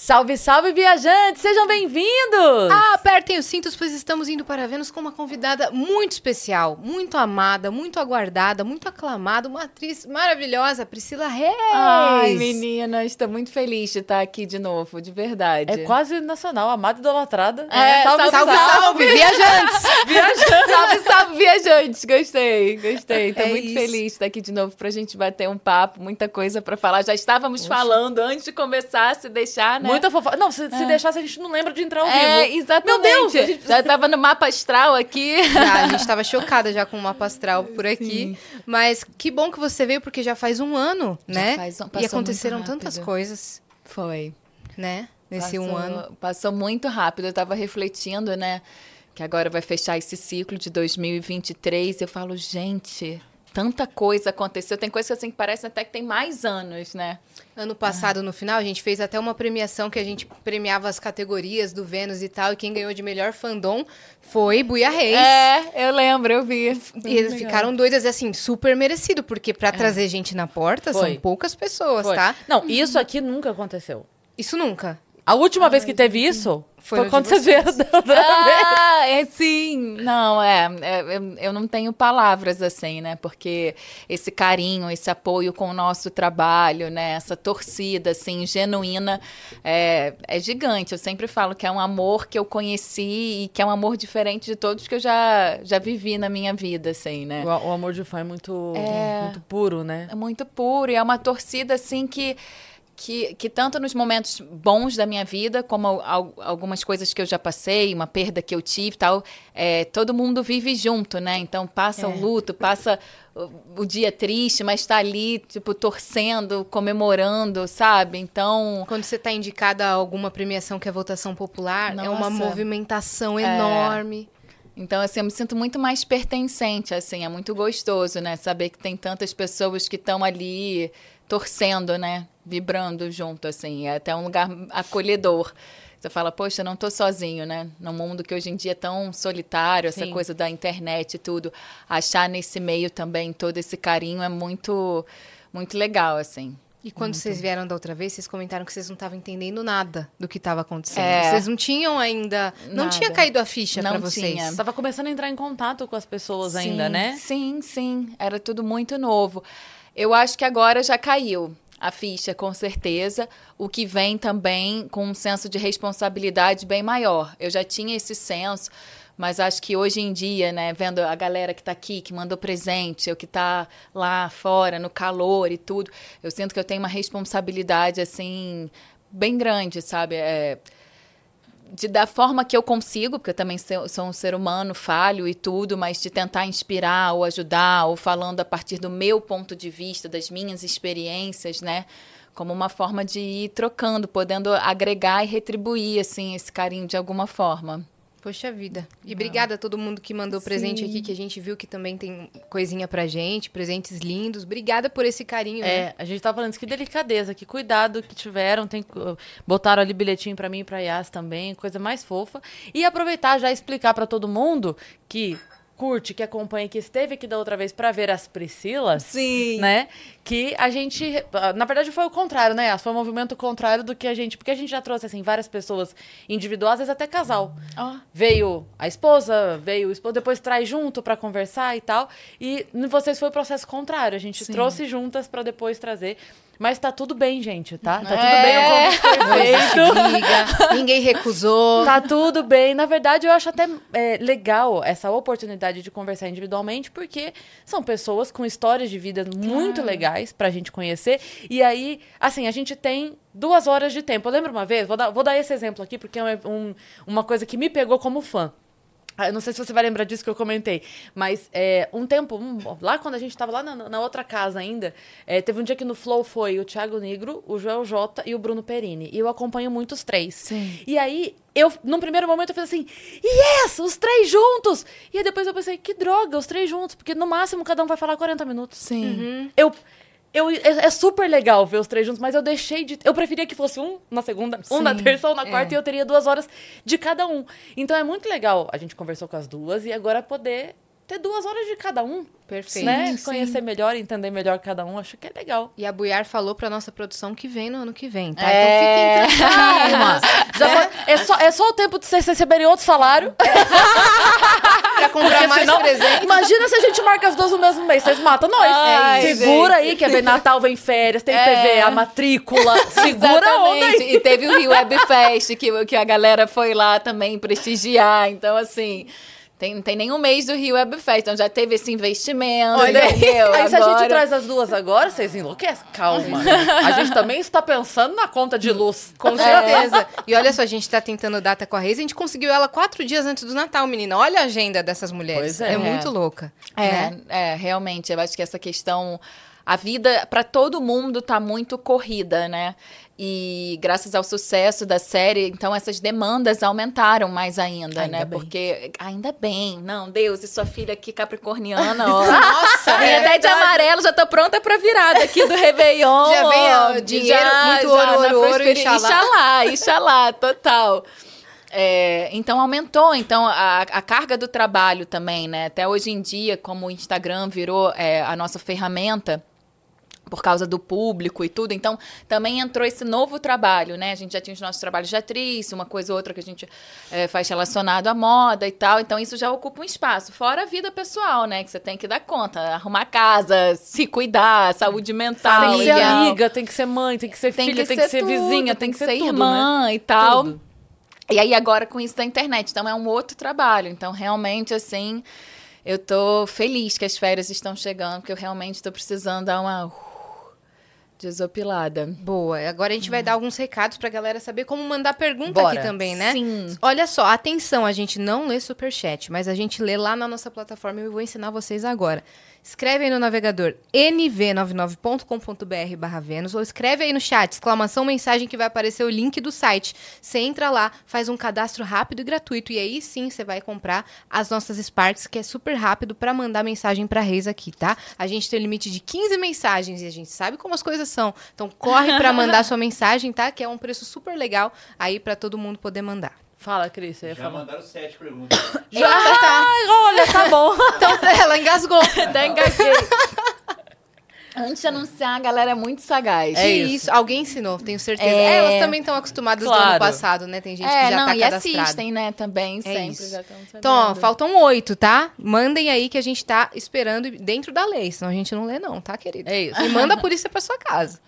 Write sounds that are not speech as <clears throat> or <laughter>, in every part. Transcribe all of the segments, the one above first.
Salve, salve, viajantes! Sejam bem-vindos! Ah, apertem os cintos, pois estamos indo para Vênus com uma convidada muito especial, muito amada, muito aguardada, muito aclamada, uma atriz maravilhosa, Priscila Reis. Ai, menina, estou muito feliz de estar aqui de novo, de verdade. É quase nacional, amada e idolatrada. É, salve, salve, salve, salve, viajantes! <laughs> viajantes! salve, salve, viajantes! Gostei, gostei. Estou é muito isso. feliz de estar aqui de novo para a gente bater um papo, muita coisa para falar. Já estávamos falando antes de começar, se deixar, né? Né? Muita fofoca. Não, se, é. se deixasse, a gente não lembra de entrar ao é, vivo. Exatamente. Meu Deus! Gente... Já tava no mapa astral aqui. Já, a gente tava chocada já com o mapa astral por aqui. Sim. Mas que bom que você veio, porque já faz um ano, já né? Faz, e aconteceram tantas coisas. Foi. Né? Nesse passou, um ano. Passou muito rápido. Eu tava refletindo, né? Que agora vai fechar esse ciclo de 2023. Eu falo, gente, tanta coisa aconteceu. Tem coisas assim que parece até que tem mais anos, né? Ano passado, ah. no final, a gente fez até uma premiação que a gente premiava as categorias do Vênus e tal. E quem ganhou de melhor fandom foi Buia Reis. É, eu lembro, eu vi. E eles legal. ficaram doidas, assim, super merecido. Porque para é. trazer gente na porta, foi. são poucas pessoas, foi. tá? Não, isso aqui nunca aconteceu. Isso nunca. A última Ai, vez que teve isso foi, foi quando você veio ah, é sim. Não, é, é eu, eu, não tenho palavras assim, né? Porque esse carinho, esse apoio com o nosso trabalho, né? Essa torcida, assim, genuína, é, é gigante. Eu sempre falo que é um amor que eu conheci e que é um amor diferente de todos que eu já, já vivi na minha vida, assim, né? O, o amor de fã é muito, é, muito puro, né? É muito puro e é uma torcida, assim, que que, que tanto nos momentos bons da minha vida, como algumas coisas que eu já passei, uma perda que eu tive tal, é, todo mundo vive junto, né? Então passa é. o luto, passa o, o dia triste, mas está ali, tipo, torcendo, comemorando, sabe? Então. Quando você está indicada a alguma premiação que é votação popular, Nossa. é uma movimentação enorme. É. Então, assim, eu me sinto muito mais pertencente, assim, é muito gostoso, né? Saber que tem tantas pessoas que estão ali torcendo, né? Vibrando junto, assim. É até um lugar acolhedor. Você fala, poxa, não estou sozinho, né? Num mundo que hoje em dia é tão solitário, Sim. essa coisa da internet e tudo. Achar nesse meio também todo esse carinho é muito, muito legal, assim. E quando muito. vocês vieram da outra vez, vocês comentaram que vocês não estavam entendendo nada do que estava acontecendo. É. Vocês não tinham ainda. Não nada. tinha caído a ficha para vocês. Estava começando a entrar em contato com as pessoas sim, ainda, né? Sim, sim. Era tudo muito novo. Eu acho que agora já caiu a ficha, com certeza, o que vem também com um senso de responsabilidade bem maior. Eu já tinha esse senso, mas acho que hoje em dia, né, vendo a galera que está aqui, que mandou presente, eu que está lá fora, no calor e tudo, eu sinto que eu tenho uma responsabilidade, assim, bem grande, sabe? É, de da forma que eu consigo, porque eu também sou um ser humano, falho e tudo, mas de tentar inspirar ou ajudar, ou falando a partir do meu ponto de vista, das minhas experiências, né? Como uma forma de ir trocando, podendo agregar e retribuir, assim, esse carinho de alguma forma. Poxa vida. E obrigada a todo mundo que mandou Sim. presente aqui, que a gente viu que também tem coisinha pra gente, presentes lindos. Obrigada por esse carinho. É, né? a gente tava falando que delicadeza, que cuidado que tiveram. Tem, botaram ali bilhetinho pra mim e pra Yas também, coisa mais fofa. E aproveitar já explicar para todo mundo que curte, que acompanha, que esteve aqui da outra vez para ver as Priscilas. Sim. Né? Que a gente. Na verdade, foi o contrário, né? Foi um movimento contrário do que a gente. Porque a gente já trouxe, assim, várias pessoas individuais, às vezes até casal. Oh. Veio a esposa, veio o esposo, depois traz junto para conversar e tal. E vocês foi o processo contrário. A gente Sim. trouxe juntas para depois trazer. Mas tá tudo bem, gente, tá? Tá tudo é. bem, o convite foi feito. Ninguém recusou. Tá tudo bem. Na verdade, eu acho até é, legal essa oportunidade de conversar individualmente, porque são pessoas com histórias de vida muito legais pra gente conhecer. E aí, assim, a gente tem duas horas de tempo. Eu lembro uma vez, vou dar, vou dar esse exemplo aqui, porque é um, uma coisa que me pegou como fã. Ah, eu não sei se você vai lembrar disso que eu comentei, mas é, um tempo, um, lá quando a gente tava lá na, na outra casa ainda, é, teve um dia que no Flow foi o Thiago Negro, o Joel Jota e o Bruno Perini. E eu acompanho muito os três. Sim. E aí, eu, num primeiro momento, eu fiz assim, yes, os três juntos! E aí depois eu pensei, que droga, os três juntos, porque no máximo cada um vai falar 40 minutos. Sim. Eu. Eu, é, é super legal ver os três juntos, mas eu deixei de. Eu preferia que fosse um na segunda, um na Sim, terça ou na quarta, é. e eu teria duas horas de cada um. Então é muito legal. A gente conversou com as duas e agora poder ter duas horas de cada um. Perfeito. né? sim. Conhecer melhor, entender melhor cada um. Acho que é legal. E a Buiar falou pra nossa produção que vem no ano que vem, tá? É. Então fiquem tranquilos. Pode- <laughs> é, só, é só o tempo de vocês receberem outro salário. <laughs> pra comprar Porque mais senão- presentes. Imagina se a gente marca as duas no mesmo mês. Vocês matam nós. Ai, Segura gente. aí, que vem Natal, vem férias, tem É. PV, a matrícula. <laughs> Segura a onda aí. E teve o Rio Web Fest, que, que a galera foi lá também prestigiar. Então, assim, tem, não tem nenhum mês do Rio Web Fest. Então já teve esse investimento, Olha aí. entendeu? Aí se a gente traz as duas agora, vocês enlouquecem? Calma. A gente também está pensando na conta de luz. Com certeza. E olha só, a gente tá tentando data com a Reis, a gente conseguiu ela quatro dias antes do Natal, menina. Olha a agenda dessas mulheres. Pois é. é. muito louca. É, né? é, realmente, eu acho que essa questão. A vida para todo mundo tá muito corrida, né? E graças ao sucesso da série, então essas demandas aumentaram mais ainda, Ainda né? bem. Porque ainda bem, não, Deus, e sua filha aqui capricorniana, ó. <laughs> Nossa, Vem é até de amarelo, já tô pronta pra virada aqui do Réveillon. Já vem, ó, ó, dinheiro, muito ouro, na ouro, ouro, Inxalá. Inxalá, Inxalá, total. É, então aumentou então a, a carga do trabalho também, né? Até hoje em dia, como o Instagram virou é, a nossa ferramenta por causa do público e tudo, então também entrou esse novo trabalho, né? A gente já tinha os nossos trabalhos de atriz, uma coisa ou outra que a gente é, faz relacionado à moda e tal, então isso já ocupa um espaço. Fora a vida pessoal, né? Que você tem que dar conta, arrumar casa, se cuidar, saúde mental. Tem que ser legal. amiga, tem que ser mãe, tem que ser filha, tem que ser tudo, vizinha, tem que ser, tudo, irmã né? e tal. Tudo. E aí agora com isso da internet, então é um outro trabalho. Então realmente assim, eu tô feliz que as férias estão chegando, porque eu realmente tô precisando dar uma desopilada. Boa. Agora a gente vai dar alguns recados pra galera saber como mandar pergunta Bora. aqui também, né? Sim. Olha só, atenção, a gente não lê superchat, mas a gente lê lá na nossa plataforma e eu vou ensinar vocês agora. Escreve aí no navegador nv99.com.br barra Vênus ou escreve aí no chat, exclamação, mensagem que vai aparecer o link do site. Você entra lá, faz um cadastro rápido e gratuito e aí sim você vai comprar as nossas Sparks, que é super rápido para mandar mensagem para Reis aqui, tá? A gente tem um limite de 15 mensagens e a gente sabe como as coisas são. Então corre para mandar <laughs> sua mensagem, tá? Que é um preço super legal aí para todo mundo poder mandar. Fala, Cris, Já falar. mandaram sete perguntas. <coughs> Já tá. Olha, tá bom. <laughs> Então ela engasgou. Até engasguei. Antes de anunciar, a galera é muito sagaz. É isso. isso. alguém ensinou, tenho certeza. É. Elas também estão acostumadas do ano Claro. passado, né? Tem gente é, que já não, tá e cadastrada. assistem, né, também, sempre. isso. Já. Então, ó, faltam oito, tá? Mandem aí que a gente tá esperando dentro da lei, senão a gente não lê não, tá, querido? É isso. E manda a polícia pra sua casa.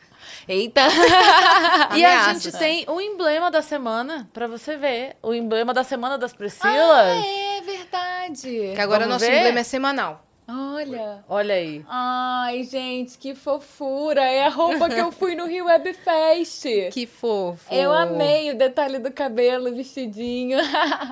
Eita! <laughs> E a gente tem o emblema da semana, pra você ver. O emblema da semana das Priscilas. Ah, é verdade. Que agora Vamos nosso ver? emblema é semanal. Olha. Olha aí. Ai, gente, que fofura. É a roupa que eu fui no Rio Web Fest. Que fofo. Eu amei o detalhe do cabelo, vestidinho.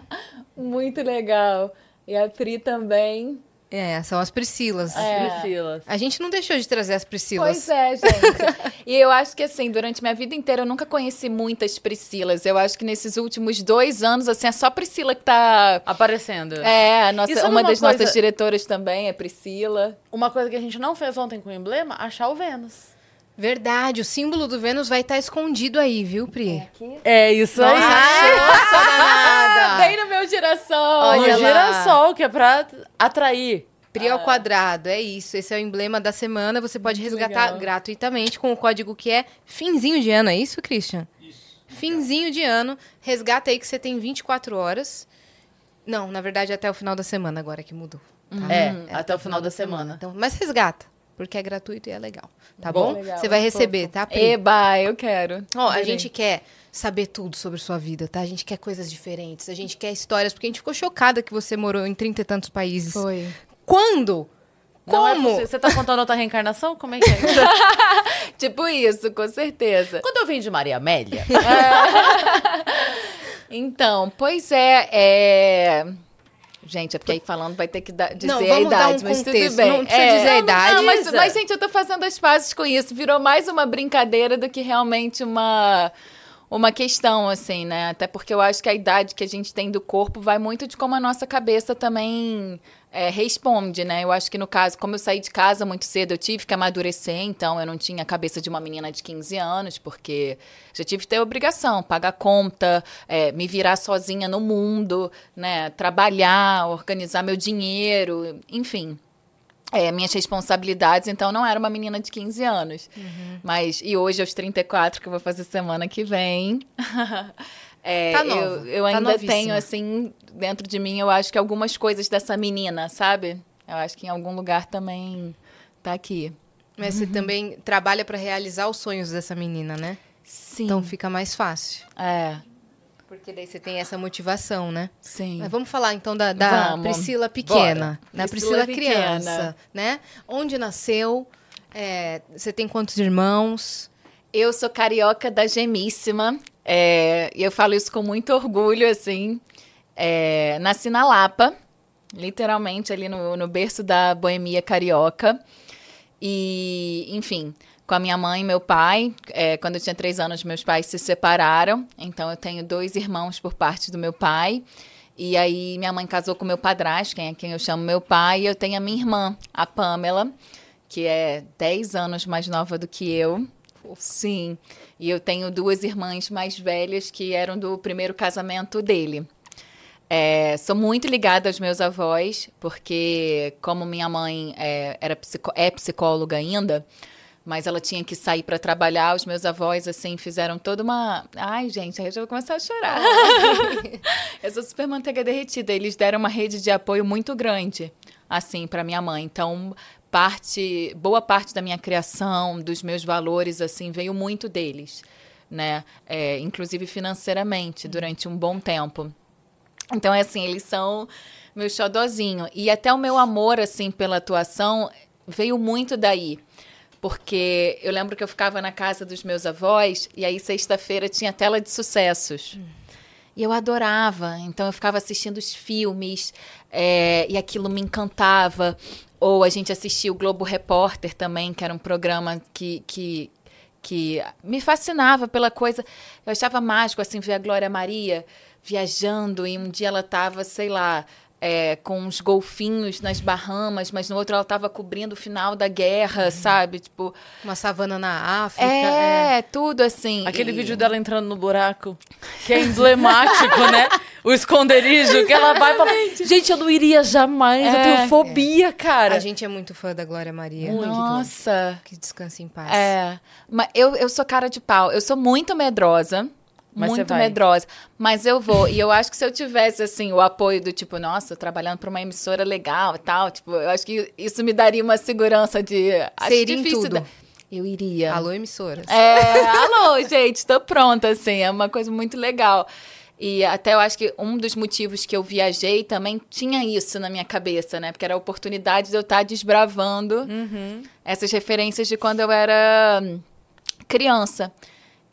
<laughs> Muito legal. E a Pri também. É, são as Priscilas. As É. Priscilas. A gente não deixou de trazer as Priscilas. Pois é, gente. e eu acho que, assim, durante minha vida inteira eu nunca conheci muitas Priscilas. Eu acho que nesses últimos dois anos, assim, é só Priscila que tá. Aparecendo. É, a nossa, uma uma das coisa- nossas diretoras também é Priscila. Uma coisa que a gente não fez ontem com o emblema, achar o Vênus. Verdade, o símbolo do Vênus vai estar escondido aí, viu, Pri? É isso Nossa, aí. nossa. <laughs> Bem no meu girassol. Olha no lá. girassol, que é pra atrair. Pri ao quadrado, é isso. Esse é o emblema da semana. Você pode Muito resgatar legal. gratuitamente com o código que é finzinho de ano, é isso, Christian? Isso. Finzinho de ano. Resgata aí que você tem 24 horas. Não, na verdade, até o final da semana agora que mudou. tá? É, até o final da semana. Então, mas resgata, porque é gratuito e é legal. Tá Bom, bom? legal, Você vai fofo. receber, tá, Pri? Eba, eu quero. Ó, a gente quer saber tudo sobre sua vida, tá? A gente quer coisas diferentes, a gente quer histórias, porque a gente ficou chocada que você morou em trinta e tantos países. Foi. Quando? É Como? possível. Você tá contando outra reencarnação? Como é que é? <laughs> Tipo isso, com certeza. Quando eu vim de Maria Amélia, <laughs> Então, pois é, é... Gente, é porque aí falando vai ter que dar, dizer Não, a idade, um mas tudo bem. não precisa dizer a idade. Não, mas, mas, gente, eu tô fazendo as pazes com isso. Virou mais uma brincadeira do que realmente uma uma questão, assim, né? Até porque eu acho que a idade que a gente tem do corpo vai muito de como a nossa cabeça também é, responde, né? Eu acho que no caso, como eu saí de casa muito cedo, eu tive que amadurecer, então eu não tinha a cabeça de uma menina de 15 anos, porque já tive que ter obrigação, pagar conta, é, me virar sozinha no mundo, né? Trabalhar, organizar meu dinheiro, enfim é, minhas responsabilidades, então não era uma menina de 15 anos. Uhum. Mas, e hoje, aos 34, que eu vou fazer semana que vem. <laughs> é, Tá nova, eu, eu tá ainda novíssima. tenho, assim, dentro de mim, eu acho que algumas coisas dessa menina, sabe? Eu acho que em algum lugar também tá aqui. Mas você também trabalha pra realizar os sonhos dessa menina, né? Sim. Então fica mais fácil. É, Porque daí você tem essa motivação, né? sim. Mas vamos falar então da, da Vamos. Priscila pequena, Bora. da Priscila Priscila, criança, pequena. né? Onde nasceu? É, você tem quantos irmãos? Eu sou carioca da Gemíssima. É, e eu falo isso com muito orgulho, assim. É, nasci na Lapa, literalmente ali no, no berço da boemia carioca. E, enfim, com a minha mãe e meu pai. é, quando eu tinha três anos, meus pais se separaram. Então, eu tenho dois irmãos por parte do meu pai. E aí, minha mãe casou com meu padrasto, quem é quem eu chamo meu pai. E eu tenho a minha irmã, a Pamela, que é 10 anos mais nova do que eu. Sim. E eu tenho duas irmãs mais velhas que eram do primeiro casamento dele. É, sou muito ligada aos meus avós, porque como minha mãe é, era psico- é psicóloga ainda, mas ela tinha que sair para trabalhar, os meus avós, assim, fizeram toda uma... Ai, gente, aí eu já vou começar a chorar. <laughs> eu sou super manteiga derretida. Eles deram uma rede de apoio muito grande, assim, para minha mãe. Então, parte, boa parte da minha criação, dos meus valores, assim, veio muito deles, né? É, inclusive financeiramente, durante um bom tempo. Então, é assim, eles são meu xodozinho. E até o meu amor, assim, pela atuação veio muito daí. Porque eu lembro que eu ficava na casa dos meus avós e aí sexta-feira tinha tela de sucessos. E eu adorava. Então eu ficava assistindo os filmes é, e aquilo me encantava. Ou a gente assistia o Globo Repórter também, que era um programa que, que, que me fascinava pela coisa. Eu achava mágico, assim, ver a Glória Maria viajando e um dia ela estava, sei lá, é, com uns golfinhos nas Bahamas, mas no outro ela estava cobrindo o final da guerra, sabe? Tipo, Uma savana na África. é, tudo assim. Aquele E- vídeo dela entrando no buraco, que é emblemático, né? O esconderijo, que ela vai falar. Gente, eu não iria jamais, eu É. tenho fobia, cara. A gente é muito fã da Glória Maria. Nossa. Que descanse em paz. É. Mas eu, eu sou cara de pau. Eu sou muito medrosa. Mas muito medrosa. Mas eu vou. E eu acho que se eu tivesse, assim, o apoio do tipo, nossa, tô trabalhando pra uma emissora legal e tal, tipo, eu acho que isso me daria uma segurança de. Acho iria em difícil tudo? da- Eu iria. Alô, emissoras. É, alô, gente, tô pronta, assim, é uma coisa muito legal. E até eu acho que um dos motivos que eu viajei também tinha isso na minha cabeça, né? Porque era a oportunidade de eu estar desbravando essas referências de quando eu era criança.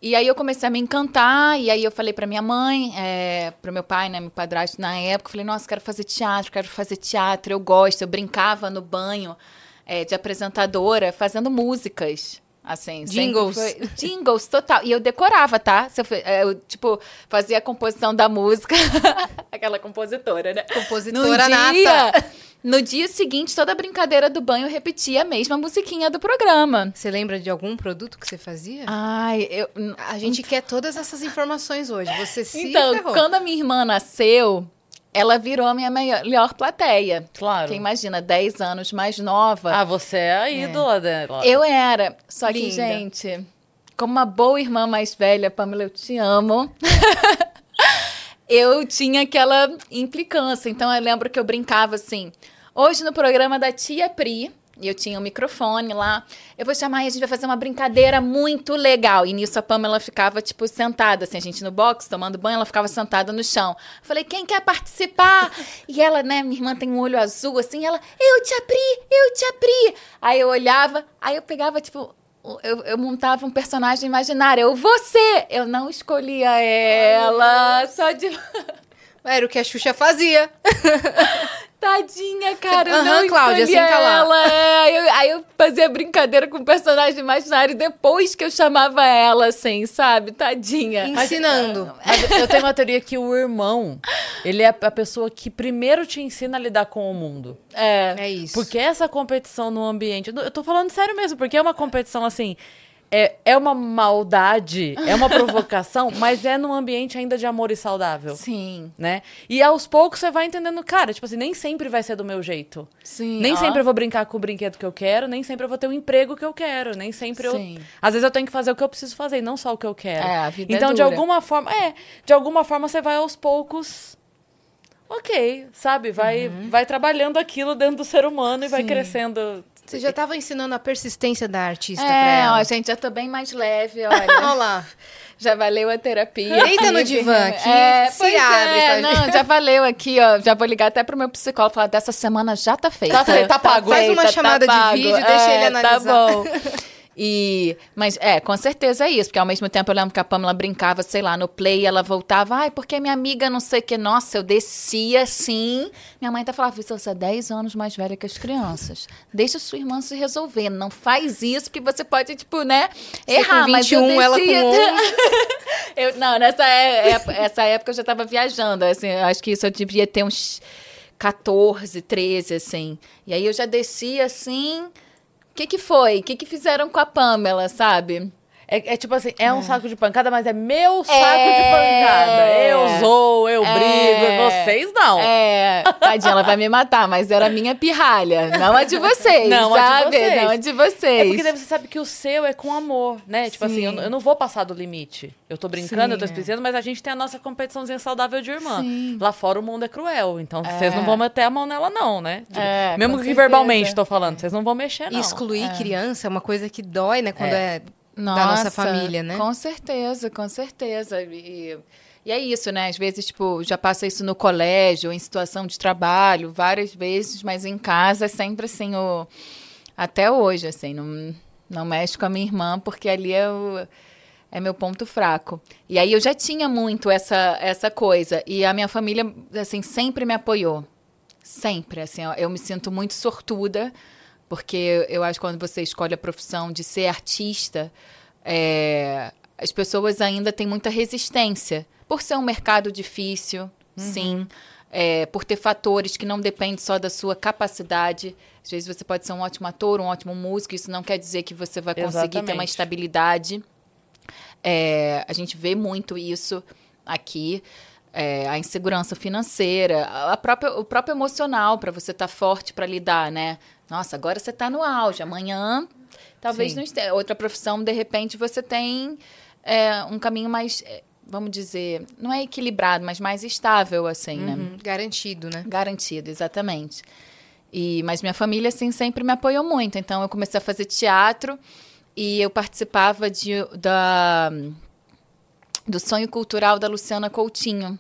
E aí eu comecei a me encantar, e aí eu falei pra minha mãe, é, pro meu pai, né, meu padrasto na época, falei, nossa, quero fazer teatro, quero fazer teatro, eu gosto. Eu brincava no banho é, de apresentadora, fazendo músicas. Assim, Jingles. foi- <laughs> jingles, total. E eu decorava, tá? Eu, é, eu, tipo, fazia a composição da música. <laughs> Aquela compositora, né? Compositora dia, nata. No dia seguinte, toda a brincadeira do banho eu repetia a mesma musiquinha do programa. Você lembra de algum produto que você fazia? Ai, eu. A gente quer todas essas informações hoje. Você se Então, ferrou. quando a minha irmã nasceu, ela virou a minha melhor plateia. Claro. Porque imagina, 10 anos mais nova. Ah, você é a ídola dela. Eu era. Só que, Linda. gente, como uma boa irmã mais velha, Pamela, eu te amo. <laughs> eu tinha aquela implicância. Então eu lembro que eu brincava assim. Hoje no programa da tia Pri, e eu tinha um microfone lá, eu vou chamar e a gente vai fazer uma brincadeira muito legal. E nisso a Pamela ficava, tipo, sentada, assim, a gente no box, tomando banho, ela ficava sentada no chão. Falei, quem quer participar? <laughs> E ela, né, minha irmã tem um olho azul, assim, ela, eu tia Pri, eu tia Pri. Aí eu olhava, aí eu pegava, tipo, eu, eu montava um personagem imaginário. Eu, você! Eu não escolhia ela, só de. Era o que a Xuxa fazia. <laughs> Tadinha, cara. Aham, não Cláudia, escolhia senta lá. ela. É, aí, eu, aí eu fazia brincadeira com o personagem imaginário depois que eu chamava ela, assim, sabe? Tadinha. Ensinando. Mas eu tenho uma teoria que o irmão, ele é a pessoa que primeiro te ensina a lidar com o mundo. É. É isso. Porque essa competição no ambiente. Eu tô falando sério mesmo, porque é uma competição assim. É, é uma maldade, é uma provocação, <laughs> mas é num ambiente ainda de amor e saudável. Sim. Né? E aos poucos você vai entendendo, cara, tipo assim, nem sempre vai ser do meu jeito. Sim. Nem ó. sempre eu vou brincar com o brinquedo que eu quero, nem sempre eu vou ter o emprego que eu quero, nem sempre Sim. eu. Às vezes eu tenho que fazer o que eu preciso fazer, e não só o que eu quero. É, a vida é então, de dura. alguma forma, é, de alguma forma você vai aos poucos. Ok, sabe? Vai, vai trabalhando aquilo dentro do ser humano e vai Sim. crescendo. Você já tava ensinando a persistência da artista É, ela. ó, gente, já tô bem mais leve, olha. <laughs> Olha lá. Já valeu a terapia. Deita no divã, firme. que é, se pois abre É, pra não, já valeu aqui, ó. Já vou ligar até pro meu psicólogo falar: dessa semana já tá feita. Tá feito, tá pago. Faz uma chamada de pago. vídeo, deixa É, ele analisar. Tá bom. <laughs> E, mas é, com certeza é isso, porque ao mesmo tempo eu lembro que a Pamela brincava, sei lá, no play, ela voltava, ai, porque minha amiga não sei o que, nossa, eu descia assim. Minha mãe até falava, você é 10 anos mais velha que as crianças. Deixa sua irmã se resolver, não faz isso, que você pode, tipo, né, Você errar, com mas eu 21, ela com descia. 11. <laughs> Eu, não, nessa é- é- essa época eu já tava viajando, assim, acho que isso eu devia ter uns 14, 13, assim. E aí eu já descia assim. Que que foi? O que que fizeram com a Pamela, sabe? É, é tipo assim, é um saco de pancada, mas é meu saco É. de pancada. Eu sou, eu brigo, É. vocês não. É, tadinha, ela vai me matar, mas era a minha pirralha, não a de vocês, Não, a de sabe? vocês. Não a de vocês. É porque daí você sabe que o seu é com amor, né? Tipo assim, Sim. eu, não- eu não vou passar do limite. Eu tô brincando, Sim, eu tô é. explicando, mas a gente tem a nossa competiçãozinha saudável de irmã. Sim. Lá fora o mundo é cruel, então vocês não vão meter a mão nela não, né? Tipo, É, mesmo que certeza. verbalmente tô falando, vocês não vão mexer não. E excluir criança é uma coisa que dói, né? Quando é, da nossa família, né? Com certeza, com certeza. E, e é isso, né? Às vezes, tipo, já passa isso no colégio, em situação de trabalho, várias vezes, mas em casa é sempre assim, o... até hoje, assim, não, não mexe com a minha irmã, porque ali é o. É meu ponto fraco. E aí eu já tinha muito essa, essa coisa. E a minha família, assim, sempre me apoiou. Sempre, assim, eu me sinto muito sortuda, porque eu acho que quando você escolhe a profissão de ser artista, é, as pessoas ainda têm muita resistência. Por ser um mercado difícil, sim. é, por ter fatores que não dependem só da sua capacidade. Às vezes você pode ser um ótimo ator, um ótimo músico, isso não quer dizer que você vai conseguir ter uma Exatamente. estabilidade. É, a gente vê muito isso aqui. é, a insegurança financeira, a própria, o próprio emocional, para você estar forte para lidar, né? Nossa, agora você está no auge, amanhã talvez Sim. não esteja. Outra profissão, de repente, você tem é, um caminho mais, é, vamos dizer, não é equilibrado, mas mais estável, assim, né? Hum, Garantido, né? Garantido, exatamente. E, mas minha família, assim, sempre me apoiou muito. Então, eu comecei a fazer teatro e eu participava de, da, do Sonho Cultural da Luciana Coutinho,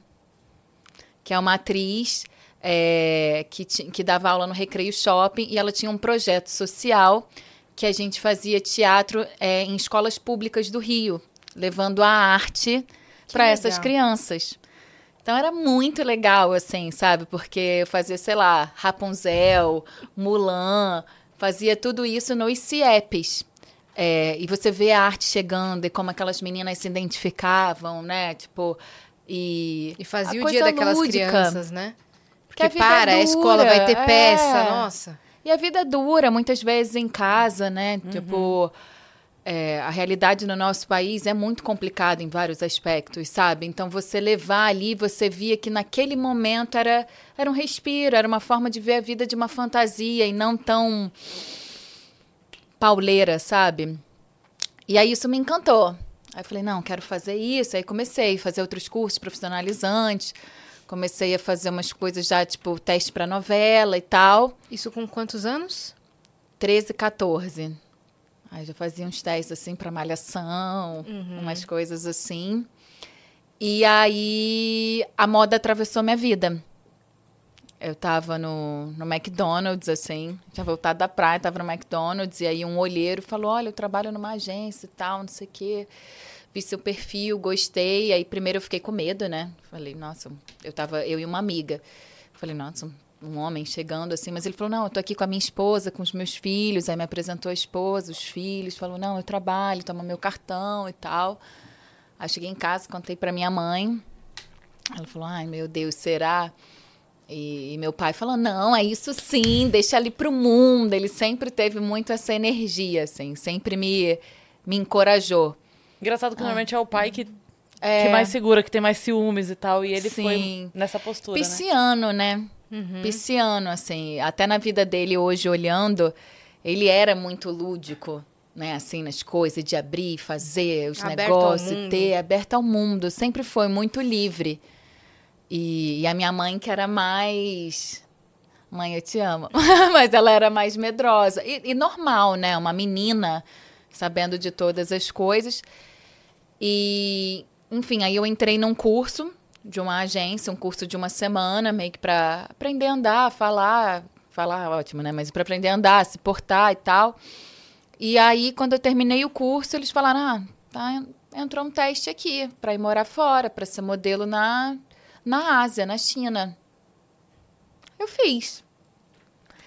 que é uma atriz é, que, que dava aula no Recreio Shopping e ela tinha um projeto social que a gente fazia teatro é, em escolas públicas do Rio, levando a arte para essas crianças. Então era muito legal, assim, sabe? Porque eu fazia, sei lá, Rapunzel, Mulan, fazia tudo isso nos CIEPs. É, e você vê a arte chegando e como aquelas meninas se identificavam, né? Tipo, e... E fazia o dia daquelas lúdica. crianças, né? Que a Porque é para, a escola vai ter peça, é. nossa. E a vida dura, muitas vezes em casa, né? Tipo, é, a realidade no nosso país é muito complicada em vários aspectos, sabe? Então, você levar ali, você via que naquele momento era, era um respiro, era uma forma de ver a vida de uma fantasia e não tão pauleira, sabe? E aí isso me encantou. Aí eu falei, não, quero fazer isso. Aí comecei a fazer outros cursos profissionalizantes. Comecei a fazer umas coisas já, tipo, teste para novela e tal. Isso com quantos anos? 13, 14. Aí já fazia uns testes assim para malhação, Uhum. umas coisas assim. E aí a moda atravessou minha vida. Eu tava no, no McDonald's, assim, tinha voltado da praia, tava no McDonald's, e aí um olheiro falou: Olha, eu trabalho numa agência e tal, não sei o quê. Vi seu perfil, gostei. Aí primeiro eu fiquei com medo, né? Falei, nossa, eu tava, eu e uma amiga. Falei, nossa, um homem chegando assim, mas ele falou: "Não, eu tô aqui com a minha esposa, com os meus filhos". Aí me apresentou a esposa, os filhos, falou: "Não, eu trabalho, toma meu cartão e tal". Aí cheguei em casa, contei para minha mãe. Ela falou: "Ai, meu Deus, será?" E, e meu pai falou: "Não, é isso sim, deixa ali pro mundo". Ele sempre teve muito essa energia assim, sempre me me encorajou. Engraçado que ah. normalmente é o pai que, é. que mais segura, que tem mais ciúmes e tal. E ele Sim. foi nessa postura. Né? Pisciano, né? né? Uhum. Pisciano, assim. Até na vida dele hoje, olhando, ele era muito lúdico. Né, assim, nas coisas, de abrir, fazer os aberto negócios, ter, aberto ao mundo. Sempre foi muito livre. E, e a minha mãe, que era mais mãe, eu te amo. <laughs> Mas ela era mais medrosa. E, e, normal, né? Uma menina sabendo de todas as coisas. E, enfim, aí eu entrei num curso de uma agência, um curso de uma semana, meio que para aprender a andar, falar, falar ótimo, né? Mas para aprender a andar, se portar e tal. E aí, quando eu terminei o curso, eles falaram: ah, tá, entrou um teste aqui para ir morar fora, para ser modelo na, na Ásia, na China. Eu fiz.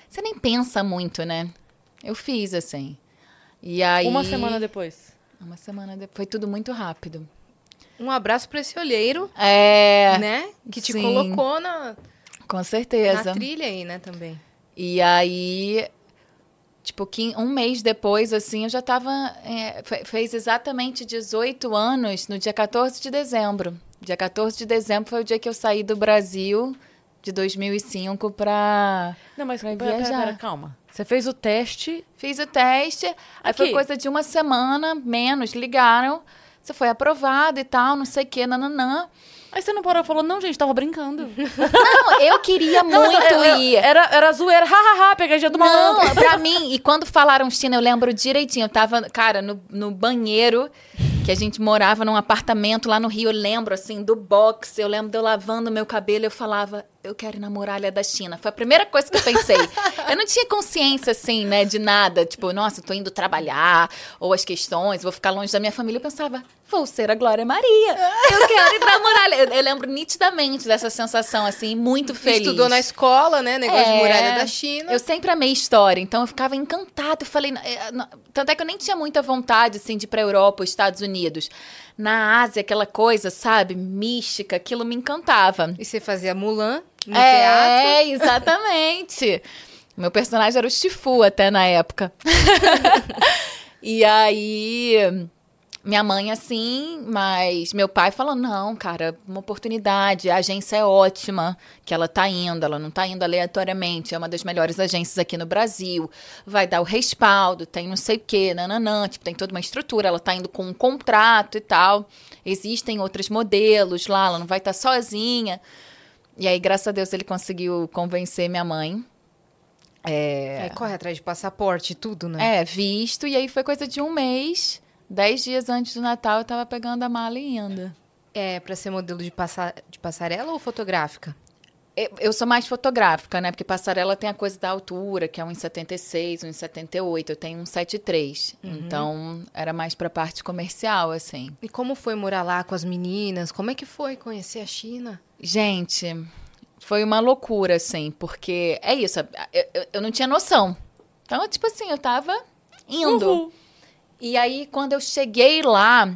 Você nem pensa muito, né? Eu fiz, assim. E aí... Uma semana depois. Uma semana depois. Foi tudo muito rápido. Um abraço para esse olheiro. É. Né? Que te sim. colocou na. Com certeza. Na trilha aí, né, também. E aí, tipo, um mês depois, assim, eu já tava. É, fez exatamente 18 anos no dia 14 de dezembro. Dia 14 de dezembro foi o dia que eu saí do Brasil de 2005 pra. Não, mas pra pera, viajar. Pera, pera, calma. Você fez o teste? Fiz o teste. Aqui. Aí foi coisa de uma semana, menos, ligaram. Você foi aprovado e tal, não sei o quê, nananã. Aí você não parou e falou, não, gente, tava brincando. <laughs> Não, eu queria muito não, eu, ir. Era, era zoeira, hahaha, pegadinha do malandro. Não, pra mim, e quando falaram China, eu lembro direitinho. Eu tava, cara, no, no banheiro, que a gente morava num apartamento lá no Rio, eu lembro, assim, do box. Eu lembro de eu lavando meu cabelo, eu falava, eu quero ir na muralha da China. Foi a primeira coisa que eu pensei. eu não tinha consciência, assim, né, de nada. Tipo, nossa, tô indo trabalhar, ou as questões, vou ficar longe da minha família. Eu pensava, vou ser a Glória Maria. Eu quero ir pra muralha. Eu, eu lembro nitidamente dessa sensação, assim, muito feliz. Estudou na escola, né, negócio é, de muralha da China. Eu sempre amei história, então eu ficava encantada. Eu falei, é, tanto é que eu nem tinha muita vontade, assim, de ir pra Europa ou Estados Unidos na Ásia, aquela coisa, sabe, mística, aquilo me encantava. E você fazia Mulan no é, teatro? É, exatamente. Meu personagem era o Shifu até na época. <laughs> e aí minha mãe assim, mas meu pai falou: não, cara, uma oportunidade, a agência é ótima, que ela tá indo, ela não tá indo aleatoriamente, é uma das melhores agências aqui no Brasil, vai dar o respaldo, tem não sei o quê, nananã, tipo, tem toda uma estrutura, ela tá indo com um contrato e tal. Existem outros modelos lá, ela não vai estar tá sozinha. E aí, graças a Deus, ele conseguiu convencer minha mãe. É... Aí corre atrás de passaporte e tudo, né? É, visto, e aí foi coisa de um mês Dez dias antes do Natal, eu tava pegando a mala e indo. É para ser modelo de, passa de passarela ou fotográfica? Eu, eu, sou mais fotográfica, né? Porque passarela tem a coisa da altura, que é 1,76, 1,78. Eu tenho 1,73. Uhum. Então, era mais pra parte comercial, assim. E como foi morar lá com as meninas? Como é que foi conhecer a China? Gente, foi uma loucura, assim. Porque é isso, eu, eu, não tinha noção. Então, tipo assim, eu tava indo. Uhum. E aí, quando eu cheguei lá,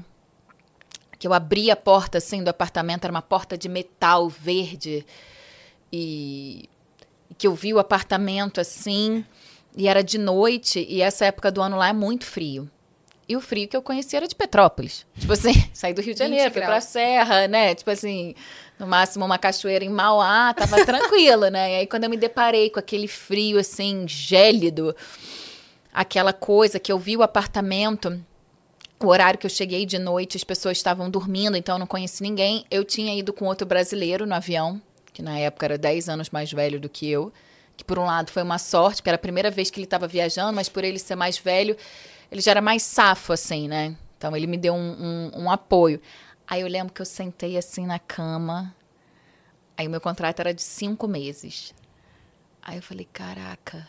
que eu abri a porta assim do apartamento, era uma porta de metal verde, e que eu vi o apartamento assim, e era de noite, e essa época do ano lá é muito frio. E o frio que eu conhecia era de Petrópolis. <laughs> Tipo assim, saí do Rio de Janeiro, fui pra Serra, né? Tipo assim, no máximo uma cachoeira em Mauá, tava tranquila, né? E aí quando eu me deparei com aquele frio assim, gélido, aquela coisa que eu vi o apartamento, o horário que eu cheguei de noite, as pessoas estavam dormindo, então eu não conheci ninguém. Eu tinha ido com outro brasileiro no avião, que na época era 10 anos mais velho do que eu. Que por um lado foi uma sorte, porque era a primeira vez que ele estava viajando, mas por ele ser mais velho, ele já era mais safo, assim, né? Então ele me deu um, um, um apoio. Aí eu lembro que eu sentei assim na cama. Aí o meu contrato era de cinco meses. Aí eu falei, caraca,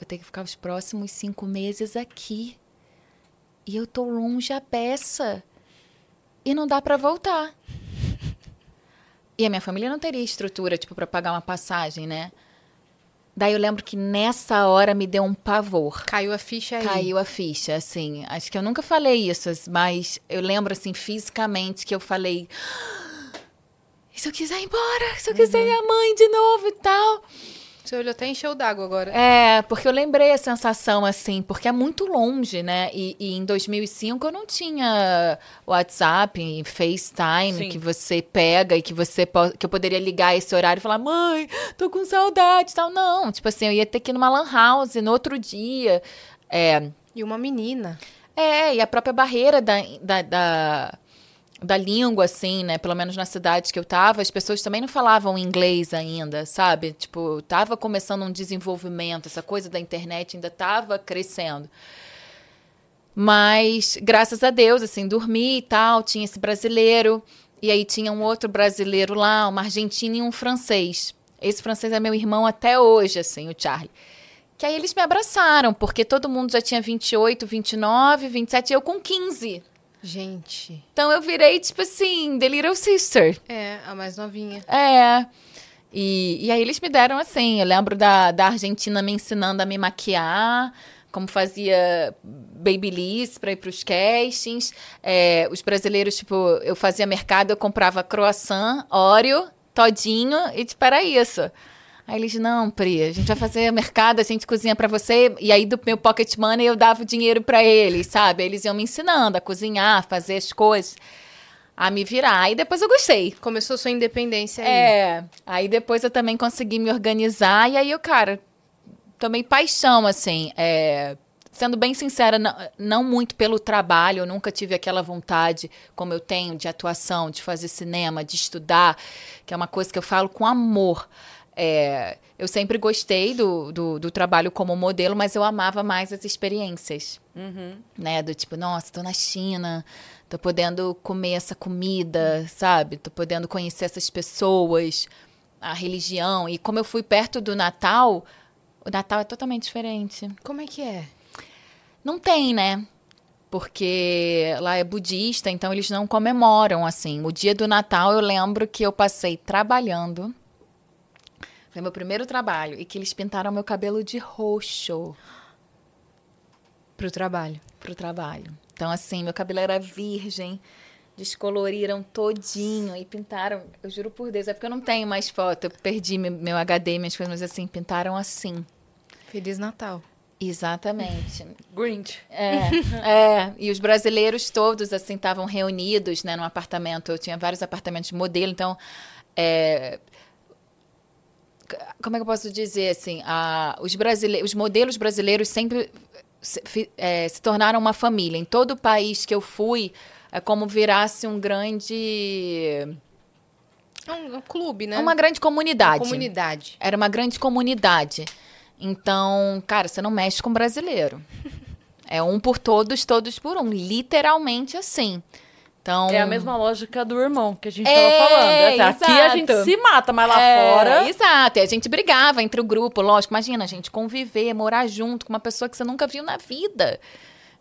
Vou ter que ficar os próximos cinco meses aqui. E eu tô longe a beça. e não dá para voltar. E a minha família não teria estrutura, tipo, para pagar uma passagem, né? Daí eu lembro que nessa hora me deu um pavor. Caiu a ficha aí. Caiu a ficha, assim. Acho que eu nunca falei isso, mas eu lembro, assim, fisicamente, que eu falei. "Ah, se eu quiser ir embora? Se eu quiser minha mãe de novo e tal. Seu olho até encheu d'água agora. É, porque eu lembrei a sensação, assim, porque é muito longe, né? E, e em 2005 eu não tinha WhatsApp, FaceTime, Sim. que você pega e que você que eu poderia ligar esse horário e falar, mãe, tô com saudade e tal. Não, tipo assim, eu ia ter que ir numa lan house no outro dia. É, E uma menina. é, e a própria barreira da, da, da, da língua, assim, né? Pelo menos na cidade que eu tava, as pessoas também não falavam inglês ainda, sabe? Tipo, tava começando um desenvolvimento, essa coisa da internet ainda tava crescendo. Mas, graças a Deus, assim, dormi e tal, tinha esse brasileiro, e aí tinha um outro brasileiro lá, uma argentina e um francês. Esse francês é meu irmão até hoje, assim, o Charlie. Que aí eles me abraçaram, porque todo mundo já tinha 28, 29, 27, e eu com 15. Gente. Então eu virei, tipo assim, The Little Sister. É, a mais novinha. É. E, e aí eles me deram assim. Eu lembro da, da Argentina me ensinando a me maquiar, como fazia babyliss para ir para os castings. É, os brasileiros, tipo, eu fazia mercado, eu comprava croissant, Oreo, todinho, e tipo, era isso. Aí eles, não, Pri, a gente vai fazer mercado, a gente cozinha pra você. E aí, do meu pocket money, eu dava o dinheiro pra eles, sabe? Eles iam me ensinando a cozinhar, fazer as coisas, a me virar. Aí depois eu gostei. Começou sua independência aí. É. Aí depois eu também consegui me organizar. E aí eu, cara, tomei paixão, assim. é, Sendo bem sincera, não, não muito pelo trabalho, eu nunca tive aquela vontade como eu tenho de atuação, de fazer cinema, de estudar, que é uma coisa que eu falo com amor. É, eu sempre gostei do, do, do trabalho como modelo, mas eu amava mais as experiências né? Do tipo, nossa, tô na China, tô podendo comer essa comida, sabe? Tô podendo conhecer essas pessoas, a religião. E como eu fui perto do Natal, o Natal é totalmente diferente. Como é que é? Não tem, né? Porque lá é budista, então eles não comemoram assim. O dia do Natal eu lembro que eu passei trabalhando. Foi meu primeiro trabalho e que eles pintaram meu cabelo de roxo Pro trabalho. pro trabalho. Então, assim, meu cabelo era virgem, descoloriram todinho e pintaram. Eu juro por Deus, é porque eu não tenho mais foto, eu perdi meu, meu HD, minhas coisas, mas assim, pintaram assim. Feliz Natal. Exatamente. Grinch. É, é, e os brasileiros todos, assim, estavam reunidos, né, num apartamento. Eu tinha vários apartamentos de modelo, então, é, como é que eu posso dizer, assim, a, os, brasile os modelos brasileiros sempre se, é, se tornaram uma família. Em todo o país que eu fui, é como virasse um grande... É um, um clube, né? Uma grande comunidade. Uma comunidade. Era uma grande comunidade. Então, cara, você não mexe com brasileiro. <laughs> É um por todos, todos por um. Literalmente assim. Então. É a mesma lógica do irmão que a gente É, tava falando. Assim, aqui a exato. gente se mata, mas lá É, fora. Exato. E a gente brigava entre o grupo, lógico. Imagina, a gente conviver, morar junto com uma pessoa que você nunca viu na vida.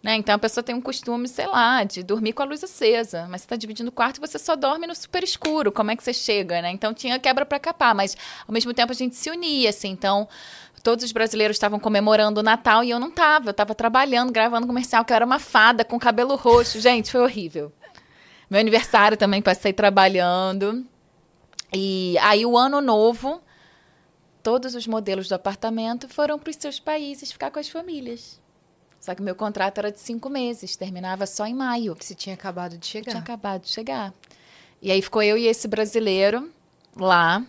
Né? Então a pessoa tem um costume, sei lá, de dormir com a luz acesa. Mas você está dividindo o quarto e você só dorme no super escuro. Como é que você chega, né? Então tinha quebra para capar, mas ao mesmo tempo a gente se unia, assim. Então todos os brasileiros estavam comemorando o Natal e eu não tava. Eu tava trabalhando, gravando comercial, que eu era uma fada com cabelo roxo. Gente, foi horrível. Meu aniversário também passei trabalhando. E aí o ano novo, todos os modelos do apartamento foram para os seus países ficar com as famílias. Só que meu contrato era de cinco meses, terminava só em maio. Você tinha acabado de chegar. Tinha acabado de chegar. E aí ficou eu e esse brasileiro lá.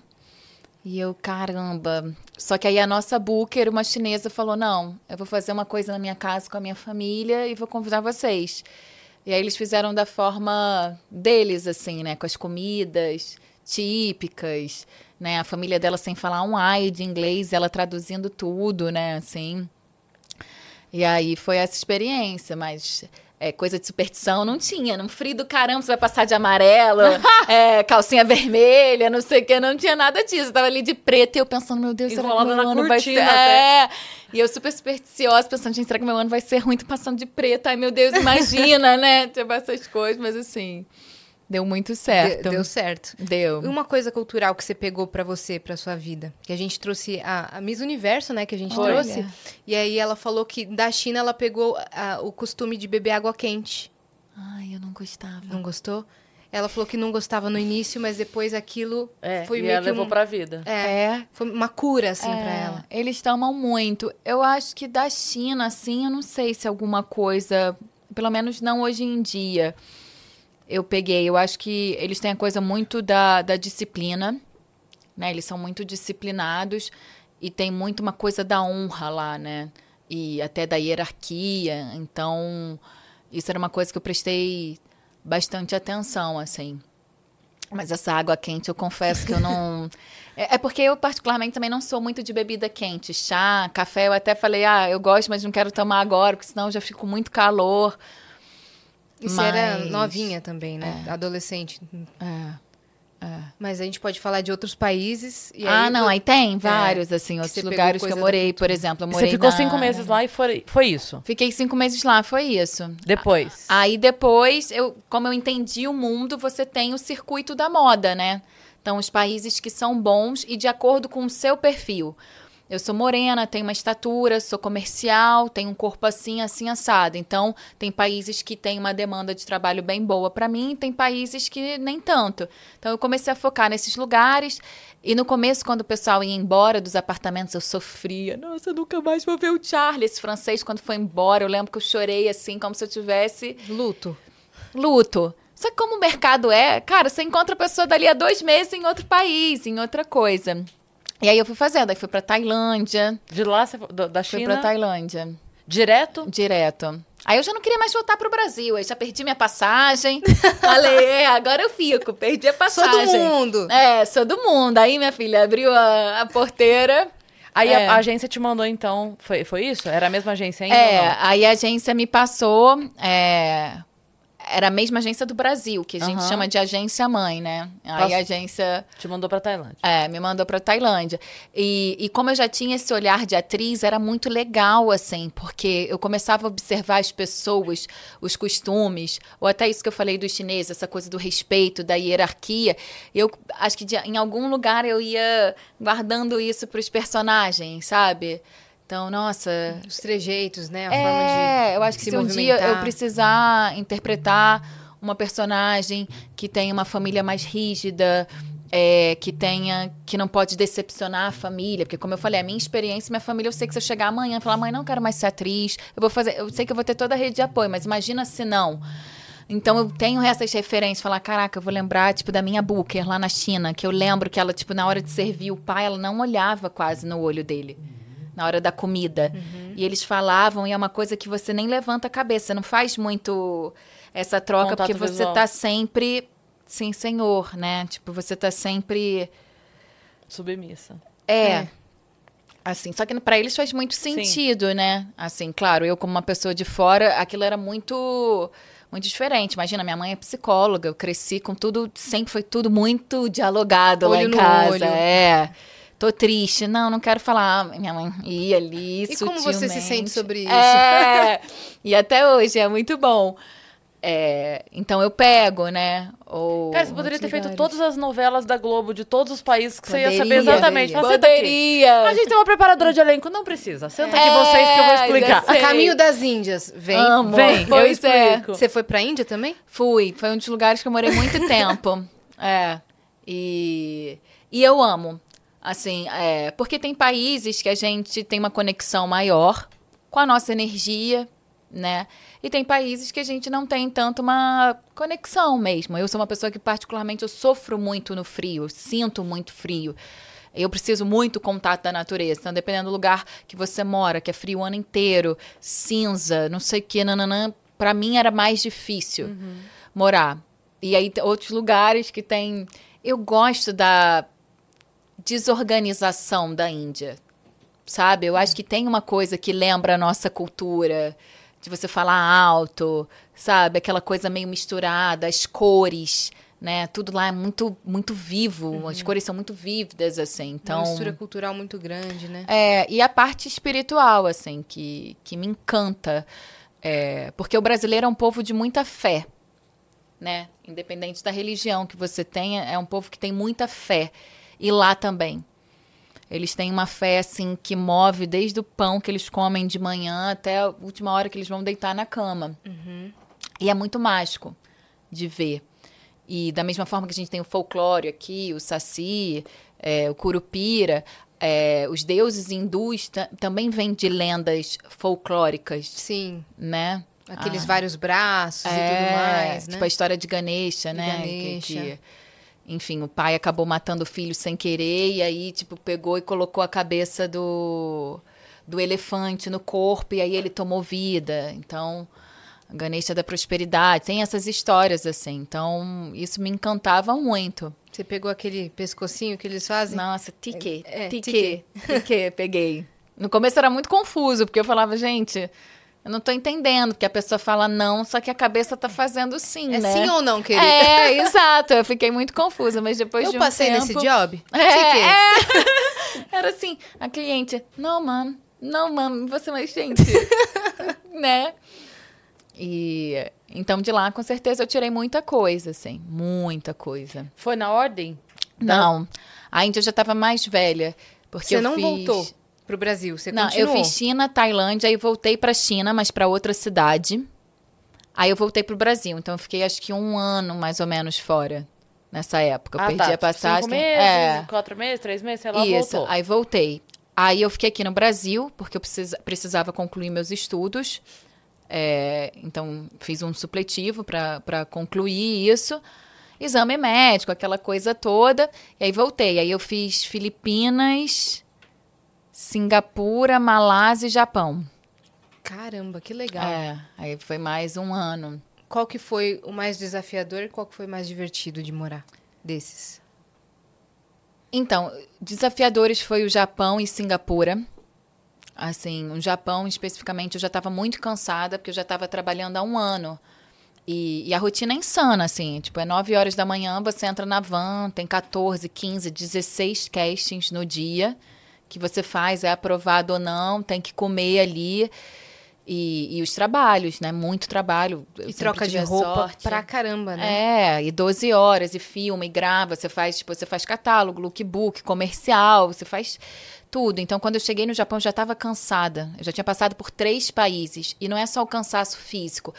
E eu, caramba. Só que aí a nossa booker, uma chinesa, falou: não, eu vou fazer uma coisa na minha casa com a minha família e vou convidar vocês. E aí eles fizeram da forma deles, assim, né? Com as comidas típicas, né? A família dela sem falar um ai de inglês, ela traduzindo tudo, né? Assim. E aí foi essa experiência, mas é, coisa de superstição não tinha. Num frio do caramba, você vai passar de amarelo, <laughs> é, calcinha vermelha, não sei o que, não tinha nada disso. Eu tava ali de preto e eu pensando, meu Deus, será que meu na ano vai ser... É, e eu super supersticiosa, pensando, gente, será que meu ano vai ser ruim? Tô passando de preto, ai meu Deus, imagina, <laughs> né? Tipo essas coisas, mas assim... Deu muito certo. Deu, deu certo. Deu. E uma coisa cultural que você pegou para você, para sua vida? Que a gente trouxe a, a Miss Universo, né? Que a gente Olha. trouxe. E aí ela falou que da China ela pegou a, o costume de beber água quente. Ai, eu não gostava. Não gostou? Ela falou que não gostava no início, mas depois aquilo é, foi e meio ela que levou um, pra vida. É, é, foi uma cura, assim, é, pra ela. Eles tomam muito. Eu acho que da China, assim, eu não sei se alguma coisa... Pelo menos não hoje em dia eu peguei. Eu acho que eles têm a coisa muito da, da disciplina, né? Eles são muito disciplinados e tem muito uma coisa da honra lá, né? E até da hierarquia. Então, isso era uma coisa que eu prestei bastante atenção, assim. Mas essa água quente, eu confesso que eu não. <laughs> é, é, porque eu, particularmente, também não sou muito de bebida quente. Chá, café, eu até falei, ah, eu gosto, mas não quero tomar agora, porque senão eu já fico muito calor. E você Mas... era novinha também, né? É. Adolescente. É. É. Mas a gente pode falar de outros países. ah, aí, não, aí tem vários, é, assim, outros lugares que eu morei, por exemplo. Eu morei você ficou na... cinco meses lá e foi, foi isso? Fiquei cinco meses lá, foi isso. Depois? Aí depois, eu, como eu entendi o mundo, você tem o circuito da moda, né? Então, os países que são bons e de acordo com o seu perfil. Eu sou morena, tenho uma estatura, sou comercial, tenho um corpo assim, assim assado. Então, tem países que têm uma demanda de trabalho bem boa para mim, tem países que nem tanto. Então, eu comecei a focar nesses lugares. E no começo, quando o pessoal ia embora dos apartamentos, eu sofria. Nossa, eu nunca mais vou ver o Charlie, esse francês, quando foi embora. Eu lembro que eu chorei assim, como se eu tivesse. Luto. Luto. Só que como o mercado é, cara, você encontra a pessoa dali a dois meses em outro país, em outra coisa. E aí eu fui fazendo, aí fui pra Tailândia. De lá, você, da China? Fui pra Tailândia. Direto? Direto. Aí eu já não queria mais voltar pro Brasil, aí já perdi minha passagem. <laughs> Falei, é, agora eu fico, perdi a passagem. Sou do mundo. É, sou do mundo. Aí minha filha abriu a, a porteira. Aí é. a, a, agência te mandou, então, foi, foi isso? Era a mesma agência ainda? É, aí a agência me passou é, era a mesma agência do Brasil, que a gente uhum. chama de agência mãe, né? Aí Posso... a agência. Te mandou pra Tailândia. É, me mandou pra Tailândia. E, e como eu já tinha esse olhar de atriz, era muito legal, assim, porque eu começava a observar as pessoas, os costumes, ou até isso que eu falei dos chineses, essa coisa do respeito, da hierarquia. Eu acho que de, em algum lugar eu ia guardando isso pros personagens, sabe? Então, nossa. Os trejeitos, né? A é, forma de. Eu acho que se, se um dia eu precisar interpretar uma personagem que tem uma família mais rígida, é, que tenha, que não pode decepcionar a família, porque como eu falei, a minha experiência, minha família, eu sei que se eu chegar amanhã e falar, mãe, não quero mais ser atriz, eu vou fazer, eu sei que eu vou ter toda a rede de apoio, mas imagina se não. Então eu tenho essas referências, falar, caraca, eu vou lembrar, tipo, da minha Booker lá na China, que eu lembro que ela, tipo, na hora de servir o pai, ela não olhava quase no olho dele na hora da comida. Uhum. E eles falavam, e é uma coisa que você nem levanta a cabeça, não faz muito essa troca, Contato porque você visual. tá sempre. Sim, senhor, né? Tipo, você tá sempre. Submissa. É. é. Assim, só que para eles faz muito sentido, Sim. né? Assim, claro, eu como uma pessoa de fora, aquilo era muito muito diferente. Imagina, minha mãe é psicóloga, eu cresci com tudo, sempre foi tudo muito dialogado olho lá em casa. Olho. É tô triste. Não, não quero falar. Minha mãe ia ali, E como você se sente sobre isso? É, e até hoje é muito bom. É, então eu pego, né? Ou Cara, você poderia ter lugares. feito todas as novelas da Globo de todos os países que poderia, você ia saber exatamente. Poderia. poderia. A gente tem uma preparadora de elenco, não precisa. Senta aqui é, vocês que eu vou explicar. A caminho das Índias. Vem, Amo. vem. eu é. explico. Você foi pra Índia também? Fui. Foi um dos lugares que eu morei muito tempo. <laughs> É. E, e eu amo. Assim, é, porque tem países que a gente tem uma conexão maior com a nossa energia, né? E tem países que a gente não tem tanto uma conexão mesmo. Eu sou uma pessoa que particularmente eu sofro muito no frio, sinto muito frio. Eu preciso muito contato da natureza. Então, dependendo do lugar que você mora, que é frio o ano inteiro, cinza, não sei o que, nananã, para mim era mais difícil uhum. morar. E aí, outros lugares que tem. Eu gosto da desorganização da Índia. Sabe? Eu acho que tem uma coisa que lembra a nossa cultura, de você falar alto, sabe? Aquela coisa meio misturada, as cores, né? Tudo lá é muito muito vivo, uhum. as cores são muito vívidas assim. Então, uma mistura cultural muito grande, né? É, e a parte espiritual assim que que me encanta, é, porque o brasileiro é um povo de muita fé. né? Independente da religião que você tenha, é um povo que tem muita fé. E lá também. Eles têm uma fé, assim, que move desde o pão que eles comem de manhã até a última hora que eles vão deitar na cama. Uhum. E é muito mágico de ver. E da mesma forma que a gente tem o folclore aqui, o saci, é, o curupira, é, os deuses hindus também vêm de lendas folclóricas. Sim. Né? Aqueles ah. vários braços é, e tudo mais, né? Tipo a história de Ganesha, né? Ganesha. Que, que, enfim, o pai acabou matando o filho sem querer e aí, tipo, pegou e colocou a cabeça do, do elefante no corpo e aí ele tomou vida. Então, Ganesha da prosperidade. Tem essas histórias, assim. Então, isso me encantava muito. Você pegou aquele pescocinho que eles fazem? Nossa, tique. É, tique. Tique, <laughs> peguei. No começo era muito confuso, porque eu falava, gente, eu não tô entendendo, porque a pessoa fala não, só que a cabeça tá fazendo sim, é né? sim ou não, querida? É, exato. Eu fiquei muito confusa, mas depois eu de um passei tempo... nesse job? <laughs> É, é. <laughs> Era assim, a cliente, não, mano, não, mano, você mais gente, <laughs> né? E então de lá, com certeza, eu tirei muita coisa, assim, muita coisa. Foi na ordem? Não, a Índia já estava mais velha, porque Você eu não fiz... voltou pro Brasil, você Não, continuou? eu fiz China, Tailândia, aí voltei para China, mas para outra cidade. Aí eu voltei pro Brasil, então eu fiquei acho que um ano mais ou menos fora nessa época. Eu ah, perdi tá. a passagem. Cinco meses, é. quatro meses, três meses, sei lá, Isso, voltou. aí voltei. Aí eu fiquei aqui no Brasil, porque eu precis, precisava concluir meus estudos. É, então, fiz um supletivo para concluir isso. Exame médico, aquela coisa toda. E aí voltei. Aí eu fiz Filipinas, Singapura, Malásia e Japão. Caramba, que legal. É, aí foi mais um ano. Qual que foi o mais desafiador e qual que foi mais divertido de morar desses? Então, desafiadores foi o Japão e Singapura. Assim, no Japão especificamente, eu já estava muito cansada, porque eu já estava trabalhando há um ano. E, e, a rotina é insana, assim. Tipo, é 9 horas da manhã, você entra na van, tem 14, 15, 16 castings no dia que você faz, é aprovado ou não, tem que comer ali. E, e os trabalhos, né? Muito trabalho. E troca de roupa sorte. pra caramba, né? É, e 12 horas, e filma, e grava. Você faz, tipo, você faz catálogo, lookbook, comercial, você faz tudo. Então, quando eu cheguei no Japão, eu já estava cansada. Eu já tinha passado por três países. E não é só o cansaço físico.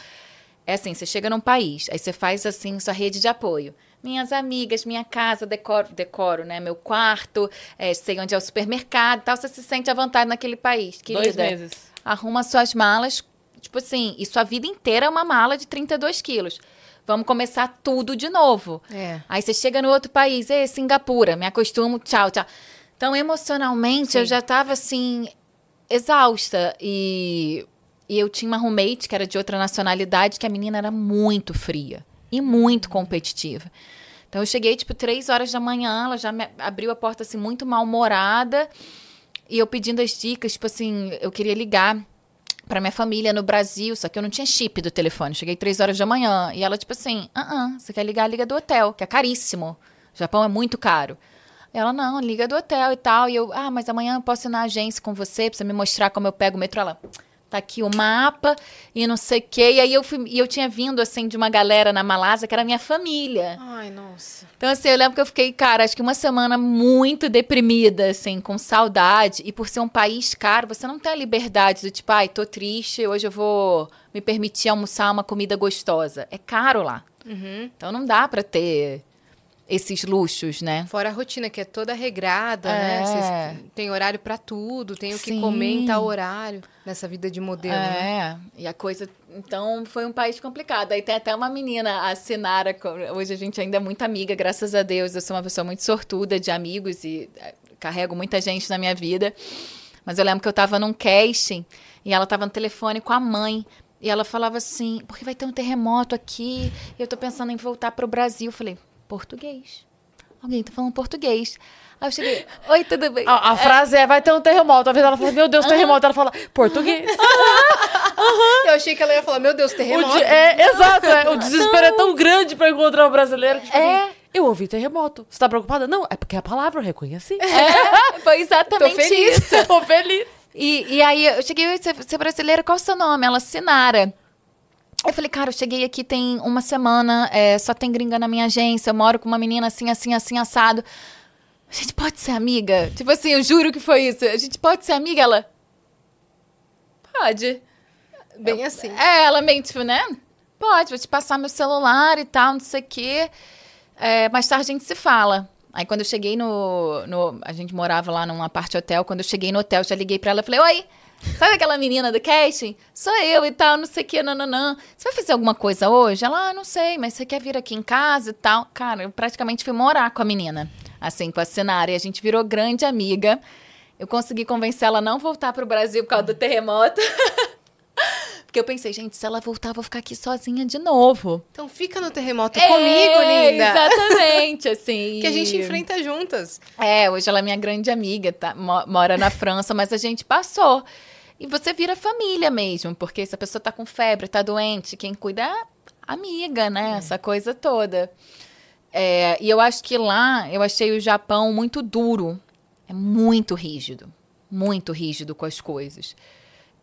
É assim, você chega num país, aí você faz, assim, sua rede de apoio minhas amigas, minha casa, decoro, decoro né? Meu quarto, é, sei onde é o supermercado tal. Você se sente à vontade naquele país, querida. Dois meses. Arruma suas malas, tipo assim, e sua vida inteira é uma mala de 32 quilos. Vamos começar tudo de novo. É. Aí você chega no outro país, é Singapura, me acostumo, tchau, tchau. Então, emocionalmente, Sim. eu já estava assim, exausta. E, e eu tinha uma roommate que era de outra nacionalidade, que a menina era muito fria e muito competitiva. Então eu cheguei, tipo, três horas da manhã, ela já abriu a porta, assim, muito mal-humorada. E eu pedindo as dicas, tipo assim, eu queria ligar para minha família no Brasil, só que eu não tinha chip do telefone. Cheguei três horas da manhã. E ela, tipo assim, ah, você quer ligar? Liga do hotel, que é caríssimo. O Japão é muito caro. Ela, não, liga do hotel e tal. E eu, ah, mas amanhã eu posso ir na agência com você você me mostrar como eu pego o metrô. Ela, tá aqui o mapa e não sei o quê. E aí eu, fui, e eu tinha vindo, assim, de uma galera na Malásia que era minha família. Ai, nossa. Então, assim, eu lembro que eu fiquei, cara, acho que uma semana muito deprimida, assim, com saudade. E por ser um país caro, você não tem a liberdade do tipo, ai, tô triste, hoje eu vou me permitir almoçar uma comida gostosa. É caro lá. Uhum. Então não dá para ter esses luxos, né? Fora a rotina que é toda regrada, É. né? Vocês tem horário pra tudo, tem o que Sim. comer em tal horário nessa vida de modelo, né? É, e a coisa. Então foi um país complicado. Aí tem até uma menina, a Sinara, hoje a gente ainda é muito amiga, graças a Deus. Eu sou uma pessoa muito sortuda de amigos e eh, carrego muita gente na minha vida. Mas eu lembro que eu tava num casting e ela tava no telefone com a mãe. E ela falava assim: porque vai ter um terremoto aqui e eu tô pensando em voltar pro Brasil. Eu falei: português. Alguém tá falando português. Aí eu cheguei: oi, tudo bem? A, a frase é, vai ter um terremoto. Às vezes ela fala, meu Deus, terremoto. Ela fala, português. <laughs> Eu achei que ela ia falar, meu Deus, terremoto. de- é, exato, é. O desespero é tão grande pra encontrar um brasileiro que, tipo É. assim, eu ouvi terremoto. Você tá preocupada? Não, é porque a palavra eu reconheci. É, foi exatamente Tô feliz. isso. <laughs> Tô feliz. E, e aí eu cheguei, "Oi, você você é brasileira, qual o seu nome? Ela, Sinara. Eu falei, cara, eu cheguei aqui tem uma semana, é, só tem gringa na minha agência, eu moro com uma menina assim, assim, assim, assado. A gente pode ser amiga? Tipo assim, eu juro que foi isso. A gente pode ser amiga? Ela. Pode. Bem assim. É, ela meio tipo, né? Pode, vou te passar meu celular e tal, não sei o quê. É, mais tarde a gente se fala. Aí quando eu cheguei no, no. A gente morava lá numa parte hotel. Quando eu cheguei no hotel, já liguei pra ela e falei: Oi, sabe aquela menina do casting? Sou eu e tal, não sei o que, nananã. Você vai fazer alguma coisa hoje? Ela, ah, não sei, mas você quer vir aqui em casa e tal? Cara, eu praticamente fui morar com a menina, assim, com a. E a gente virou grande amiga. Eu consegui convencer ela a não voltar pro Brasil por causa do terremoto. <laughs> Porque eu pensei, gente, se ela voltar, eu vou ficar aqui sozinha de novo. Então fica no terremoto é, comigo, linda. Exatamente, <laughs> assim. que a gente enfrenta juntas. É, hoje ela é minha grande amiga, tá? Mora na França, mas a gente passou. E você vira família mesmo, porque se a pessoa tá com febre, tá doente, quem cuida é amiga, né? É. Essa coisa toda. É, e eu acho que lá eu achei o Japão muito duro. É muito rígido. Muito rígido com as coisas.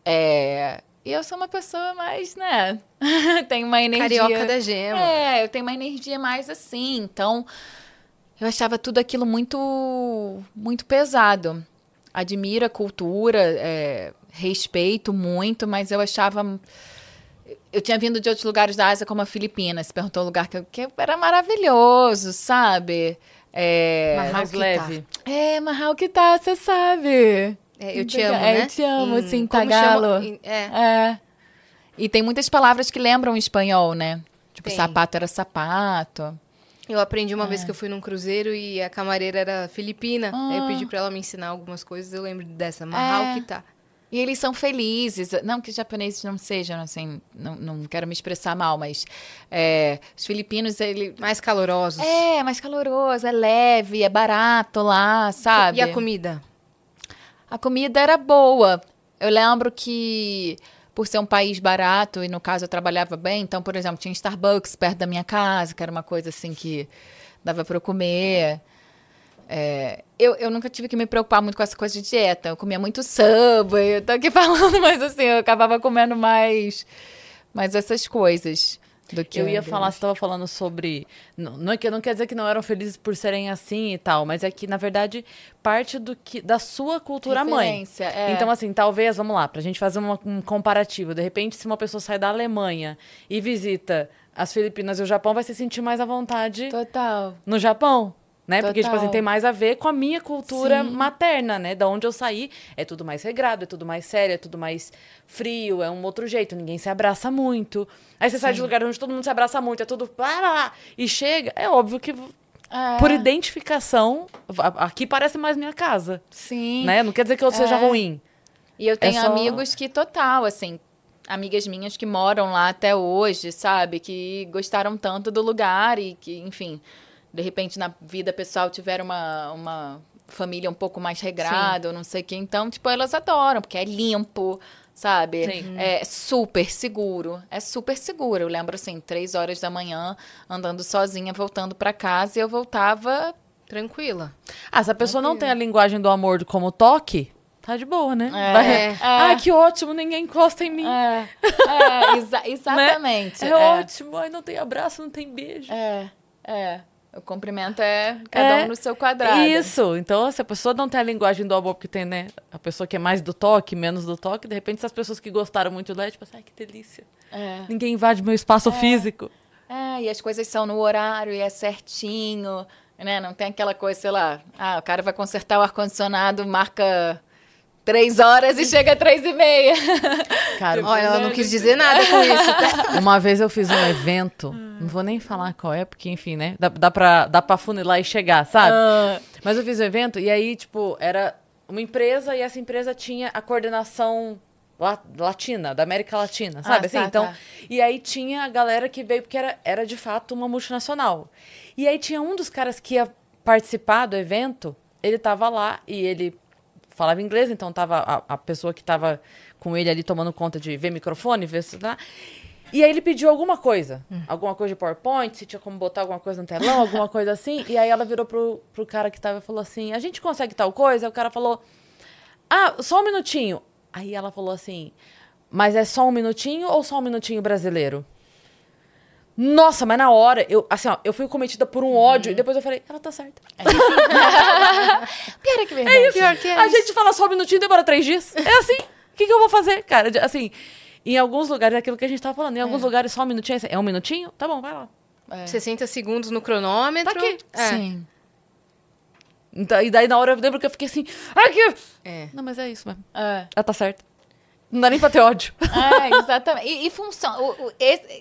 É, e eu sou uma pessoa mais, né? <laughs> tenho uma energia. Carioca da gema. É, eu tenho uma energia mais assim. Então, eu achava tudo aquilo muito, muito pesado. Admiro a cultura, é, respeito muito, mas eu achava. Eu tinha vindo de outros lugares da Ásia, como a Filipinas. Se perguntou um lugar que, que era maravilhoso, sabe? É, mais leve. Tá. É, Mahal que tá, você sabe. É, eu te amo, né? Eu te amo, em, assim, tagalo. Chama? É. é. E tem muitas palavras que lembram espanhol, né? Tipo, tem. sapato era sapato. Eu aprendi uma é. vez que eu fui num cruzeiro e a camareira era filipina. Ah. Aí eu pedi pra ela me ensinar algumas coisas, eu lembro dessa, é. que tá. E eles são felizes. Não que os japoneses não sejam, assim, não, não quero me expressar mal, mas é, os filipinos, ele... Mais calorosos. É, mais caloroso, é leve, é barato lá, sabe? E a comida? a comida era boa. Eu lembro que por ser um país barato e no caso eu trabalhava bem, então, por exemplo, tinha Starbucks perto da minha casa, que era uma coisa assim que dava para eu comer. É, eu, eu nunca tive que me preocupar muito com essa coisa de dieta. Eu comia muito Subway, eu tô aqui <laughs> falando, mas assim, eu acabava comendo mais, mais essas coisas. Do que eu ia falar, você estava falando sobre. Não, não, é não quer dizer que não eram felizes por serem assim e tal, mas é que, na verdade, parte do que da sua cultura mãe. É. Então, assim, talvez, vamos lá, pra gente fazer uma, um comparativo. De repente, se uma pessoa sai da Alemanha e visita as Filipinas e o Japão, vai se sentir mais à vontade. Total. No Japão né? Total. Porque, tipo assim, tem mais a ver com a minha cultura Sim. materna, né? Da onde eu saí, é tudo mais regrado, é tudo mais sério, é tudo mais frio, é um outro jeito, ninguém se abraça muito. Aí você Sim. sai de lugar onde todo mundo se abraça muito, é tudo lá, lá, lá, e chega, é óbvio que é. por identificação, aqui parece mais minha casa. Sim. Né? Não quer dizer que eu é. seja ruim. E eu tenho é só... amigos que total, assim, amigas minhas que moram lá até hoje, sabe? Que gostaram tanto do lugar e que, enfim, de repente na vida pessoal tiver uma, uma família um pouco mais regrada, ou não sei o que, então, tipo, elas adoram, porque é limpo, sabe? Sim. É super seguro. É super seguro. Eu lembro, assim, três horas da manhã, andando sozinha, voltando para casa, e eu voltava tranquila. Ah, se a pessoa Tranquila. não tem a linguagem do amor como toque, tá de boa, né? É, Vai... é. Ai, que ótimo, ninguém encosta em mim. É, é exa <laughs> exatamente. né? É, ótimo, ai, não tem abraço, não tem beijo. É, é. O cumprimento é cada é, um no seu quadrado. Isso. Então, se a pessoa não tem a linguagem do amor, porque tem, né? A pessoa que é mais do toque, menos do toque, de repente, essas pessoas que gostaram muito dela, tipo assim, ai, que delícia. É. Ninguém invade meu espaço é. físico. É, e as coisas são no horário e é certinho, né? Não tem aquela coisa, sei lá, ah, o cara vai consertar o ar-condicionado, marca três horas e chega três e meia. Cara, olha, ela não quis dizer nada com isso. Tá? <laughs> Uma vez eu fiz um evento, não vou nem falar qual é, porque, enfim, né? Dá, dá, pra, dá pra funilar e chegar, sabe? Ah. Mas eu fiz um evento e aí, tipo, era uma empresa e essa empresa tinha a coordenação latina, da América Latina, sabe? Ah, assim, tá, então, tá. e aí tinha a galera que veio porque era, era de fato uma multinacional. E aí tinha um dos caras que ia participar do evento, ele tava lá e ele falava inglês, então tava a, a pessoa que estava com ele ali tomando conta de ver microfone, ver se tá. E aí ele pediu alguma coisa. Hum. Alguma coisa de PowerPoint, se tinha como botar alguma coisa no telão, alguma <laughs> coisa assim. E aí ela virou pro, pro cara que tava e falou assim: a gente consegue tal coisa? Aí o cara falou: Ah, só um minutinho. Aí ela falou assim: mas é só um minutinho ou só um minutinho brasileiro? Nossa, mas na hora, eu, assim, ó, eu fui cometida por um ódio e depois eu falei, ela tá certa. <laughs> Pior é que verdade. É isso. Pior que é a isso. gente fala só um minutinho e demora três dias. É assim. O que, que eu vou fazer, cara? Assim, em alguns lugares, é aquilo que a gente tava falando, em alguns lugares só um minutinho. é assim, É um minutinho? Tá bom, vai lá. 60 segundos no cronômetro. Tá aqui. É. Sim. Então, e daí na hora eu lembro que eu fiquei assim, aqui. É. Não, mas é isso mesmo. É. Ela tá certa. Não dá nem pra ter ódio. É, <laughs> exatamente. E, e funciona.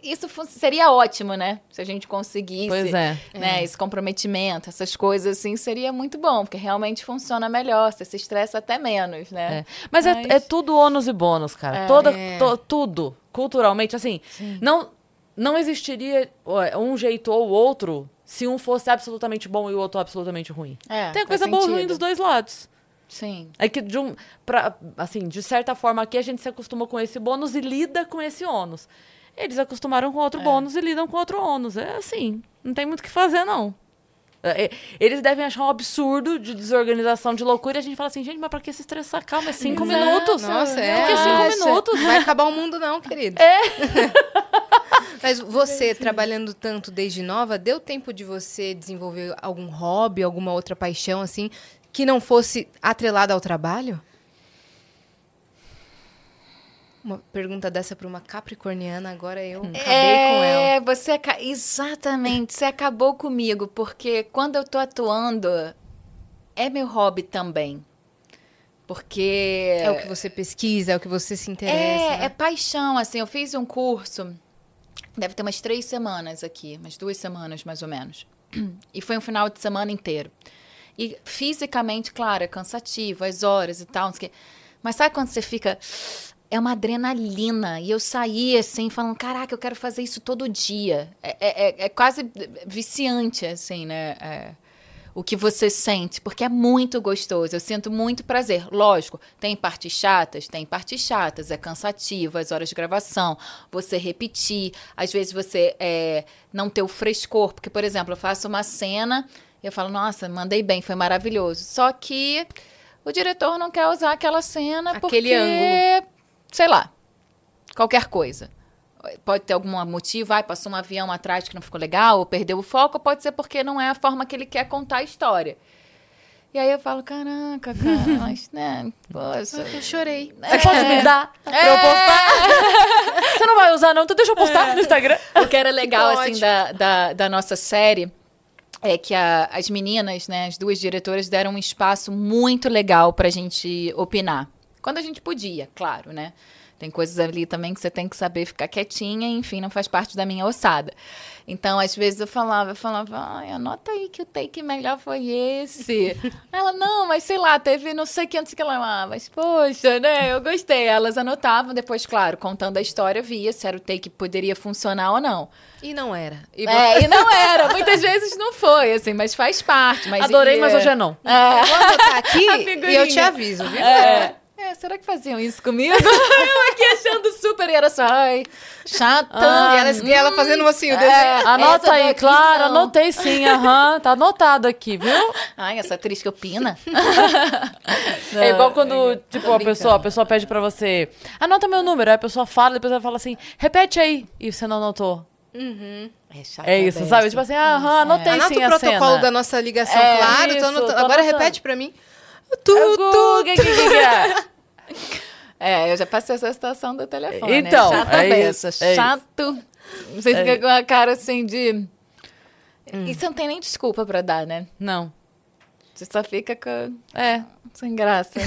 isso fun- seria ótimo, né? Se a gente conseguisse. Pois é. Né, Esse comprometimento, essas coisas assim, seria muito bom, porque realmente funciona melhor. Você se estressa até menos, né? É. Mas, É, é tudo ônus e bônus, cara. Toda, É. to- tudo, culturalmente, assim, não, não existiria um jeito ou outro se um fosse absolutamente bom e o outro absolutamente ruim. É, Tem coisa boa e ruim dos dois lados. Sim. É que, de, um, pra, assim, de certa forma, aqui a gente se acostuma com esse bônus e lida com esse ônus. Eles acostumaram com É. outro bônus e lidam com outro ônus. É assim, não tem muito o que fazer, não. É, é, Eles devem achar um absurdo de desorganização, de loucura, e a gente fala assim, gente, mas pra que se estressar? Calma, é cinco Exato. minutos. Nossa, é. Por que cinco Acha? minutos? Vai acabar o mundo, não, querido. É. <laughs> Mas você, trabalhando tanto desde nova, deu tempo de você desenvolver algum hobby, alguma outra paixão, assim, que não fosse atrelada ao trabalho? Uma pergunta dessa para uma capricorniana, agora eu acabei com ela. É, você exatamente, você acabou comigo, porque quando eu tô atuando é meu hobby também. Porque É o que você pesquisa, é o que você se interessa. É, né? é paixão, assim, eu fiz um curso, deve ter umas três semanas aqui, umas duas semanas mais ou menos. <clears throat> E foi um final de semana inteiro. E fisicamente, claro, é cansativo, as horas e tal, não sei. Mas sabe quando você fica. É uma adrenalina. E eu saí assim, falando: caraca, eu quero fazer isso todo dia. É, é, é- é quase viciante, assim, né? É, o que você sente, porque é muito gostoso. Eu sinto muito prazer. Lógico, tem partes chatas, tem partes chatas, é cansativo, as horas de gravação, você repetir, às vezes você é, não ter o frescor, porque, por exemplo, eu faço uma cena eu falo, nossa, mandei bem, foi maravilhoso. Só que o diretor não quer usar aquela cena Aquele porque, ângulo. sei lá, qualquer coisa. Pode ter algum motivo, ai, passou um avião atrás que não ficou legal, ou perdeu o foco, pode ser porque não é a forma que ele quer contar a história. E aí eu falo, caraca, cara, <laughs> mas, né, poxa. Eu chorei. Você pode me dar pra eu postar? <laughs> Você não vai usar, não? Então deixa eu postar no Instagram. O que era legal, assim, da, da, da nossa série é que a- as meninas, né, as duas diretoras, deram um espaço muito legal pra gente opinar. Quando a gente podia, claro, né? Tem coisas ali também que você tem que saber ficar quietinha, enfim, não faz parte da minha ossada. Então, às vezes eu falava, eu falava, ai, anota aí que o take melhor foi esse. Ela, não, mas sei lá, teve não sei que antes que ela, ah, mas poxa, né, eu gostei. Elas anotavam, depois, claro, contando a história, via se era o take que poderia funcionar ou não. E não era. E É, e não era, muitas vezes não foi, assim, mas faz parte. Mas Adorei, e- mas hoje é não. É. Vou anotar aqui <laughs> e eu te aviso, viu? É. É, será que faziam isso comigo? <laughs> eu aqui achando super, e era só, ai, chata. e, ela, e ela fazendo assim, o desenho. É, Anota aí, claro, não. anotei sim, aham. Tá anotado aqui, viu? Ai, essa atriz que opina. <laughs> É igual quando, tipo, a pessoa, a pessoa pede pra você, anota meu número, aí a pessoa fala, depois ela fala assim, repete aí, e você não anotou. É, chata É isso, sabe? Tipo assim, aham, anotei Anota sim o a protocolo cena. da nossa ligação, É, claro. tô isso, anotando. tô Agora anotando. repete pra mim. É que, que, que é? É, eu já passei essa situação do telefone. Então, né? chata é dessa, isso, é chato. Você fica com a cara assim de. E você não tem nem desculpa pra dar, né? Não. Você só fica com... É. sem graça.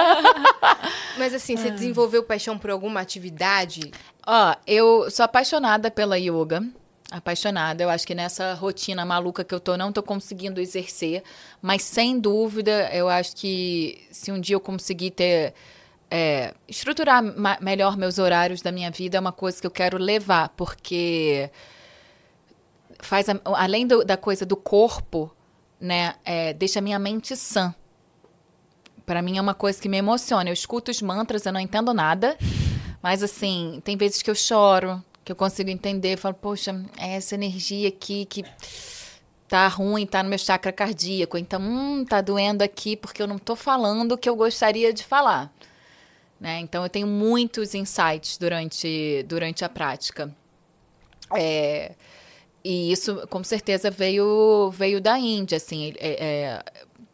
<laughs> Mas assim, você desenvolveu paixão por alguma atividade? Ó, eu sou apaixonada pela yoga. Apaixonada. Eu acho que nessa rotina maluca que eu tô, não tô conseguindo exercer. Mas sem dúvida, eu acho que se um dia eu conseguir ter. é, estruturar melhor meus horários da minha vida é uma coisa que eu quero levar, porque faz a- além do- da coisa do corpo, né, é, deixa a minha mente sã. Pra mim é uma coisa que me emociona. Eu escuto os mantras, eu não entendo nada. Mas assim, tem vezes que eu choro, que eu consigo entender, eu falo, poxa, é essa energia aqui que tá ruim, tá no meu chakra cardíaco. Então, hum, tá doendo aqui porque eu não tô falando o que eu gostaria de falar. Né? Então, eu tenho muitos insights durante, durante a prática. É, e isso, com certeza, veio, veio da Índia. Assim, é, é,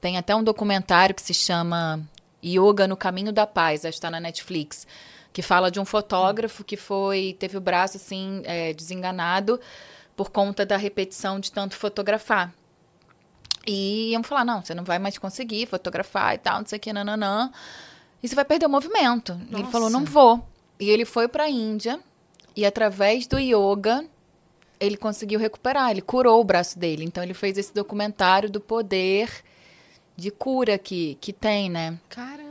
tem até um documentário que se chama Yoga no Caminho da Paz, está na Netflix, que fala de um fotógrafo que foi teve o braço assim é, desenganado por conta da repetição de tanto fotografar. E iam falar, não, você não vai mais conseguir fotografar e tal, não sei o que, nananã. E você vai perder o movimento. E ele falou, não vou. E ele foi para a Índia e através do yoga ele conseguiu recuperar, ele curou o braço dele. Então ele fez esse documentário do poder de cura que, que tem, né? Caramba!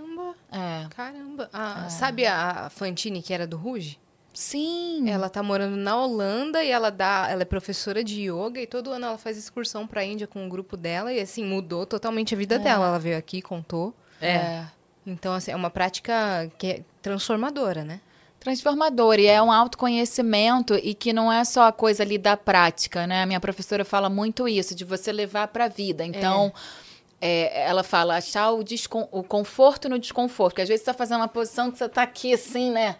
É. Caramba! Ah, Sabe a Fantine, que era do Ruge? Sim. Ela tá morando na Holanda e ela dá, ela é professora de yoga e todo ano ela faz excursão pra Índia com o grupo dela e assim mudou totalmente a vida dela. Ela veio aqui, contou. É. Então assim, é uma prática que é transformadora, né? Transformador, e é um autoconhecimento e que não é só a coisa ali da prática, né? A minha professora fala muito isso, de você levar para a vida. Então, é, ela fala achar o, o conforto no desconforto, porque às vezes você está fazendo uma posição que você está aqui assim, né?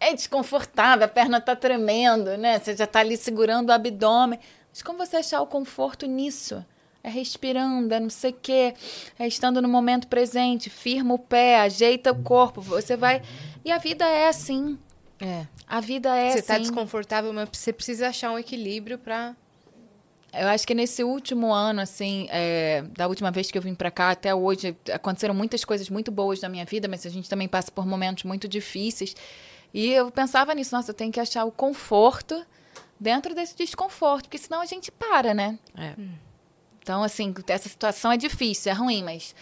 É desconfortável, a perna está tremendo, né? Você já está ali segurando o abdômen. Mas como você achar o conforto nisso? É respirando, é não sei o quê, é estando no momento presente, firma o pé, ajeita o corpo, você vai. E a vida é assim. É. A vida é você assim. tá desconfortável, mas você precisa achar um equilíbrio pra. Eu acho que nesse último ano, assim, é, da última vez que eu vim pra cá até hoje, aconteceram muitas coisas muito boas na minha vida, mas a gente também passa por momentos muito difíceis. E eu pensava nisso, nossa, eu tenho que achar o conforto dentro desse desconforto, porque senão a gente para, né? É. Então, assim, essa situação é difícil, é ruim, mas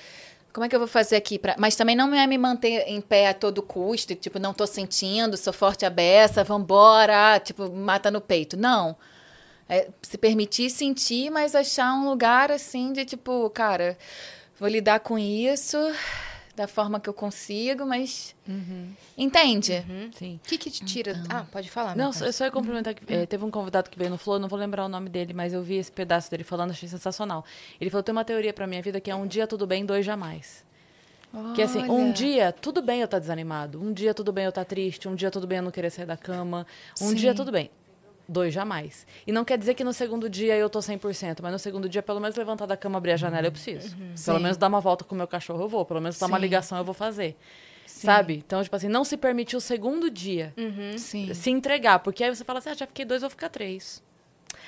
como é que eu vou fazer aqui? Pra... Mas também não é me manter em pé a todo custo, tipo, não tô sentindo, sou forte a beça, vambora, tipo, mata no peito. Não. É se permitir sentir, mas achar um lugar assim de tipo, cara, vou lidar com isso da forma que eu consigo, mas. Entende? Sim. O que que te tira? Ah, pode falar. Não, Marta. eu só ia complementar que eh, teve um convidado que veio no Flow, não vou lembrar o nome dele, mas eu vi esse pedaço dele falando, achei sensacional. Ele falou: tem uma teoria pra minha vida que é um dia tudo bem, dois jamais. Que assim, um dia tudo bem eu estar desanimado, um dia tudo bem eu estar triste, um dia tudo bem eu não querer sair da cama, um Sim. dia tudo bem. Dois jamais. E não quer dizer que no segundo dia eu tô 100%, mas no segundo dia, pelo menos levantar da cama, abrir a janela, eu preciso. Pelo Sim. menos dar uma volta com o meu cachorro, eu vou. Pelo menos dar uma Sim. ligação, eu vou fazer. Sabe? Então, tipo assim, não se permitir o segundo dia Sim. se entregar. Porque aí você fala assim, ah, já fiquei dois, vou ficar três.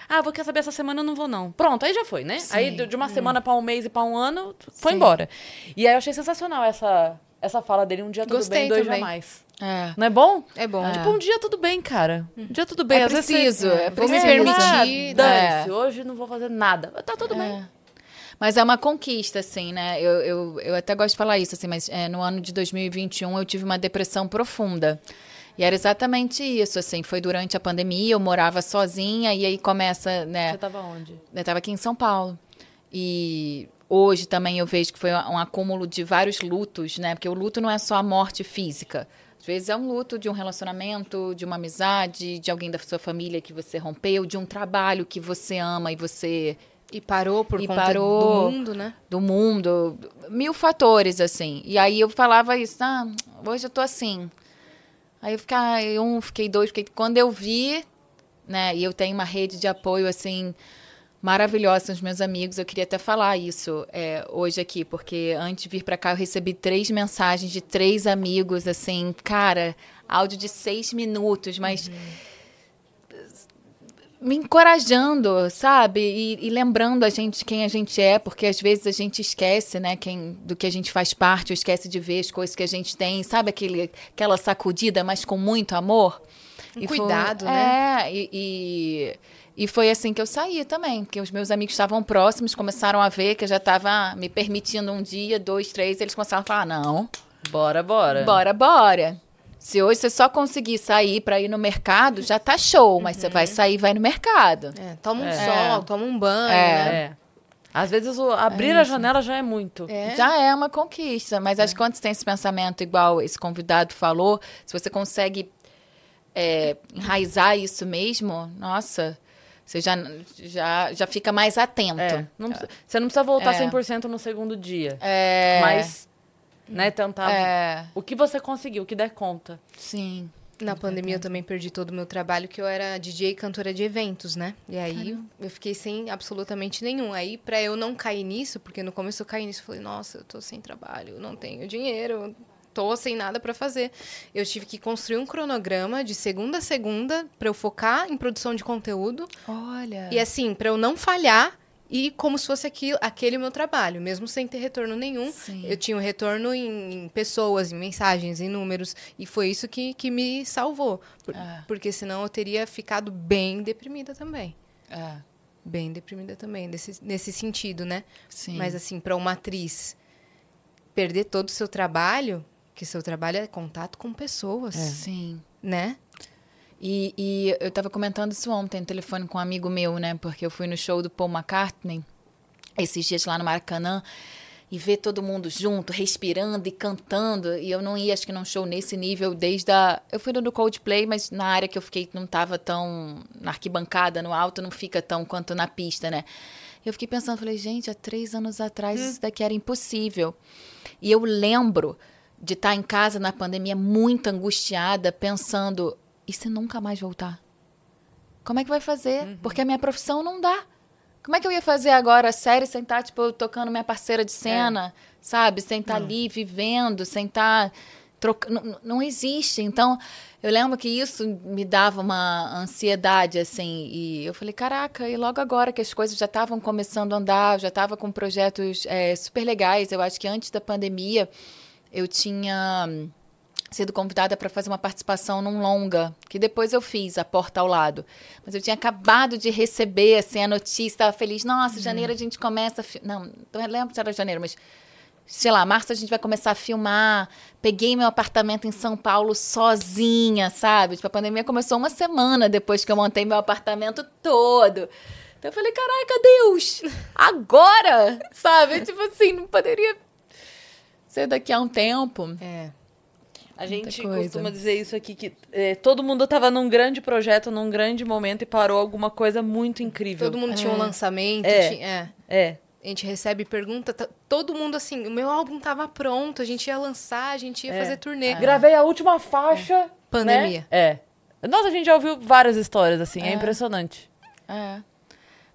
Ah, vou quer saber essa semana eu não vou não. Pronto, aí já foi, né? Aí de uma semana pra um mês e pra um ano, foi Sim. embora. E aí eu achei sensacional essa, essa fala dele, um dia tudo Gostei bem, dois também. jamais. É. Não é bom? É bom. Tipo, um dia tudo bem, cara. Um dia tudo bem. É Às vezes preciso, você- é Vou me preciso. permitir, Ah, É. hoje não vou fazer nada. Tá tudo bem. É. Mas é uma conquista, assim, né? Eu, eu, eu até gosto de falar isso, assim, mas é, no ano de 2021 eu tive uma depressão profunda. E era exatamente isso, assim, foi durante a pandemia, eu morava sozinha e aí começa, né? Você tava onde? Eu estava aqui em São Paulo. E hoje também eu vejo que foi um acúmulo de vários lutos, né? Porque o luto não é só a morte física. Às vezes é um luto de um relacionamento, de uma amizade, de alguém da sua família que você rompeu, de um trabalho que você ama e você E parou por E conta parou. do mundo, né? do mundo, mil fatores, assim. E aí eu falava isso, ah, hoje eu tô assim. Aí eu fiquei um, fiquei dois, fiquei. Quando eu vi, né, e eu tenho uma rede de apoio, assim, maravilhosa, são os meus amigos, eu queria até falar isso é, hoje aqui, porque antes de vir pra cá eu recebi três mensagens de três amigos, assim, cara, áudio de seis minutos, mas me encorajando, sabe? E, e lembrando a gente quem a gente é, porque às vezes a gente esquece, né, quem, do que a gente faz parte, ou esquece de ver as coisas que a gente tem, sabe? Aquele, aquela sacudida, mas com muito amor. Um E foi- cuidado, né? É, e, e, e foi assim que eu saí também, porque os meus amigos estavam próximos, começaram a ver que eu já estava me permitindo um dia, dois, três, eles começaram a falar, não, Bora, bora. Bora, bora. Se hoje você só conseguir sair para ir no mercado, já tá show, mas você vai sair e vai no mercado. É, toma um É. sol, toma um banho, É. né? É. Às vezes o- abrir a janela já é muito. É. Já é uma conquista, mas acho que quando você tem esse pensamento igual esse convidado falou, se você consegue é, enraizar isso mesmo, nossa, você já, já, já fica mais atento. É, não precisa- você não precisa voltar É. 100% no segundo dia. É, Mas né? Tentar É. o que você conseguiu, o que der conta. Sim. Na pandemia eu também perdi todo o meu trabalho, que eu era DJ e cantora de eventos, né? E aí eu fiquei sem absolutamente nenhum. Aí, pra eu não cair nisso, porque no começo eu caí nisso, eu falei, nossa, eu tô sem trabalho, não tenho dinheiro, tô sem nada pra fazer. Eu tive que construir um cronograma de segunda a segunda pra eu focar em produção de conteúdo. Olha. E assim, pra eu não falhar e como se fosse aquilo, aquele meu trabalho, mesmo sem ter retorno nenhum. Sim. Eu tinha um retorno em, em pessoas, em mensagens, em números. E foi isso que, que me salvou. Por- Ah. Porque senão eu teria ficado bem deprimida também. É, Bem deprimida também, nesse, nesse sentido, né? sim. Mas assim, para uma atriz perder todo o seu trabalho, que seu trabalho é contato com pessoas, Sim. né? E, e eu tava comentando isso ontem no telefone com um amigo meu, né? Porque eu fui no show do Paul McCartney esses dias lá no Maracanã e ver todo mundo junto, respirando e cantando. E eu não ia, acho que num show nesse nível desde a. Eu fui no do Coldplay, mas na área que eu fiquei não tava tão. Na arquibancada, no alto, não fica tão quanto na pista, né? E eu fiquei pensando, falei, gente, há três anos atrás isso daqui era impossível. E eu lembro de estar em casa na pandemia muito angustiada, pensando, e se nunca mais voltar? Como é que vai fazer? Porque a minha profissão não dá. Como é que eu ia fazer agora a série sem estar, tipo, tocando minha parceira de cena, sabe? Sem estar ali vivendo, sem estar trocando. Não, não existe. Então, eu lembro que isso me dava uma ansiedade, assim. E eu falei, caraca, e logo agora que as coisas já estavam começando a andar, eu já estava com projetos é, super legais. Eu acho que antes da pandemia eu tinha hum, sido convidada para fazer uma participação num longa, que depois eu fiz, A Porta ao Lado. Mas eu tinha acabado de receber assim, a notícia, estava feliz. Nossa, janeiro a gente começa. Não, não lembro se era janeiro, mas. Sei lá, março a gente vai começar a filmar. Peguei meu apartamento em São Paulo sozinha, sabe? Tipo, a pandemia começou uma semana depois que eu montei meu apartamento todo. Então eu falei, caraca, Deus! Agora! <laughs> Sabe? Tipo assim, não poderia ser daqui a um tempo. É. A gente coisa. costuma dizer isso aqui, que é, todo mundo tava num grande projeto, num grande momento e parou alguma coisa muito incrível. Todo mundo tinha um lançamento. É. tinha- é. É. A gente recebe pergunta, tá- todo mundo assim, o meu álbum tava pronto, a gente ia lançar, a gente ia É. fazer turnê. Gravei a última faixa. Pandemia. né? É. Nossa, a gente já ouviu várias histórias, assim, é, É. impressionante. É.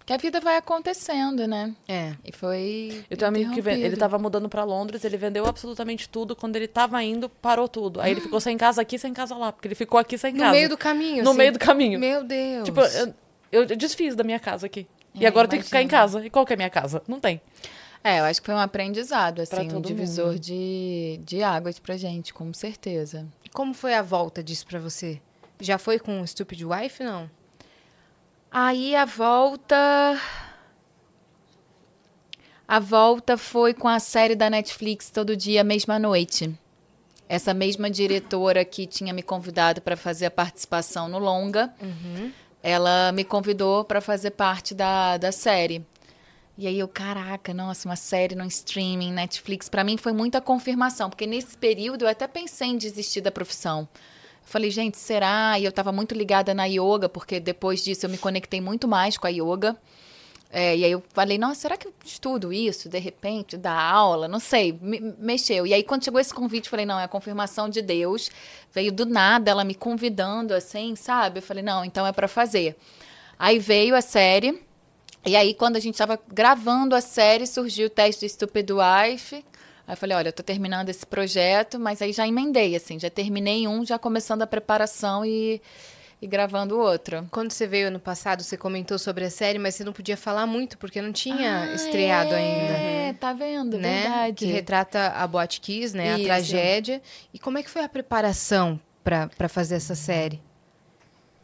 Que a vida vai acontecendo, né? É. E foi. Eu tenho um amigo que ven- ele tava mudando pra Londres, ele vendeu absolutamente tudo. Quando ele tava indo, parou tudo. Aí ele ficou sem casa aqui, sem casa lá, porque ele ficou aqui sem No casa. meio do caminho, No assim. meio do caminho. Meu Deus. Tipo, eu, eu desfiz da minha casa aqui. E É, agora eu tenho que ficar em casa. E qual que é a minha casa? Não tem. É, eu acho que foi um aprendizado, assim, um divisor mundo. de, de águas pra gente, com certeza. E como foi a volta disso pra você? Já foi com o Stupid Wife, não? Aí a volta. A volta foi com a série da Netflix Todo Dia, Mesma Noite. Essa mesma diretora que tinha me convidado para fazer a participação no Longa, ela me convidou para fazer parte da, da série. E aí eu, caraca, nossa, uma série no streaming, Netflix, para mim foi muita confirmação, porque nesse período eu até pensei em desistir da profissão. Falei, gente, será? E eu estava muito ligada na yoga, porque depois disso eu me conectei muito mais com a yoga. É, e aí eu falei, nossa, será que eu estudo isso, de repente, dar aula? Não sei, me- mexeu. E aí quando chegou esse convite, falei, não, é a confirmação de Deus. Veio do nada, ela me convidando, assim, sabe? Eu falei, não, então é para fazer. Aí veio a série, e aí quando a gente estava gravando a série, surgiu o teste do Stupid Wife. Aí eu falei, olha, eu tô terminando esse projeto, mas aí já emendei, assim, já terminei um, já começando a preparação e, e gravando o outro. Quando você veio ano passado, você comentou sobre a série, mas você não podia falar muito, porque não tinha Ah, estreado é, ainda. tá vendo? Né? Verdade. Que retrata a Boate Kiss, né? Isso. A tragédia. E como é que foi a preparação pra fazer essa série?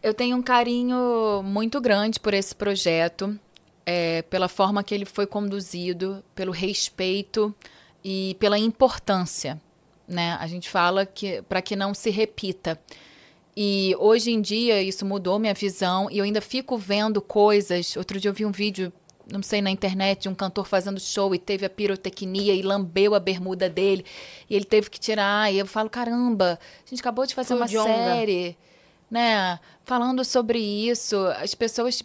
Eu tenho um carinho muito grande por esse projeto, é, pela forma que ele foi conduzido, pelo respeito e pela importância. Né? A gente fala que para que não se repita. E hoje em dia isso mudou minha visão e eu ainda fico vendo coisas. Outro dia eu vi um vídeo, não sei, na internet, de um cantor fazendo show e teve a pirotecnia e lambeu a bermuda dele. E ele teve que tirar. E eu falo, caramba, a gente acabou de fazer Foi uma Djonga. série, né? Falando sobre isso. As pessoas.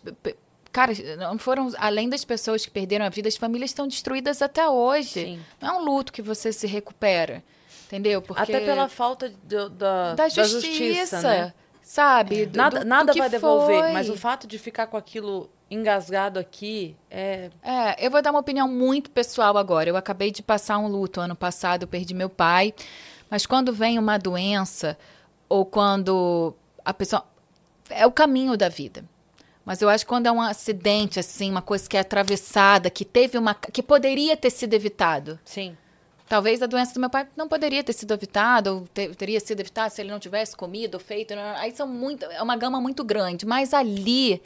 Cara, não foram. Além das pessoas que perderam a vida, as famílias estão destruídas até hoje. Sim. Não é um luto que você se recupera. Entendeu? Porque Até pela falta de- da, da justiça, justiça, né? sabe? Do- Nada, do- nada do que vai devolver, foi. mas o fato de ficar com aquilo engasgado aqui é. É, eu vou dar uma opinião muito pessoal agora. Eu acabei de passar um luto ano passado, eu perdi meu pai. Mas quando vem uma doença, ou quando a pessoa. É o caminho da vida. Mas eu acho que quando é um acidente, assim, uma coisa que é atravessada, que teve uma. que poderia ter sido evitado. Sim. Talvez a doença do meu pai não poderia ter sido evitada, ou te- teria sido evitada se ele não tivesse comido ou feito. não, não. Aí são muito, é uma gama muito grande. Mas ali,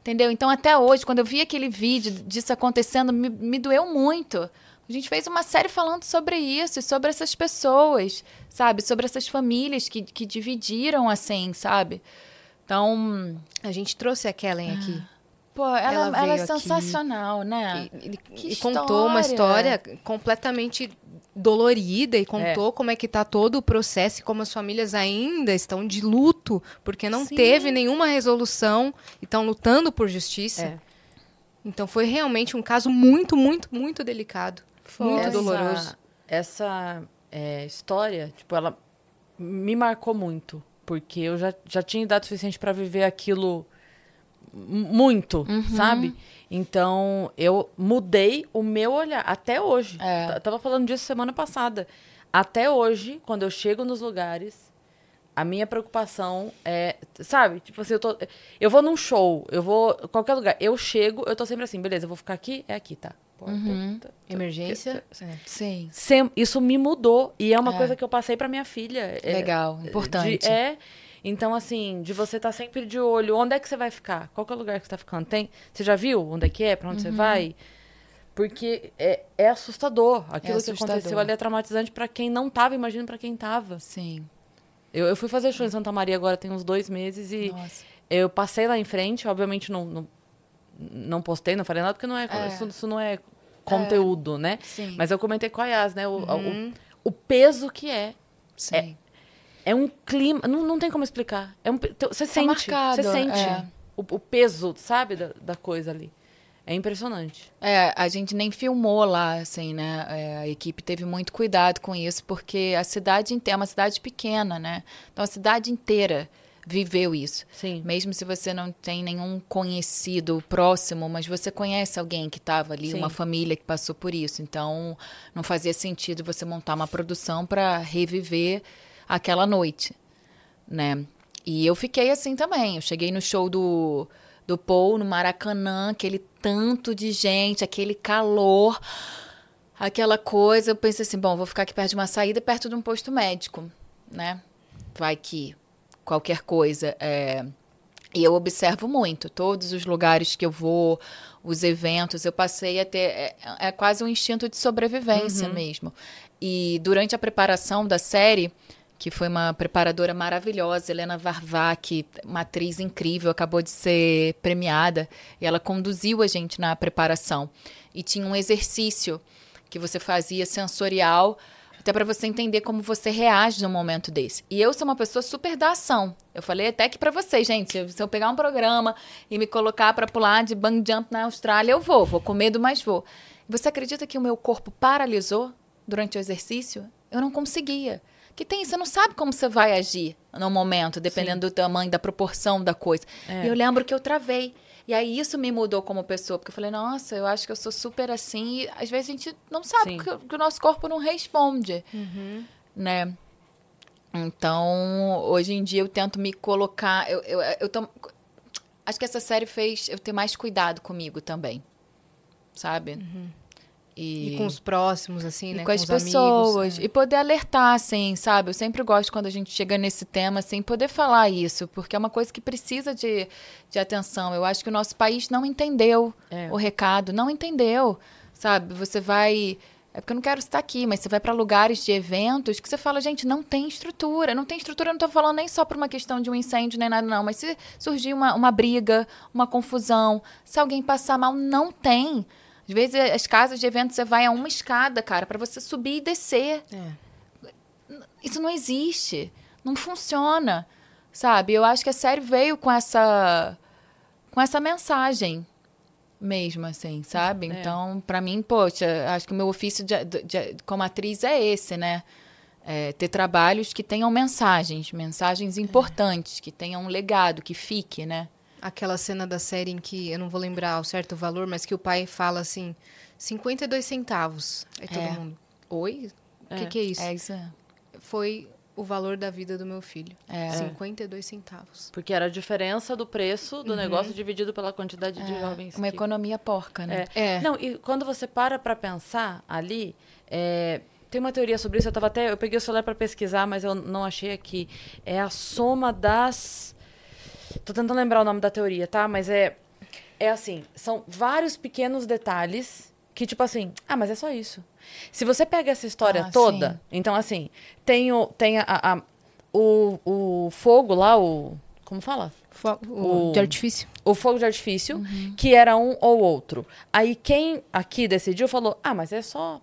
entendeu? Então, até hoje, quando eu vi aquele vídeo disso acontecendo, me, me doeu muito. A gente fez uma série falando sobre isso, sobre essas pessoas, sabe? Sobre essas famílias que, que dividiram assim, sabe? Então, A gente trouxe a Kellen aqui. pô, ela, Ela ela, é veio aqui sensacional, né? E, e- e contou uma história completamente dolorida e contou como é que tá todo o processo e como as famílias ainda estão de luto, porque não Sim. teve nenhuma resolução e estão lutando por justiça. É. Então foi realmente um caso muito, muito, muito delicado. Muito Essa- doloroso. Essa é, história, tipo, ela me marcou muito. Porque eu já, já tinha idade suficiente para viver aquilo muito, sabe? Então, eu mudei o meu olhar. Até hoje. É. Tava falando disso semana passada. Até hoje, quando eu chego nos lugares, a minha preocupação é, sabe? Tipo assim, eu tô. Eu vou num show, eu vou. Qualquer lugar. Eu chego, eu tô sempre assim, beleza, eu vou ficar aqui, é aqui, tá? Porta, tá, tá. Emergência. Sim. Sem- isso me mudou. E é uma É. coisa que eu passei pra minha filha. É, Legal, importante. de- é. Então, assim, de você estar sempre de olho. Onde é que você vai ficar? Qual que é o lugar que você tá ficando? Tem, você já viu onde é que é? Pra onde você Uhum. vai? Porque é, é assustador. Aquilo que assustador. aconteceu ali é traumatizante pra quem não tava, imagina pra quem tava. Sim. Eu, eu fui fazer show em Santa Maria agora tem uns dois meses e Nossa. eu passei lá em frente, obviamente não, não, não postei, não falei nada, porque não é, É. Isso, isso não é conteúdo, né? Sim. Mas eu comentei com a Yas, né? O, Uhum. o, o peso que é. Sim. É um clima. Não, não tem como explicar. É um, você sente. marcado, Você sente é. o, o peso, sabe, da, da coisa ali. É impressionante. É, a gente nem filmou lá, assim, né? É, a equipe teve muito cuidado com isso, porque a cidade inteira é uma cidade pequena, né? Então a cidade inteira viveu isso. Sim. Mesmo se você não tem nenhum conhecido próximo, mas você conhece alguém que estava ali, Sim. uma família que passou por isso. Então não fazia sentido você montar uma produção para reviver aquela noite, né? E eu fiquei assim também. Eu cheguei no show do, do Paul, no Maracanã, aquele tanto de gente, aquele calor, aquela coisa. Eu pensei assim, bom, vou ficar aqui perto de uma saída, perto de um posto médico, né? Vai que qualquer coisa. é, E eu observo muito, todos os lugares que eu vou, os eventos, eu passei a ter. É, é quase um instinto de sobrevivência mesmo. E durante a preparação da série, que foi uma preparadora maravilhosa, Helena Varvac, uma atriz incrível, acabou de ser premiada, e ela conduziu a gente na preparação. E tinha um exercício que você fazia sensorial, até para você entender como você reage num momento desse. E eu sou uma pessoa super da ação. Eu falei até que para vocês, gente, se eu pegar um programa e me colocar para pular de bungee jump na Austrália, eu vou, vou com medo, mas vou. Você acredita que o meu corpo paralisou durante o exercício? Eu não conseguia. Que tem, você não sabe como você vai agir no momento, dependendo do tamanho, da proporção da coisa. É. E eu lembro que eu travei. E aí isso me mudou como pessoa, porque eu falei, nossa, eu acho que eu sou super assim. E às vezes a gente não sabe que, que o nosso corpo não responde, né? Então, hoje em dia eu tento me colocar. Eu, eu, eu tô- acho que essa série fez eu ter mais cuidado comigo também, sabe? E com os próximos, assim, E né? com as pessoas. amigos. é. E poder alertar, assim, sabe? Eu sempre gosto quando a gente chega nesse tema, assim, poder falar isso, porque é uma coisa que precisa de, de atenção. Eu acho que o nosso país não entendeu É. o recado, não entendeu, sabe? Você vai. É porque eu não quero estar aqui, mas você vai para lugares de eventos que você fala, gente, não tem estrutura. Não tem estrutura, eu não tô falando nem só por uma questão de um incêndio, nem nada, não. Mas se surgir uma, uma briga, uma confusão, se alguém passar mal, não tem. Às vezes, as casas de eventos, você vai a uma escada, cara, para você subir e descer. É. Isso não existe. Não funciona. Sabe? Eu acho que a série veio com essa com essa mensagem, mesmo, assim, sabe? É. Então, para mim, poxa, acho que o meu ofício de, de, de, como atriz é esse, né? É, ter trabalhos que tenham mensagens, mensagens importantes, que tenham um legado, que fique, né? Aquela cena da série em que, eu não vou lembrar o certo valor, mas que o pai fala assim, 52 centavos. Aí todo é. mundo, oi? O que, que é isso? É isso. Foi o valor da vida do meu filho. É. 52 centavos. Porque era a diferença do preço do uhum. negócio dividido pela quantidade é. de jovens. Uma que... economia porca, né? É. é. Não, e quando você para para pensar ali, é, tem uma teoria sobre isso, eu tava até, eu peguei o celular para pesquisar, mas eu não achei aqui. É a soma das Tô tentando lembrar o nome da teoria, tá? Mas é é assim, são vários pequenos detalhes que tipo assim, ah, mas é só isso. Se você pega essa história ah, toda, sim. então assim, tem o, tem a, a, o, o fogo lá, o. Como fala? o, de artifício. O fogo de artifício, uhum. que era um ou outro. Aí quem aqui decidiu falou: ah, mas é só.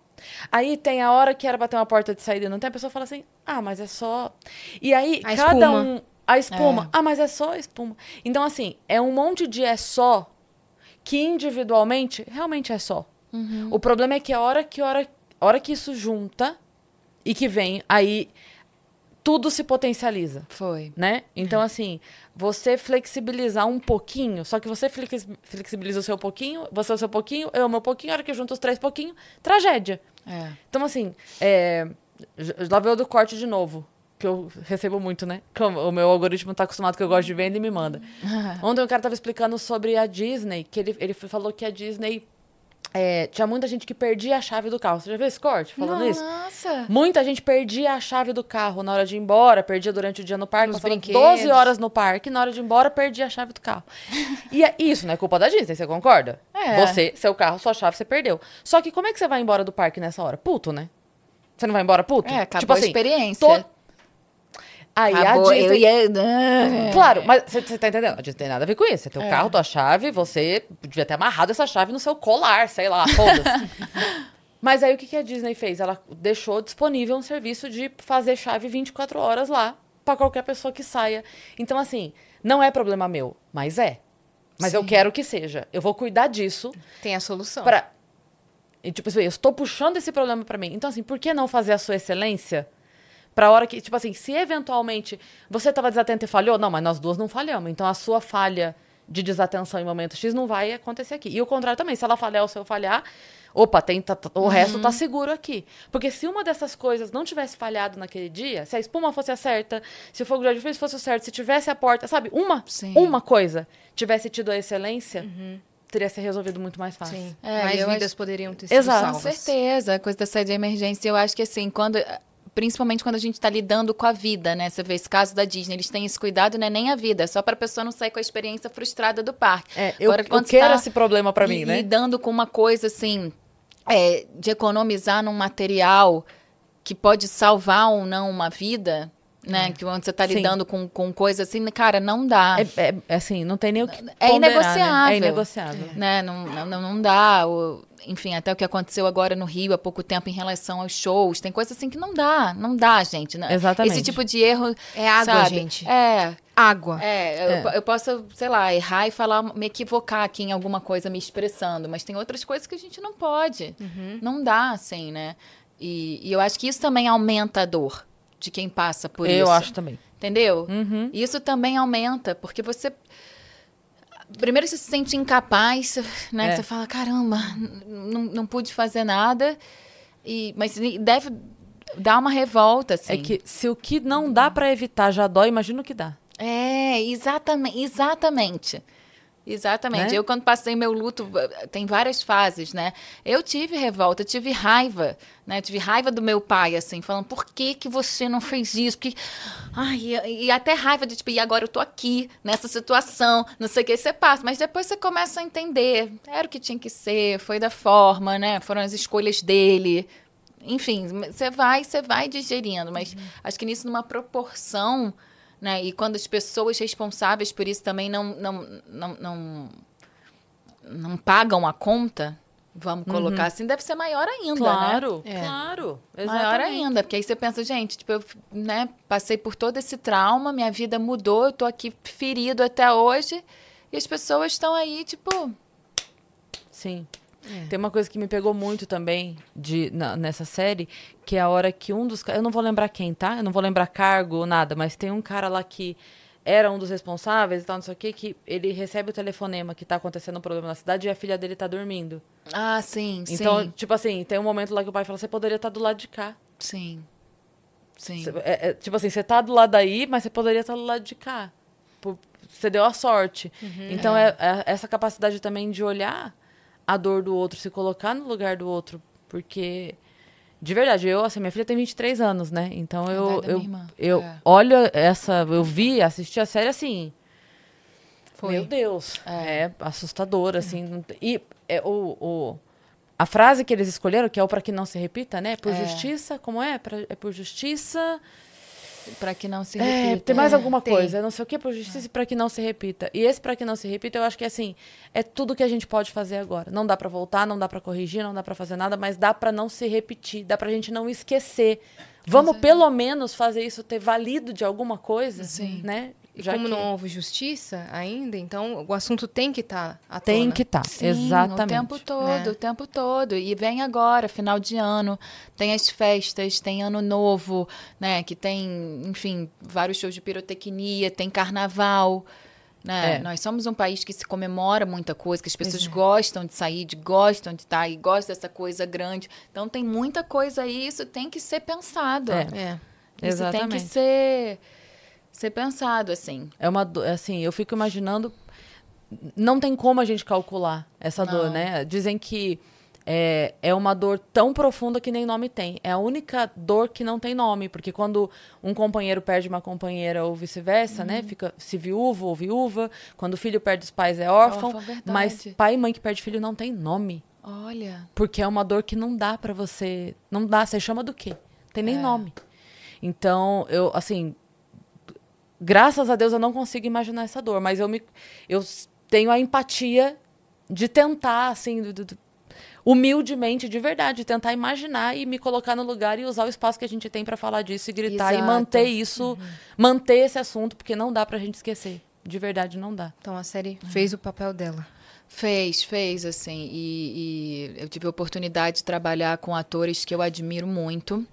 Aí tem a hora que era bater uma porta de saída e não tem, a pessoa fala assim: ah, mas é só. E aí a cada espuma. um. A espuma. É. Ah, mas é só espuma. Então, assim, é um monte de é só que individualmente realmente é só. Uhum. O problema é que a hora que, hora, hora que isso junta e que vem, aí tudo se potencializa. Foi. Né? Então, assim, você flexibilizar um pouquinho, só que você flexibiliza o seu pouquinho, você o seu pouquinho, eu o meu pouquinho, a hora que junta os três pouquinho, tragédia. É. Então, assim, é, lá veio do corte de novo. Que eu recebo muito, né? O meu algoritmo tá acostumado que eu gosto de venda e me manda. <laughs> Ontem um cara tava explicando sobre a Disney, que ele, ele falou que a Disney é, tinha muita gente que perdia a chave do carro. Você já viu esse corte falando Nossa. isso? Nossa! Muita gente perdia a chave do carro na hora de ir embora, perdia durante o dia no parque, passava 12 horas no parque, na hora de ir embora, perdia a chave do carro. e é, isso não é culpa da Disney, você concorda? É. Você, seu carro, sua chave, você perdeu. Só que como é que você vai embora do parque nessa hora? Puto, né? Você não vai embora puto? É, acabou tipo assim, a experiência. To Aí Acabou, a Disney... Ia... Claro, mas você tá entendendo? A Disney tem nada a ver com isso. Você tem o é. carro, tua chave, você devia ter amarrado essa chave no seu colar, sei lá, foda-se. <laughs> mas aí o que, que a Disney fez? Ela deixou disponível um serviço de fazer chave 24 horas lá para qualquer pessoa que saia. Então, assim, não é problema meu, mas é. Mas Sim. eu quero que seja. Eu vou cuidar disso. Tem a solução. Pra... E, tipo assim, eu estou puxando esse problema para mim. Então, assim, por que não fazer a sua excelência Pra hora que, tipo assim, se eventualmente você estava desatento e falhou, não, mas nós duas não falhamos. Então a sua falha de desatenção em momento X não vai acontecer aqui. E o contrário também, se ela falhar ou se eu falhar, opa, tem, tá, o uhum. resto tá seguro aqui. Porque se uma dessas coisas não tivesse falhado naquele dia, se a espuma fosse a certa, se o fogo de artifício fosse o certo, se tivesse a porta, sabe, uma, Sim. uma coisa tivesse tido a excelência, uhum teria se resolvido muito mais fácil. Sim. É, mais vidas acho... poderiam ter sido Exato. salvas. Com certeza, a coisa da saída de emergência. Eu acho que assim, quando principalmente quando a gente está lidando com a vida, né? Você vê esse caso da Disney, eles têm esse cuidado, não é nem a vida, é só para a pessoa não sair com a experiência frustrada do parque. É, eu, Agora, eu quero tá esse problema para mim, né? Lidando com uma coisa assim, é, de economizar num material que pode salvar ou não uma vida, né? É. Que quando você está lidando com, com coisa assim, cara, não dá. É, é, é assim, não tem nem o que. É ponderar, inegociável. Né? É inegociável. Né? Não, não, não dá. O, enfim, até o que aconteceu agora no Rio há pouco tempo em relação aos shows. Tem coisa assim que não dá, não dá, gente. Né? Exatamente. Esse tipo de erro. É água, sabe? gente. É. Água. É, é. Eu, eu, posso, sei lá, errar e falar, me equivocar aqui em alguma coisa me expressando, mas tem outras coisas que a gente não pode. Uhum. Não dá, assim, né? E, e, eu acho que isso também aumenta a dor de quem passa por eu isso. Eu acho também. Entendeu? Uhum. Isso também aumenta, porque você primeiro você se sente incapaz, né? É. Você fala, caramba, não, não pude fazer nada. E, mas deve dar uma revolta, assim. É que se o que não dá para evitar já dói, imagina o que dá. É, exatamente. Exatamente. Exatamente. Né? Eu, quando passei meu luto, tem várias fases, né? Eu tive revolta, tive raiva, né? Eu tive raiva do meu pai, assim, falando, por que que você não fez isso? Porque... Ai, e, e até raiva de, tipo, e agora eu tô aqui, nessa situação, não sei o que, você passa. Mas depois você começa a entender, era o que tinha que ser, foi da forma, né? Foram as escolhas dele. Enfim, você vai, você vai digerindo, mas uhum. acho que nisso, numa proporção né? E quando as pessoas responsáveis por isso também não, não, não, não, não pagam a conta, vamos uhum. colocar assim, deve ser maior ainda, claro, né? É. Claro, exatamente. Maior ainda, porque aí você pensa, gente, tipo, eu né, passei por todo esse trauma, minha vida mudou, eu tô aqui ferido até hoje, e as pessoas estão aí, tipo, Sim. É. Tem uma coisa que me pegou muito também de, na, nessa série, que é a hora que um dos. Eu não vou lembrar quem, tá? Eu não vou lembrar cargo ou nada, mas tem um cara lá que era um dos responsáveis e tal, não sei o quê, que ele recebe o telefonema que tá acontecendo um problema na cidade e a filha dele tá dormindo. Ah, sim, então, sim. tipo assim, tem um momento lá que o pai fala: você poderia estar tá do lado de cá. Sim. Sim. É, é, tipo assim, você tá do lado daí, mas você poderia estar tá do lado de cá. Você deu a sorte. Uhum, então, é. é essa capacidade também de olhar a dor do outro, se colocar no lugar do outro. Porque, de verdade, eu, assim, minha filha tem 23 anos, né? Então eu, eu, eu é. olho essa, eu vi, assisti a série assim. Foi. Meu Deus. É, é assustador, assim. E é, o, o, a frase que eles escolheram, que é o para que não se repita, né? Por é. justiça, como é? Pra, é por justiça para que não se é, repita. É, tem mais alguma tem. coisa, não sei o que, por justiça é. para que não se repita. E esse para que não se repita, eu acho que assim, é tudo que a gente pode fazer agora. Não dá para voltar, não dá para corrigir, não dá para fazer nada, mas dá para não se repetir, dá pra gente não esquecer. Vamos pelo menos fazer isso ter valido de alguma coisa, Sim. né? E como que... não houve justiça ainda, então o assunto tem que estar tá Tem que estar, tá. exatamente. o tempo todo, né? o tempo todo. E vem agora, final de ano, tem as festas, tem ano novo, né? Que tem, enfim, vários shows de pirotecnia, tem carnaval. Né? É. Nós somos um país que se comemora muita coisa, que as pessoas é. gostam de sair, de, gostam de estar e gostam dessa coisa grande. Então tem muita coisa aí, isso tem que ser pensado. É. é. Isso Exatamente. tem que ser ser pensado, assim. É uma assim, eu fico imaginando. Não tem como a gente calcular essa não. dor, né? Dizem que é, é uma dor tão profunda que nem nome tem. É a única dor que não tem nome, porque quando um companheiro perde uma companheira ou vice-versa, né? uhum. né? Fica se viúvo ou viúva. Quando o filho perde os pais é órfão. órfão mas pai e mãe que perde filho não tem nome. Olha. Porque é uma dor que não dá para você. Não dá. Você chama do quê? Tem nem é. nome. Então, eu, assim, graças a Deus eu não consigo imaginar essa dor, mas eu me eu tenho a empatia de tentar assim, do, do, humildemente, de verdade, tentar imaginar e me colocar no lugar e usar o espaço que a gente tem para falar disso e gritar Exato. e manter isso, uhum. manter esse assunto, porque não dá pra gente esquecer. De verdade, não dá. Então a série uhum. fez o papel dela. Fez, fez, assim. E, e, eu tive a oportunidade de trabalhar com atores que eu admiro muito.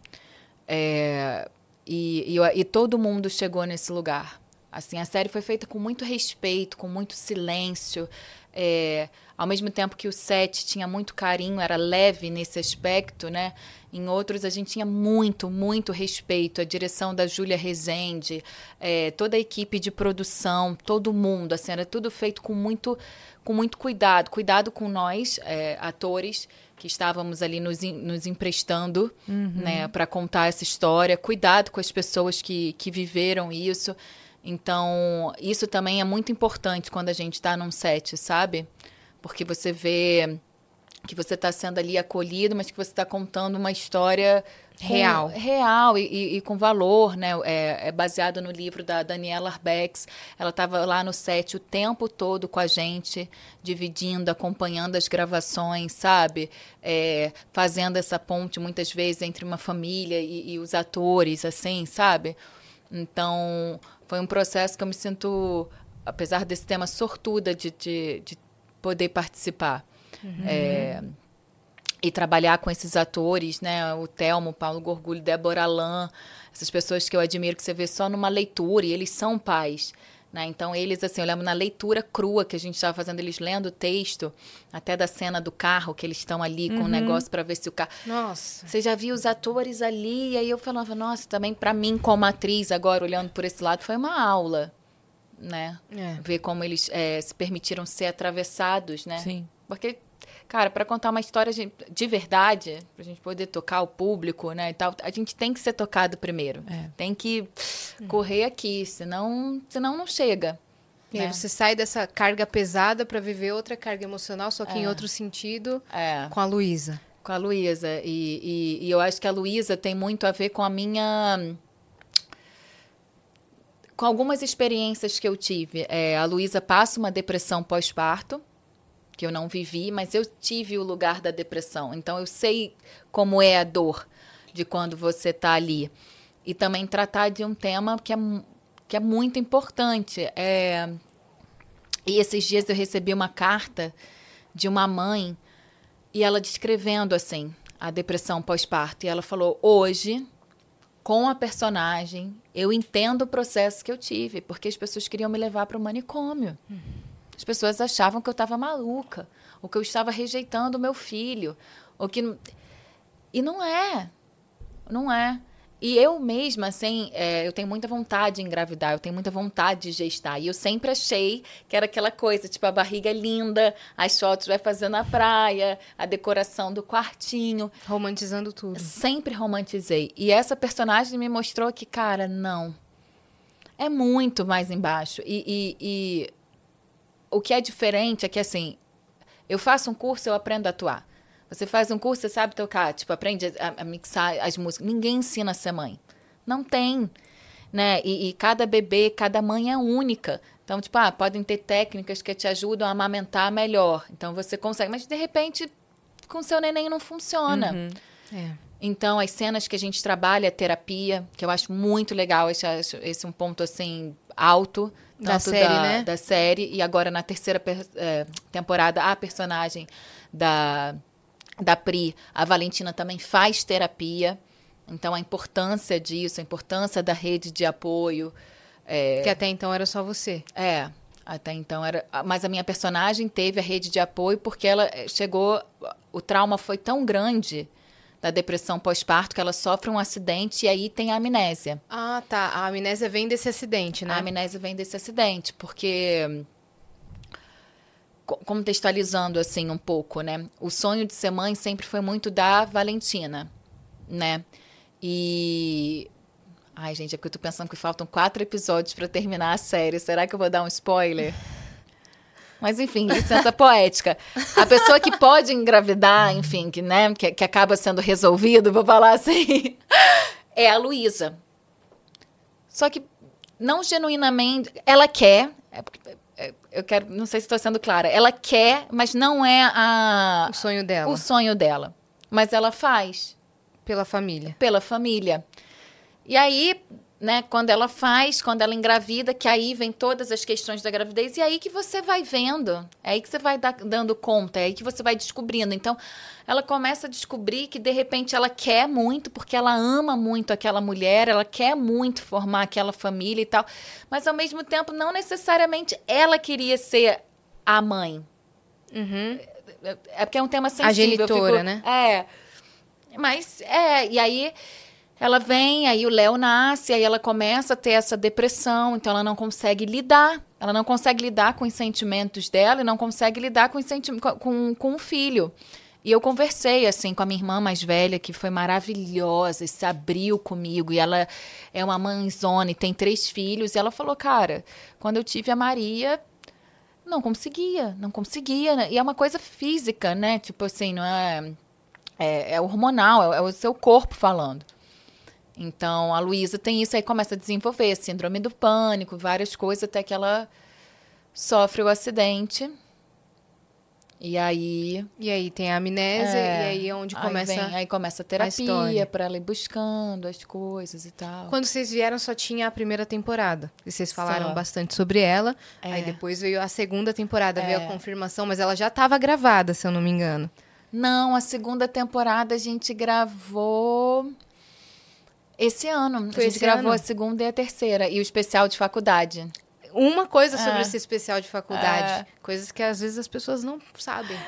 É, e, e, e todo mundo chegou nesse lugar. Assim, a série foi feita com muito respeito, com muito silêncio. É, ao mesmo tempo que o set tinha muito carinho, era leve nesse aspecto, né? Em outros a gente tinha muito, muito respeito. A direção da Júlia Rezende, é, toda a equipe de produção, todo mundo, assim, era tudo feito com muito, com muito cuidado. Cuidado com nós, é, atores, que estávamos ali nos, nos emprestando, uhum. né, para contar essa história. Cuidado com as pessoas que, que viveram isso. Então, isso também é muito importante quando a gente está num set, sabe? Porque você vê que você está sendo ali acolhido, mas que você está contando uma história real, real e, e, e, com valor, né? É, é, baseado no livro da Daniela Arbex. Ela estava lá no set o tempo todo com a gente, dividindo, acompanhando as gravações, sabe? É, fazendo essa ponte muitas vezes entre uma família e, e os atores, assim, sabe? Então foi um processo que eu me sinto, apesar desse tema sortuda de, de, de poder participar. Uhum. É, e trabalhar com esses atores, né? O Telmo, Paulo Gorgulho, Débora Alain, essas pessoas que eu admiro que você vê só numa leitura, e eles são pais. Né? Então, eles, assim, eu lembro na leitura crua que a gente estava fazendo, eles lendo o texto, até da cena do carro, que eles estão ali com o uhum. um negócio para ver se o carro. Nossa. Você já viu os atores ali, e aí eu falava, nossa, também para mim, como atriz, agora olhando por esse lado, foi uma aula né? É. Ver como eles é, se permitiram ser atravessados, né? Sim. Porque, cara, para contar uma história de verdade, pra gente poder tocar o público, né, e tal, a gente tem que ser tocado primeiro. É. Tem que correr aqui, senão, senão não chega. E né? aí você sai dessa carga pesada para viver outra carga emocional, só que em é. outro sentido, é. com a Luísa. Com a Luísa. E, e, e eu acho que a Luísa tem muito a ver com a minha com algumas experiências que eu tive. É, a Luísa passa uma depressão pós-parto, que eu não vivi, mas eu tive o lugar da depressão. Então eu sei como é a dor de quando você está ali. E também tratar de um tema que é, que é muito importante. É... E esses dias eu recebi uma carta de uma mãe e ela descrevendo assim a depressão pós-parto. E ela falou: hoje, com a personagem, eu entendo o processo que eu tive, porque as pessoas queriam me levar para o manicômio. As pessoas achavam que eu estava maluca, ou que eu estava rejeitando o meu filho, ou que e não é, não é. E eu mesma, assim, é, eu tenho muita vontade de engravidar, eu tenho muita vontade de gestar. E eu sempre achei que era aquela coisa, tipo, a barriga é linda, as fotos vai fazendo na praia, a decoração do quartinho. Romantizando tudo. Sempre romantizei. E essa personagem me mostrou que, cara, não. É muito mais embaixo. E, e, e o que é diferente é que, assim, eu faço um curso, eu aprendo a atuar. Você faz um curso, você sabe tocar, tipo, aprende a, a mixar as músicas. Ninguém ensina a ser mãe. Não tem. Né? E, e, cada bebê, cada mãe é única. Então, tipo, ah, podem ter técnicas que te ajudam a amamentar melhor. Então, você consegue. Mas, de repente, com seu neném não funciona. Uhum. É. Então, as cenas que a gente trabalha, terapia, que eu acho muito legal, esse, esse é um ponto, assim, alto. Da série, da, né? Da série. E agora, na terceira é, temporada, a personagem da da Pri, a Valentina também faz terapia. Então, a importância disso, a importância da rede de apoio. É... Que até então era só você. É, até então era. Mas a minha personagem teve a rede de apoio porque ela eh, chegou. O trauma foi tão grande da depressão pós-parto que ela sofre um acidente e aí tem a amnésia. Ah, tá. A amnésia vem desse acidente, né? A amnésia vem desse acidente, porque contextualizando assim um pouco, né? O sonho de ser mãe sempre foi muito da Valentina, né? E ai, gente, é porque eu tô pensando que faltam quatro episódios para terminar a série. Será que eu vou dar um spoiler? <laughs> Mas enfim, licença poética. A pessoa que pode engravidar, enfim, que, né, que, que acaba sendo resolvido, vou falar assim, <laughs> é a Luísa. Só que não genuinamente, ela quer, é eu quero, não sei se estou sendo clara. Ela quer, mas não é a o sonho dela. O sonho dela, mas ela faz pela família. Pela família. E aí, né, quando ela faz, quando ela engravida, que aí vem todas as questões da gravidez, e aí que você vai vendo, é aí que você vai dando conta, é aí que você vai descobrindo. Então, ela começa a descobrir que de repente ela quer muito, porque ela ama muito aquela mulher, ela quer muito formar aquela família e tal, mas ao mesmo tempo, não necessariamente ela queria ser a mãe. Uhum. É porque é um tema sensível. A genitora, fico, né? É. Mas, é, e aí ela vem, aí o Léo nasce, aí ela começa a ter essa depressão, então ela não consegue lidar. Ela não consegue lidar com os sentimentos dela e não consegue lidar com, com, com, com o filho. E eu conversei, assim, com a minha irmã mais velha, que foi maravilhosa, e se abriu comigo. E ela é uma mãezona e tem três filhos. E ela falou, cara, quando eu tive a Maria, não conseguia, não conseguia. Né? E é uma coisa física, né? Tipo assim, não é... É, é hormonal, é, é o seu corpo falando. Então, a Luísa tem isso aí, começa a desenvolver síndrome do pânico, várias coisas, até que ela sofre o acidente. E aí. E aí tem a amnésia, é, e aí é onde começa. Aí, vem, aí começa a terapia para ela ir buscando as coisas e tal. Quando vocês vieram, só tinha a primeira temporada. E vocês falaram só. bastante sobre ela. É. Aí depois veio a segunda temporada, é. veio a é. confirmação, mas ela já estava gravada, se eu não me engano. Não, a segunda temporada a gente gravou. Esse ano. Foi a gente gravou ano? a segunda e a terceira. E o especial de faculdade. Uma coisa é. sobre esse especial de faculdade. É. Coisas que às vezes as pessoas não sabem.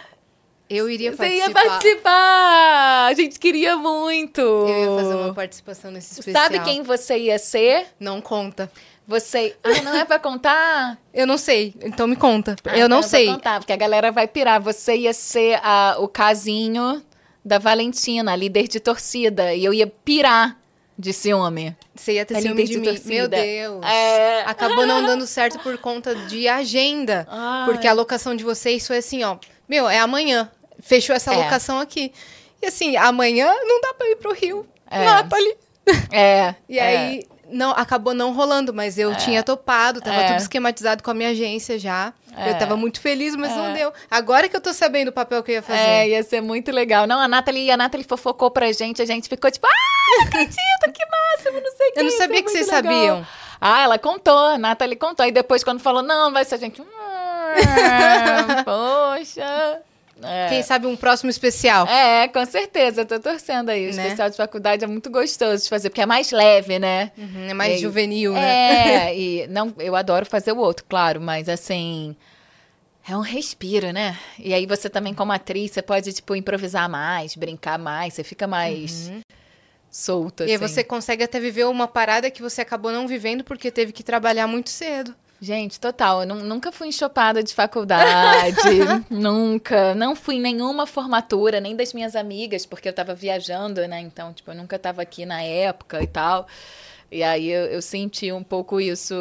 Eu iria participar. Você ia participar! A gente queria muito! Eu ia fazer uma participação nesse especial. Sabe quem você ia ser? Não conta. Você. Ah, não é pra contar? <laughs> Eu não sei. Então me conta. Ah, eu não sei. contar, porque a galera vai pirar. Você ia ser a, o casinho da Valentina, líder de torcida. E eu ia pirar de ciúme. Você ia ter é ciúme de, mim. Meu Deus. É... Acabou não dando certo por conta de agenda. Ai. Porque a locação de vocês foi assim, ó. Meu, é amanhã. Fechou essa é. locação aqui. E assim, amanhã não dá pra ir pro Rio. É. Nathalie. É. <laughs> e aí, não, acabou não rolando, mas eu é. tinha topado, tava é. tudo esquematizado com a minha agência já. É. Eu tava muito feliz, mas não é. deu. Agora que eu tô sabendo o papel que eu ia fazer. É, ia ser muito legal. Não, a Nathalie, a Nathalie fofocou pra gente, a gente ficou tipo, ah, não <laughs> acredito, que máximo, não sei o que. Eu não sabia que vocês legal. sabiam. Ah, ela contou, a Nathalie contou. E depois, quando falou, não, vai ser a gente. <laughs> Hum, poxa. É. Quem sabe um próximo especial. É, com certeza. Eu tô torcendo aí. O né? especial de faculdade é muito gostoso de fazer, porque é mais leve, né? Uhum, é mais e, juvenil, né? É, <laughs> e não, eu adoro fazer o outro, claro, mas assim. É um respiro, né? E aí você também, como atriz, você pode, tipo, improvisar mais, brincar mais, você fica mais uhum. solta. E assim. você consegue até viver uma parada que você acabou não vivendo porque teve que trabalhar muito cedo. Gente, total. Eu nunca fui enxopada de faculdade. <laughs> nunca. Não fui em nenhuma formatura, nem das minhas amigas, porque eu tava viajando, né? Então, tipo, eu nunca tava aqui na época e tal. E aí eu, eu senti um pouco isso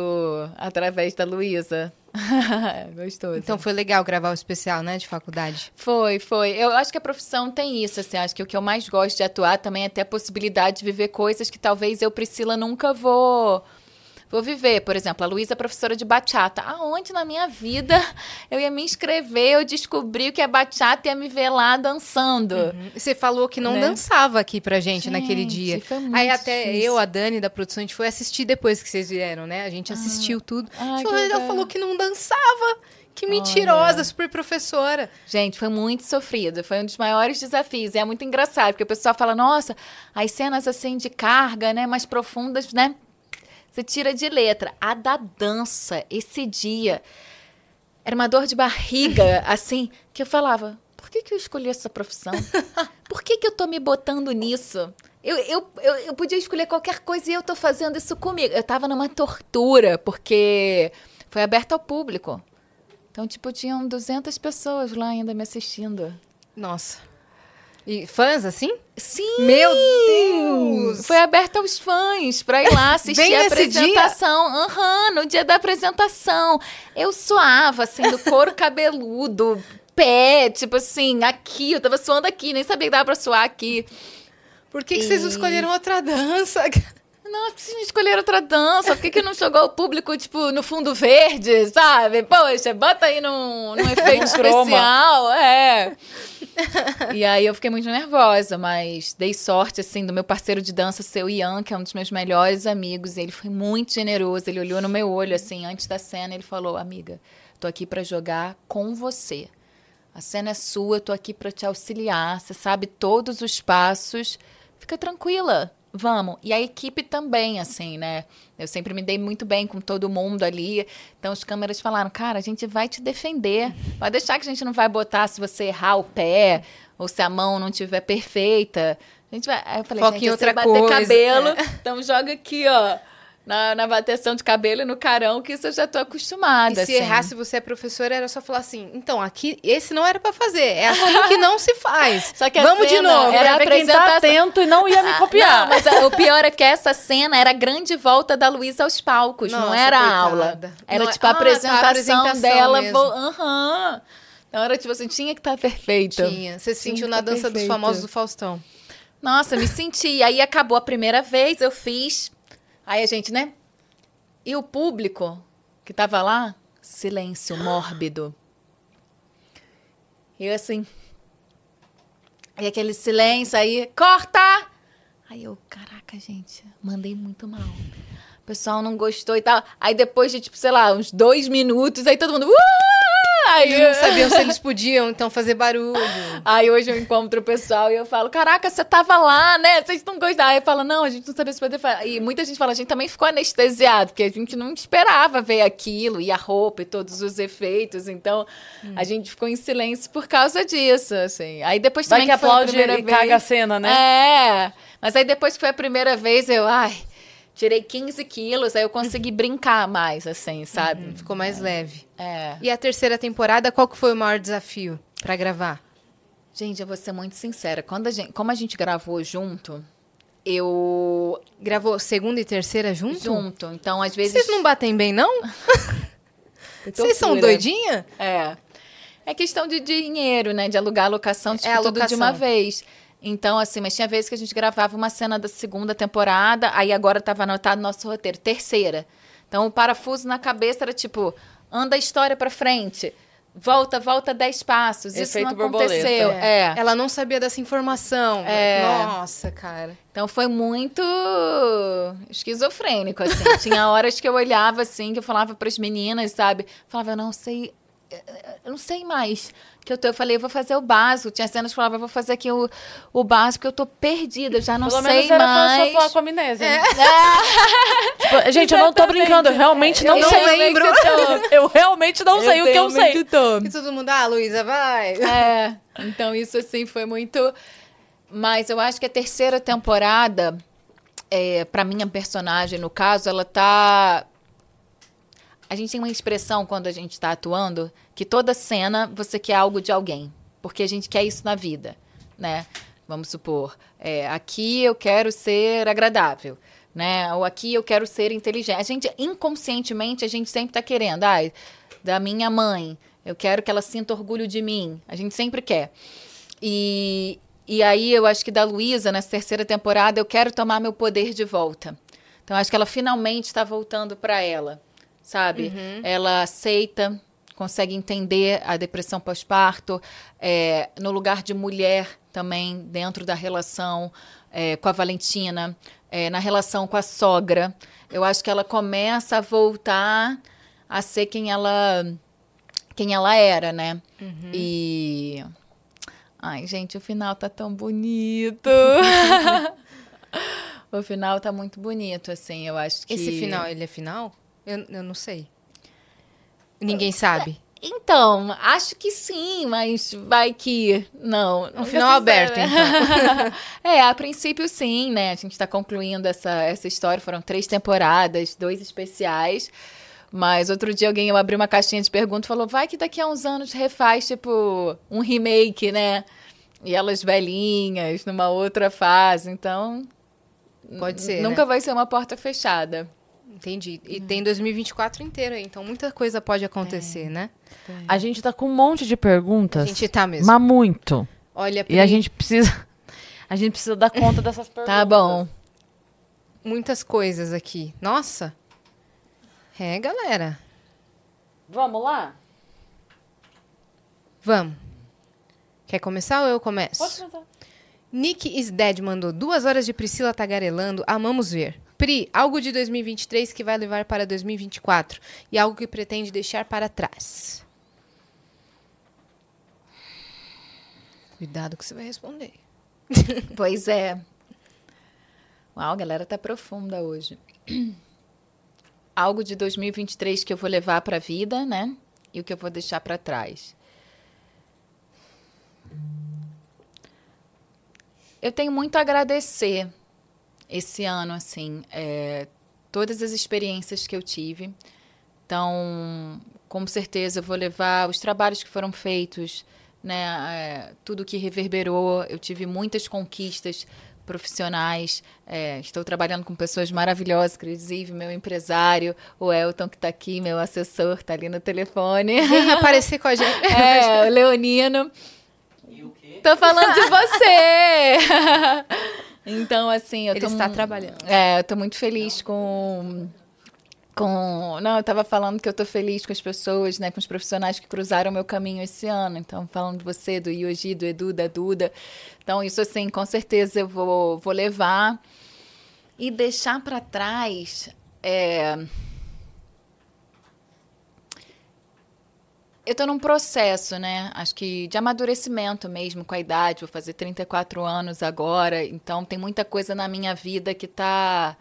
através da Luísa. <laughs> Gostoso. Então foi legal gravar o especial, né, de faculdade? Foi, foi. Eu acho que a profissão tem isso, assim. Acho que o que eu mais gosto de atuar também é ter a possibilidade de viver coisas que talvez eu, Priscila, nunca vou Vou viver, por exemplo, a Luísa é professora de bachata. Aonde na minha vida <laughs> eu ia me inscrever, eu descobri que a bachata ia me ver lá dançando. Uhum. Você falou que não né? dançava aqui pra gente, gente naquele dia. Aí até difícil. eu, a Dani da produção, a gente foi assistir depois que vocês vieram, né? A gente assistiu ah. tudo. Ai, ela falou que não dançava. Que mentirosa, Olha. super professora. Gente, foi muito sofrido. Foi um dos maiores desafios. E é muito engraçado, porque o pessoal fala, nossa, as cenas assim de carga, né, mais profundas, né? Você tira de letra. A da dança, esse dia, era uma dor de barriga, <laughs> assim, que eu falava: por que, que eu escolhi essa profissão? Por que, que eu tô me botando nisso? Eu, eu, eu, eu, podia escolher qualquer coisa e eu tô fazendo isso comigo. Eu tava numa tortura, porque foi aberto ao público. Então, tipo, tinham 200 pessoas lá ainda me assistindo. Nossa. E fãs, assim? Sim! Meu Deus! Foi aberto aos fãs para ir lá <laughs> assistir a apresentação. Aham, uhum, no dia da apresentação. Eu suava, assim, do couro <laughs> cabeludo, pé, tipo assim, aqui. Eu tava suando aqui, nem sabia que dava pra suar aqui. Por que, e... que vocês escolheram outra dança? <laughs> Não, que escolher outra dança? Por que, que não jogou o público, tipo, no fundo verde, sabe? Poxa, bota aí num, num <laughs> efeito especial. É. <laughs> e aí eu fiquei muito nervosa, mas dei sorte, assim, do meu parceiro de dança ser o Ian, que é um dos meus melhores amigos. E ele foi muito generoso. Ele olhou no meu olho, assim, antes da cena, ele falou: Amiga, tô aqui para jogar com você. A cena é sua, tô aqui para te auxiliar. Você sabe todos os passos. Fica tranquila vamos. E a equipe também, assim, né? Eu sempre me dei muito bem com todo mundo ali. Então os câmeras falaram, cara, a gente vai te defender. Pode deixar que a gente não vai botar se você errar o pé ou se a mão não estiver perfeita. A gente vai. Aí eu falei, Foca gente, em outra bater coisa. cabelo, é. então joga aqui, ó na, na bateção de cabelo e no carão, que isso eu já tô acostumada. E se assim. errar, se você é professora, era só falar assim: então, aqui, esse não era para fazer. É assim que não se faz. <laughs> Só que Vamos de novo. Era. Tá atento e não ia me copiar. Não, mas a, o pior é que essa cena era a grande volta da Luísa aos palcos, Nossa, não era a aula. Era não, tipo a, ah, apresentação, tá, a apresentação dela. Aham. Uhum. Então era tipo assim, tinha que estar tá perfeita. Tinha. Você se sentiu na dança perfeita. dos famosos do Faustão. Nossa, me senti. Aí acabou a primeira vez, eu fiz Aí a gente, né? E o público que tava lá, silêncio mórbido. E eu assim. E aquele silêncio aí, corta! Aí eu, caraca, gente, mandei muito mal. O pessoal não gostou e tal. Aí depois de, tipo, sei lá, uns dois minutos, aí todo mundo. Uh! Aí eles não sabiam se <laughs> eles podiam, então, fazer barulho. Aí hoje eu encontro o pessoal e eu falo, caraca, você tava lá, né? Vocês não gostaram. Aí eu falo, não, a gente não sabia se poder falar. E muita gente fala, a gente também ficou anestesiado, porque a gente não esperava ver aquilo, e a roupa, e todos os efeitos. Então, hum. a gente ficou em silêncio por causa disso, assim. Aí depois também Vai que, que aplaude e vez... caga a cena, né? É. Mas aí depois que foi a primeira vez, eu, ai... Tirei 15 quilos, aí eu consegui <laughs> brincar mais, assim, sabe? Uhum, ficou mais leve. É. E a terceira temporada, qual que foi o maior desafio para gravar? Gente, eu vou ser muito sincera. Quando a gente, como a gente gravou junto, eu. Gravou segunda e terceira junto? Junto. Então, às vezes. Vocês não batem bem, não? <laughs> Vocês são doidinha? É. É questão de dinheiro, né? De alugar a locação, tipo, é a tudo de uma vez. Então, assim, mas tinha vezes que a gente gravava uma cena da segunda temporada, aí agora estava anotado no nosso roteiro, terceira. Então, o parafuso na cabeça era tipo, anda a história para frente. Volta, volta dez passos. Efeito Isso não aconteceu. É. é. Ela não sabia dessa informação. É. Nossa, cara. Então foi muito esquizofrênico, assim. <laughs> Tinha horas que eu olhava assim, que eu falava para as meninas, sabe? Falava, eu não sei, eu não sei mais que eu tô. Eu falei, eu vou fazer o básico. Tinha cenas que falava, eu vou fazer aqui o, o básico, eu tô perdida, eu já não Pelo sei menos era mais. pra com amnésia. né? <laughs> Tipo, gente, eu não tô brincando, eu realmente não Eu sei. lembro. Eu realmente não sei o que eu sei. E todo mundo, ah, Luísa, vai. É, <laughs> então isso assim foi muito. Mas eu acho que a terceira temporada, é, para minha personagem, no caso, ela tá. A gente tem uma expressão quando a gente tá atuando que toda cena você quer algo de alguém. Porque a gente quer isso na vida, né? Vamos supor, é, aqui eu quero ser agradável, né? Ou aqui eu quero ser inteligente. A gente, inconscientemente, a gente sempre tá querendo. Ai, da minha mãe, eu quero que ela sinta orgulho de mim. A gente sempre quer. E, e aí eu acho que da Luísa, nessa terceira temporada, eu quero tomar meu poder de volta. Então acho que ela finalmente está voltando para ela, sabe? Ela aceita, consegue entender a depressão pós-parto, é, no lugar de mulher também, dentro da relação é, com a Valentina, é, na relação com a sogra. Eu acho que ela começa a voltar a ser quem ela quem ela era, né? E ai, gente, o final tá tão bonito. <laughs> o final tá muito bonito, assim. Eu acho que Esse final, ele é final? Eu, eu não sei. Ninguém sabe. Então, acho que sim, mas vai que não. Um final aberto, então. <laughs> é, a princípio sim, né? A gente tá concluindo essa, essa história. Foram três temporadas, dois especiais. Mas outro dia alguém eu abri uma caixinha de perguntas e falou: vai que daqui a uns anos refaz, tipo, um remake, né? E elas velhinhas, numa outra fase. Então. Pode ser, Nunca né? vai ser uma porta fechada. Entendi. E tem 2024 inteiro aí, então muita coisa pode acontecer, né? A gente tá com um monte de perguntas. A gente tá mesmo. Mas muito. Olha, E a gente precisa. <laughs> A gente precisa dar conta dessas perguntas. <laughs> Tá bom. muitas coisas aqui. Nossa. É, galera. Vamos lá? Vamos. Quer começar ou eu começo? Pode começar. Nick is Dead mandou duas horas de Priscila tagarelando. Amamos ver. Pri, algo de 2023 que vai levar para 2024 e algo que pretende deixar para trás. Cuidado que você vai responder. <laughs> Pois é. Uau, a galera tá profunda hoje. <clears throat> Algo de 2023 que eu vou levar pra vida, né? E o que eu vou deixar pra trás. Eu tenho muito a agradecer esse ano, assim, é, todas as experiências que eu tive. Então, com certeza, eu vou levar os trabalhos que foram feitos, né, é, tudo que reverberou. Eu tive muitas conquistas profissionais. é, estou trabalhando com pessoas maravilhosas, inclusive meu empresário, o Elton, que está aqui, meu assessor, está ali no telefone. Vem aparecer com a gente. <laughs> É, o Leonino. Tô falando de você! <laughs> então, assim, eu Ele tô. está trabalhando. É, eu tô muito feliz com. Com. Não, eu tava falando que eu tô feliz com as pessoas, né? Com os profissionais que cruzaram meu caminho esse ano. Então, falando de você, do Yogi, do Edu, da Duda. Então, isso, assim, com certeza eu vou, vou levar. E deixar pra trás. É. Eu tô num processo, né? Acho que de amadurecimento mesmo com a idade. Vou fazer 34 anos agora. Então tem muita coisa na minha vida que tá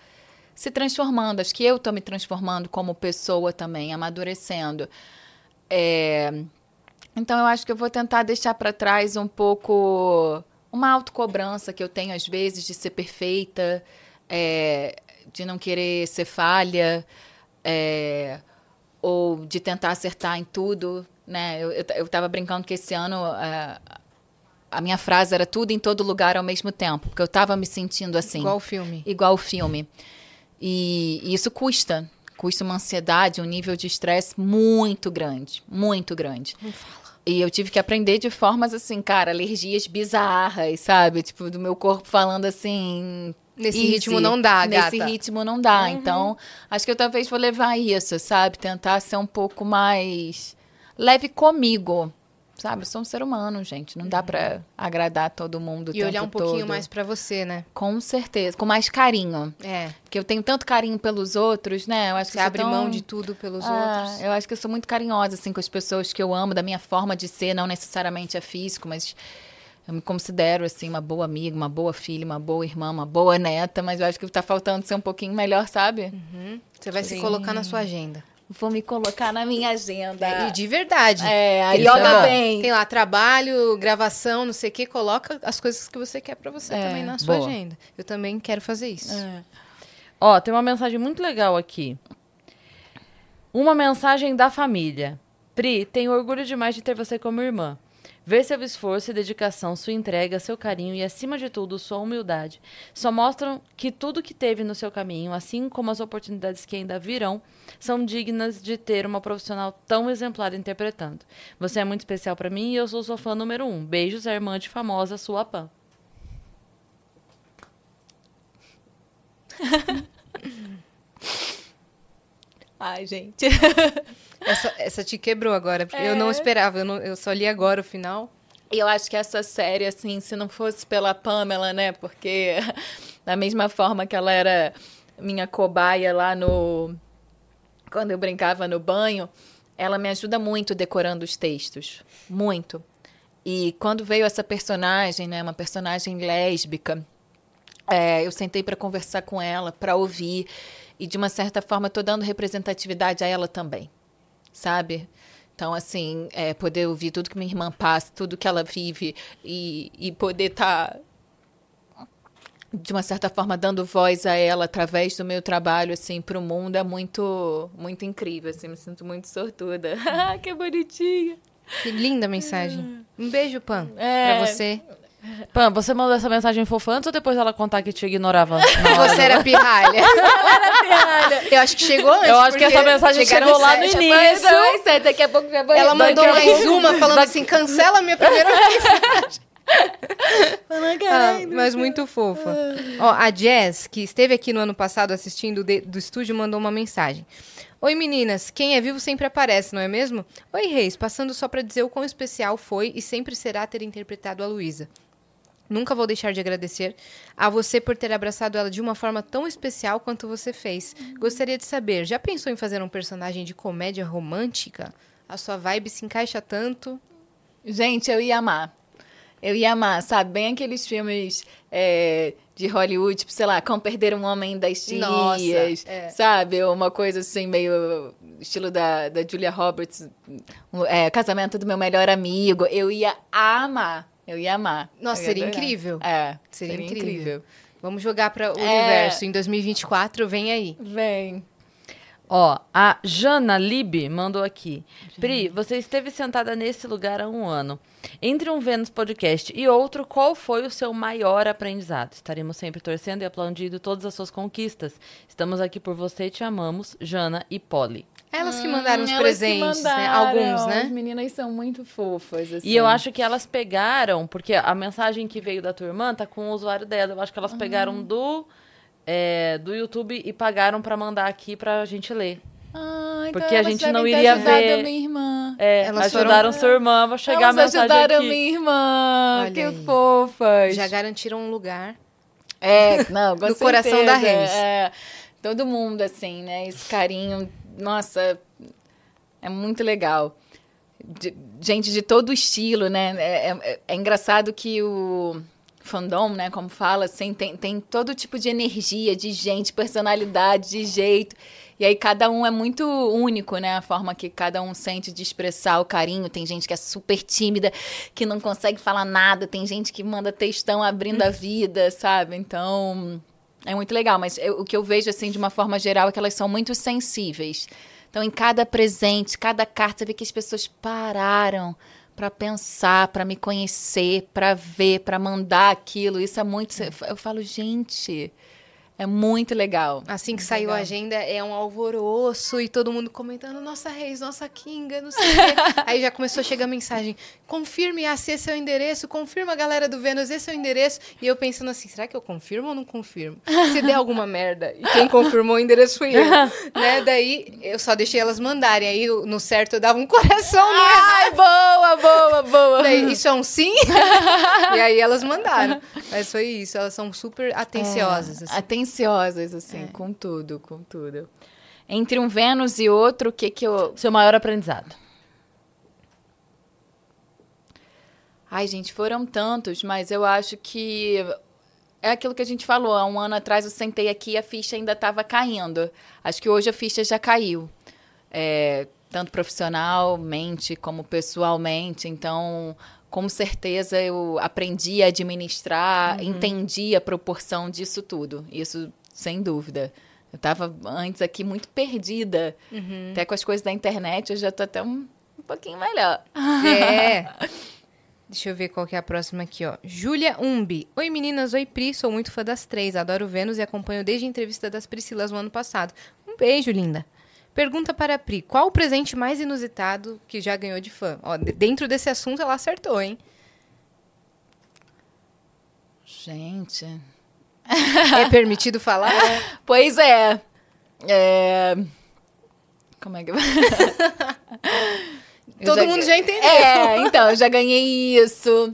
se transformando. Acho que eu tô me transformando como pessoa também, amadurecendo. É, Então eu acho que eu vou tentar deixar para trás um pouco uma autocobrança que eu tenho às vezes de ser perfeita, é, de não querer ser falha. é, ou de tentar acertar em tudo, né? Eu, eu, eu tava brincando que esse ano ah, a minha frase era tudo em todo lugar ao mesmo tempo, porque eu tava me sentindo assim. Igual o filme. Igual o filme. E, e isso custa. Custa uma ansiedade, um nível de estresse muito grande. Muito grande. E eu tive que aprender de formas assim, cara, alergias bizarras, sabe? Tipo, do meu corpo falando assim. Nesse easy. ritmo não dá, Nesse gata. ritmo não dá. Então, acho que eu talvez vou levar isso, sabe? Tentar ser um pouco mais leve comigo. sabe? Eu sou um ser humano, gente. Não dá pra agradar todo mundo. E olhar um pouquinho todo. mais para você, né? Com certeza, com mais carinho. É. Porque eu tenho tanto carinho pelos outros, né? Eu acho Você que abre tão... mão de tudo pelos Ah, outros. Eu acho que eu sou muito carinhosa, assim, com as pessoas que eu amo, da minha forma de ser, não necessariamente é físico, mas eu me considero, assim, uma boa amiga, uma boa filha, uma boa irmã, uma boa neta, mas eu acho que tá faltando ser um pouquinho melhor, sabe? Você vai se Sim. colocar na sua agenda. Vou me colocar na minha agenda. E de verdade. É, a Porque yoga tem lá- bem. Tem lá trabalho, gravação, não sei o quê. Coloca as coisas que você quer pra você É, também na sua boa. agenda. Eu também quero fazer isso. É. Ó, tem uma mensagem muito legal aqui. Uma mensagem da família. Pri, tenho orgulho demais de ter você como irmã. Ver seu esforço e dedicação, sua entrega, seu carinho e, acima de tudo, sua humildade só mostram que tudo que teve no seu caminho, assim como as oportunidades que ainda virão, são dignas de ter uma profissional tão exemplar interpretando. Você é muito especial pra mim e eu sou sua fã número um. Beijos, a irmã de famosa, sua Pan. <laughs> Ai, gente. <laughs> Essa, essa te quebrou agora. porque Eu não esperava. Eu, não- eu só li agora o final. E eu acho que essa série, assim, se não fosse pela Pamela, né? Porque <laughs> da mesma forma que ela era minha cobaia lá no. Quando eu brincava no banho, ela me ajuda muito decorando os textos. Muito. E quando veio essa personagem, né? Uma personagem lésbica, é, eu sentei para conversar com ela, para ouvir. E de uma certa forma, tô dando representatividade a ela também sabe? Então, assim, é, poder ouvir tudo que minha irmã passa, tudo que ela vive e, e poder estar, de uma certa forma, dando voz a ela através do meu trabalho, assim, para o mundo é muito, muito incrível, assim, me sinto muito sortuda. <laughs> que bonitinha! Que linda mensagem. Um beijo, Pan. É. Pra você. Pan, você mandou essa mensagem fofa antes ou depois ela contar que te ignorava? na <laughs> hora Você do- <laughs> era pirralha. Eu acho que chegou antes. Eu acho que essa mensagem chegou lá no sete. início. Mas, mas, daqui a pouco já vai Ela mandou mais pouco- uma falando daqui- assim: cancela a minha primeira <laughs> mensagem. Ah, mas muito fofa. Ó, a Jazz, que esteve aqui no ano passado assistindo de- do estúdio, mandou uma mensagem. Oi meninas, quem é vivo sempre aparece, não é mesmo? Oi Reis, passando só pra dizer o quão especial foi e sempre será ter interpretado a Luísa. Nunca vou deixar de agradecer a você por ter abraçado ela de uma forma tão especial quanto você fez. Gostaria de saber, já pensou em fazer um personagem de comédia romântica? A sua vibe se encaixa tanto? Gente, eu ia amar. Eu ia amar, sabe? Bem aqueles filmes é, de Hollywood, tipo, sei lá, Como Perder um Homem em 10 Dias, Nossa, é. sabe? Uma coisa assim, meio estilo da, da Julia Roberts, é, Casamento do Meu Melhor Amigo. Eu ia amar. Eu ia amar. Nossa, ia seria adorar. incrível. É, Seria seria, incrível. incrível. Vamos jogar para o É. universo. Em 2024, vem aí. Vem. Ó, a Jana Lib mandou aqui. Pri, você esteve sentada nesse lugar há um ano. Entre um Vênus Podcast e outro, qual foi o seu maior aprendizado? Estaremos sempre torcendo e aplaudindo todas as suas conquistas. Estamos aqui por você e te amamos, Jana e Polly. Elas que mandaram os Hum, Elas que presentes, né? mandaram. Alguns, As né? meninas são muito fofas, assim. E eu acho que elas pegaram, porque a mensagem que veio da tua irmã tá com o usuário dela. Eu acho que elas pegaram do, é, do YouTube e pagaram pra mandar aqui pra gente ler. Ah, então Porque a gente não iria ver. a minha irmã. É, Elas ajudaram foram- sua irmã pra chegar Elas a mensagem ajudaram aqui. minha irmã. Olha que aí. fofas. Já garantiram um lugar. É, não, com <laughs> No coração da certeza, Reis. É, todo mundo, assim, né? Esse carinho, nossa, é muito legal. De- gente de todo estilo, né? É, é- é engraçado que o fandom, né, como fala, assim, tem, tem todo tipo de energia, de gente, personalidade, de jeito. E aí cada um é muito único, né? A forma que cada um sente de expressar o carinho. Tem gente que é super tímida, que não consegue falar nada. Tem gente que manda textão abrindo a vida, sabe? Então, é muito legal. Mas eu- o que eu vejo, assim, de uma forma geral, é que elas são muito sensíveis. Então, em cada presente, cada carta, você vê que as pessoas pararam para pensar, para me conhecer, para ver, para mandar aquilo. Isso é muito. Eu falo, gente, É muito legal. Assim que saiu a agenda, é um alvoroço e todo mundo comentando, nossa Reis, nossa Kinga, não sei o quê. <laughs> Aí já começou a chegar a mensagem, confirme, se esse é o endereço, confirma, galera do Vênus, esse é o endereço. E eu pensando assim, será que eu confirmo ou não confirmo? Se der alguma <laughs> merda, e quem confirmou o endereço fui eu. <laughs> né? Daí, eu só deixei elas mandarem. Aí, no certo, eu dava um coração. Ai, boa, boa, boa. Daí, isso é um sim? e aí, elas mandaram. Mas foi isso, elas são super atenciosas. É, assim. Atenciosas, assim, é. com tudo, com tudo. Entre um Vênus e outro, o que que eu... Seu maior aprendizado? Ai, gente, foram tantos, mas eu acho que é aquilo que a gente falou. Há um ano atrás eu sentei aqui e a ficha ainda estava caindo. Acho que hoje a ficha já caiu. É, tanto profissionalmente como pessoalmente. Então, com certeza eu aprendi a administrar, uhum. entendi a proporção disso tudo. Isso sem dúvida. Eu estava antes aqui muito perdida. Uhum. Até com as coisas da internet, eu já estou até um, um pouquinho melhor. <laughs> É. <laughs> Deixa eu ver qual que é a próxima aqui, ó. Júlia Umbi. Oi, meninas. Oi, Pri. Sou muito fã das três. Adoro Vênus e acompanho desde a entrevista das Priscilas no ano passado. Um beijo, linda. Pergunta para a Pri. Qual o presente mais inusitado que já ganhou de fã? Ó, dentro desse assunto ela acertou, hein? Gente. É permitido falar? <laughs> pois é. É... Como é que... <laughs> Todo já... mundo já entendeu. É, então, eu já ganhei isso.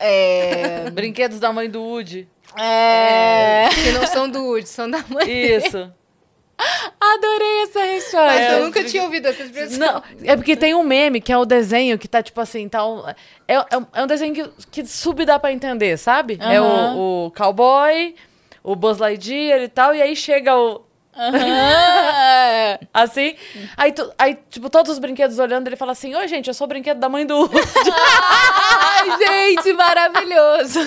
É... <laughs> Brinquedos da mãe do Woody. É... Que não são do Woody, são da mãe Isso. Adorei essa resposta. Mas é, eu nunca tinha ouvido essas pessoas. Não, é porque tem um meme que é o desenho que tá tipo assim, tá um, é, é, é um desenho que, que sub dá pra entender, sabe? Uhum. É o, o cowboy, o Buzz Lightyear e tal, e aí chega o, Uhum. <laughs> assim. Aí, tu, aí, tipo, todos os brinquedos olhando, ele fala assim: Oi, gente, eu sou o brinquedo da mãe do Woody. Ai, gente, maravilhoso.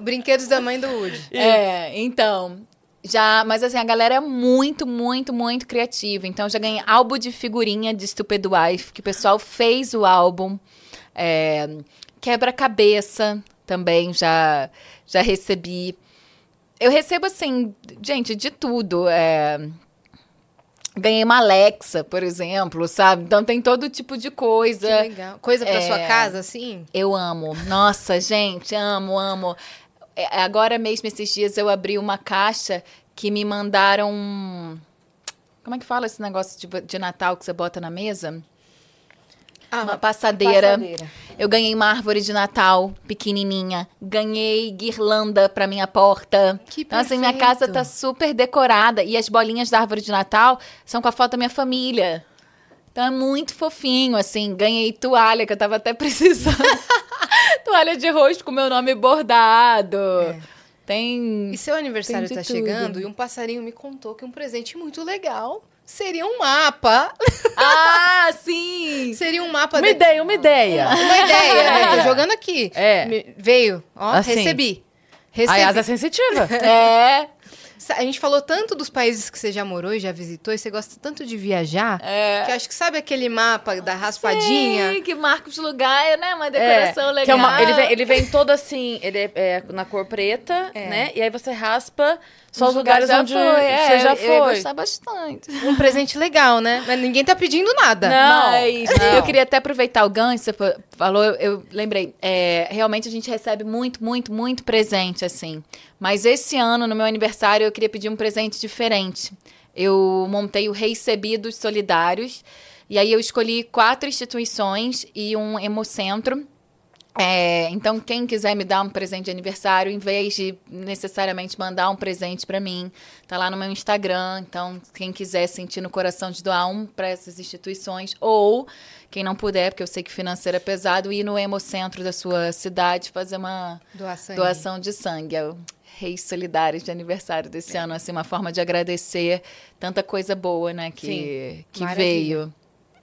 Brinquedos da mãe do Woody. É, então. Já, mas assim, a galera é muito, muito, muito criativa. Então, já ganhei álbum de figurinha de Stupid Wife, que o pessoal fez o álbum. É, Quebra-cabeça também já, já recebi. Eu recebo, assim, gente, de tudo. É... Ganhei uma Alexa, por exemplo, sabe? Então tem todo tipo de coisa. Que legal. Coisa pra é... sua casa, assim? Eu amo. Nossa, gente, amo, amo. É, agora mesmo, esses dias, eu abri uma caixa que me mandaram. Como é que fala esse negócio de, de Natal que você bota na mesa? Ah, uma passadeira. passadeira. Eu ganhei uma árvore de Natal pequenininha. Ganhei guirlanda para minha porta. Que então, assim, minha casa tá super decorada. E as bolinhas da árvore de Natal são com a foto da minha família. Então é muito fofinho, assim. Ganhei toalha, que eu tava até <laughs> precisando. <laughs> toalha de rosto com meu nome bordado. É. Tem. E seu aniversário tá tudo. chegando e um passarinho me contou que um presente muito legal seria um mapa. <laughs> Ah, sim! seria um mapa. Uma de... ideia, uma ideia. Uma ideia, né? Tô jogando aqui. É. Me... Veio, ó, assim. recebi. Recebi. A Yasa <laughs> é sensitiva. é. A gente falou tanto dos países que você já morou e já visitou, e você gosta tanto de viajar, é. que acho que sabe aquele mapa da raspadinha? Sim, que marca os lugares, né? Uma decoração é, legal. É uma, ele, vem, ele vem todo assim, ele é, é na cor preta, é. né? E aí você raspa só os lugares onde foi, é, você já foi. Eu ia gostar bastante. Um presente legal, né? Mas ninguém tá pedindo nada. Não. Mas não. eu queria até aproveitar o gancho, você falou, eu, eu lembrei. É, realmente a gente recebe muito, muito, muito presente, assim. Mas esse ano, no meu aniversário, eu queria pedir um presente diferente. Eu montei o Recebidos Solidários. E aí eu escolhi quatro instituições e um hemocentro é, então, quem quiser me dar um presente de aniversário, em vez de necessariamente mandar um presente para mim, tá lá no meu Instagram. Então, quem quiser sentir no coração de doar um para essas instituições, ou quem não puder, porque eu sei que financeiro é pesado, ir no hemocentro da sua cidade fazer uma doação, doação de sangue. É o Reis Solidários de aniversário desse é. ano, assim, uma forma de agradecer tanta coisa boa, né, que, que Maravilha. veio.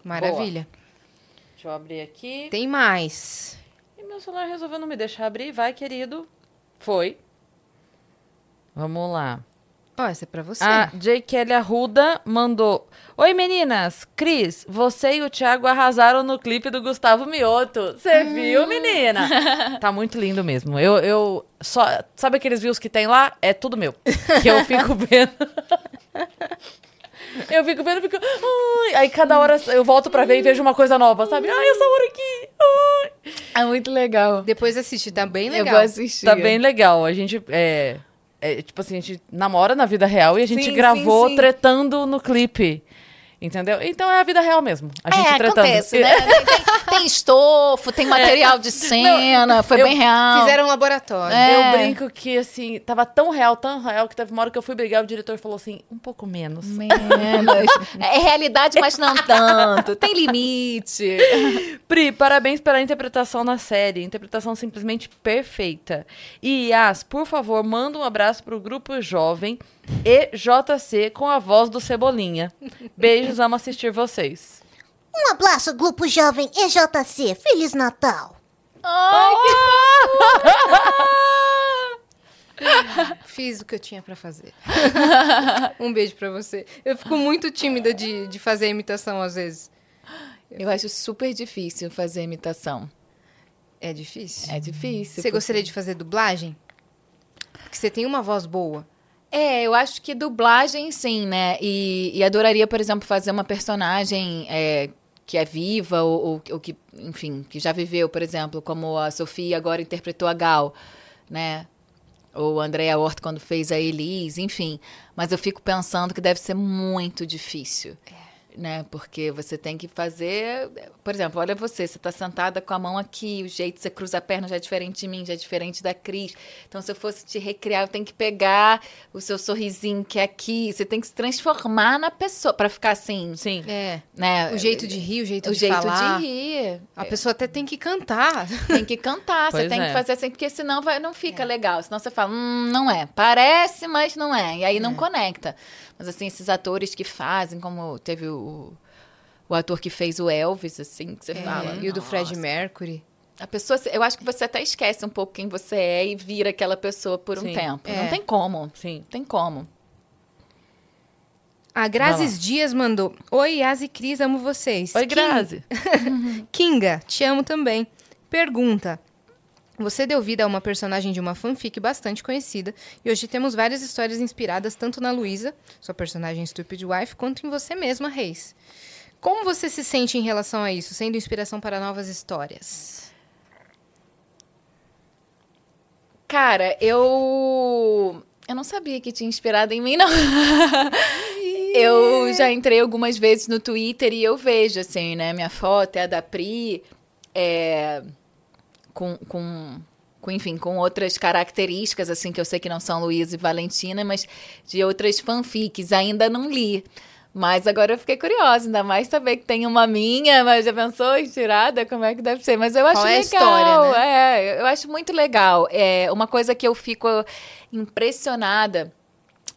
Maravilha. Boa. Deixa eu abrir aqui. Tem mais meu celular resolveu não me deixar abrir. Vai, querido. Foi. Vamos lá. Ó, essa é pra você. A J. Kelly Arruda mandou. Oi, meninas. Cris, você e o Thiago arrasaram no clipe do Gustavo Mioto. Você viu, menina? <laughs> tá muito lindo mesmo. Eu, eu só. Sabe aqueles views que tem lá? É tudo meu. Que eu fico <laughs> vendo. Eu fico vendo, fico. Ai. Aí cada hora eu volto pra ver e vejo uma coisa nova, sabe? Ai, essa hora aqui. Ai. É muito legal. Depois assiste, tá bem legal. Eu vou assistir. Tá bem legal. A gente. É, é, tipo assim, a gente namora na vida real e a gente Sim, gravou sim, sim. tretando no clipe. Entendeu? Então é a vida real mesmo. A gente é, tretando. acontece, né? <laughs> Tem, tem- estofo, tem material de <laughs> cena, foi eu- bem real. Fizeram um laboratório. É. Eu brinco que, assim, tava tão real, tão real, que teve uma hora que eu fui brigar, o diretor falou assim, um pouco menos. Menos. É realidade, mas não tanto. Tem limite. <laughs> Pri, parabéns pela interpretação na série. Interpretação simplesmente perfeita. E, Yas, por favor, manda um abraço pro grupo jovem EJC com a voz do Cebolinha. Beijos, amo assistir vocês. Um abraço, Grupo Jovem EJC. Feliz Natal. Ai, Fiz o que eu tinha pra fazer. um beijo pra você. Eu fico muito tímida de, de fazer a imitação às vezes. Eu acho super difícil fazer imitação. É difícil. É difícil. Você gostaria de fazer dublagem? Porque você tem uma voz boa. É, eu acho que dublagem sim, né? E, e adoraria, por exemplo, fazer uma personagem é, que é viva ou, ou- ou que, enfim, que já viveu, por exemplo, como a Sofia agora interpretou a Gal, né? Ou a Andrea Hort quando fez a Elise, enfim. Mas eu fico pensando que deve ser muito difícil. Né? Porque você tem que fazer. Por exemplo, olha você, você está sentada com a mão aqui, o jeito que você cruza a perna já é diferente de mim, já é diferente da Cris. Então, se eu fosse te recriar, eu tenho que pegar o seu sorrisinho que é aqui. Você tem que se transformar na pessoa para ficar assim. Sim. É. Né? O jeito de rir, o jeito o de jeito falar. de rir. A pessoa até tem que cantar. <laughs> Tem que cantar, você tem é. que fazer assim, porque senão vai, não fica legal. Senão você fala, hum, não é. Parece, mas não é. E aí não conecta. Mas assim, esses atores que fazem, como teve o, o ator que fez o Elvis, assim, que você fala. É, e o do Fred. Mercury. A pessoa, eu acho que você até esquece um pouco quem você é e vira aquela pessoa por um Sim. tempo. É. Não tem como. Sim. Não tem como. A Grazes Dias mandou: Oi, Yas e Cris, amo vocês. Oi, Kim- Grazi. <laughs> Kinga, te amo também. Pergunta. Você deu vida a uma personagem de uma fanfic bastante conhecida, e hoje temos várias histórias inspiradas tanto na Luísa, sua personagem Stupid Wife, quanto em você mesma, Reis. Como você se sente em relação a isso, sendo inspiração para novas histórias? Cara, eu. Eu não sabia que tinha inspirado em mim, não. <laughs> eu já entrei algumas vezes no Twitter e eu vejo, assim, né? Minha foto é a da Pri, é, com, com, com, enfim, com outras características, assim, que eu sei que não são Luísa e Valentina, mas de outras fanfics. Ainda não li. Mas agora eu fiquei curiosa, ainda mais saber que tem uma minha, mas já pensou inspirada? Como é que deve ser? Mas eu acho Qual é legal. história, né? É, eu acho muito legal. É uma coisa que eu fico impressionada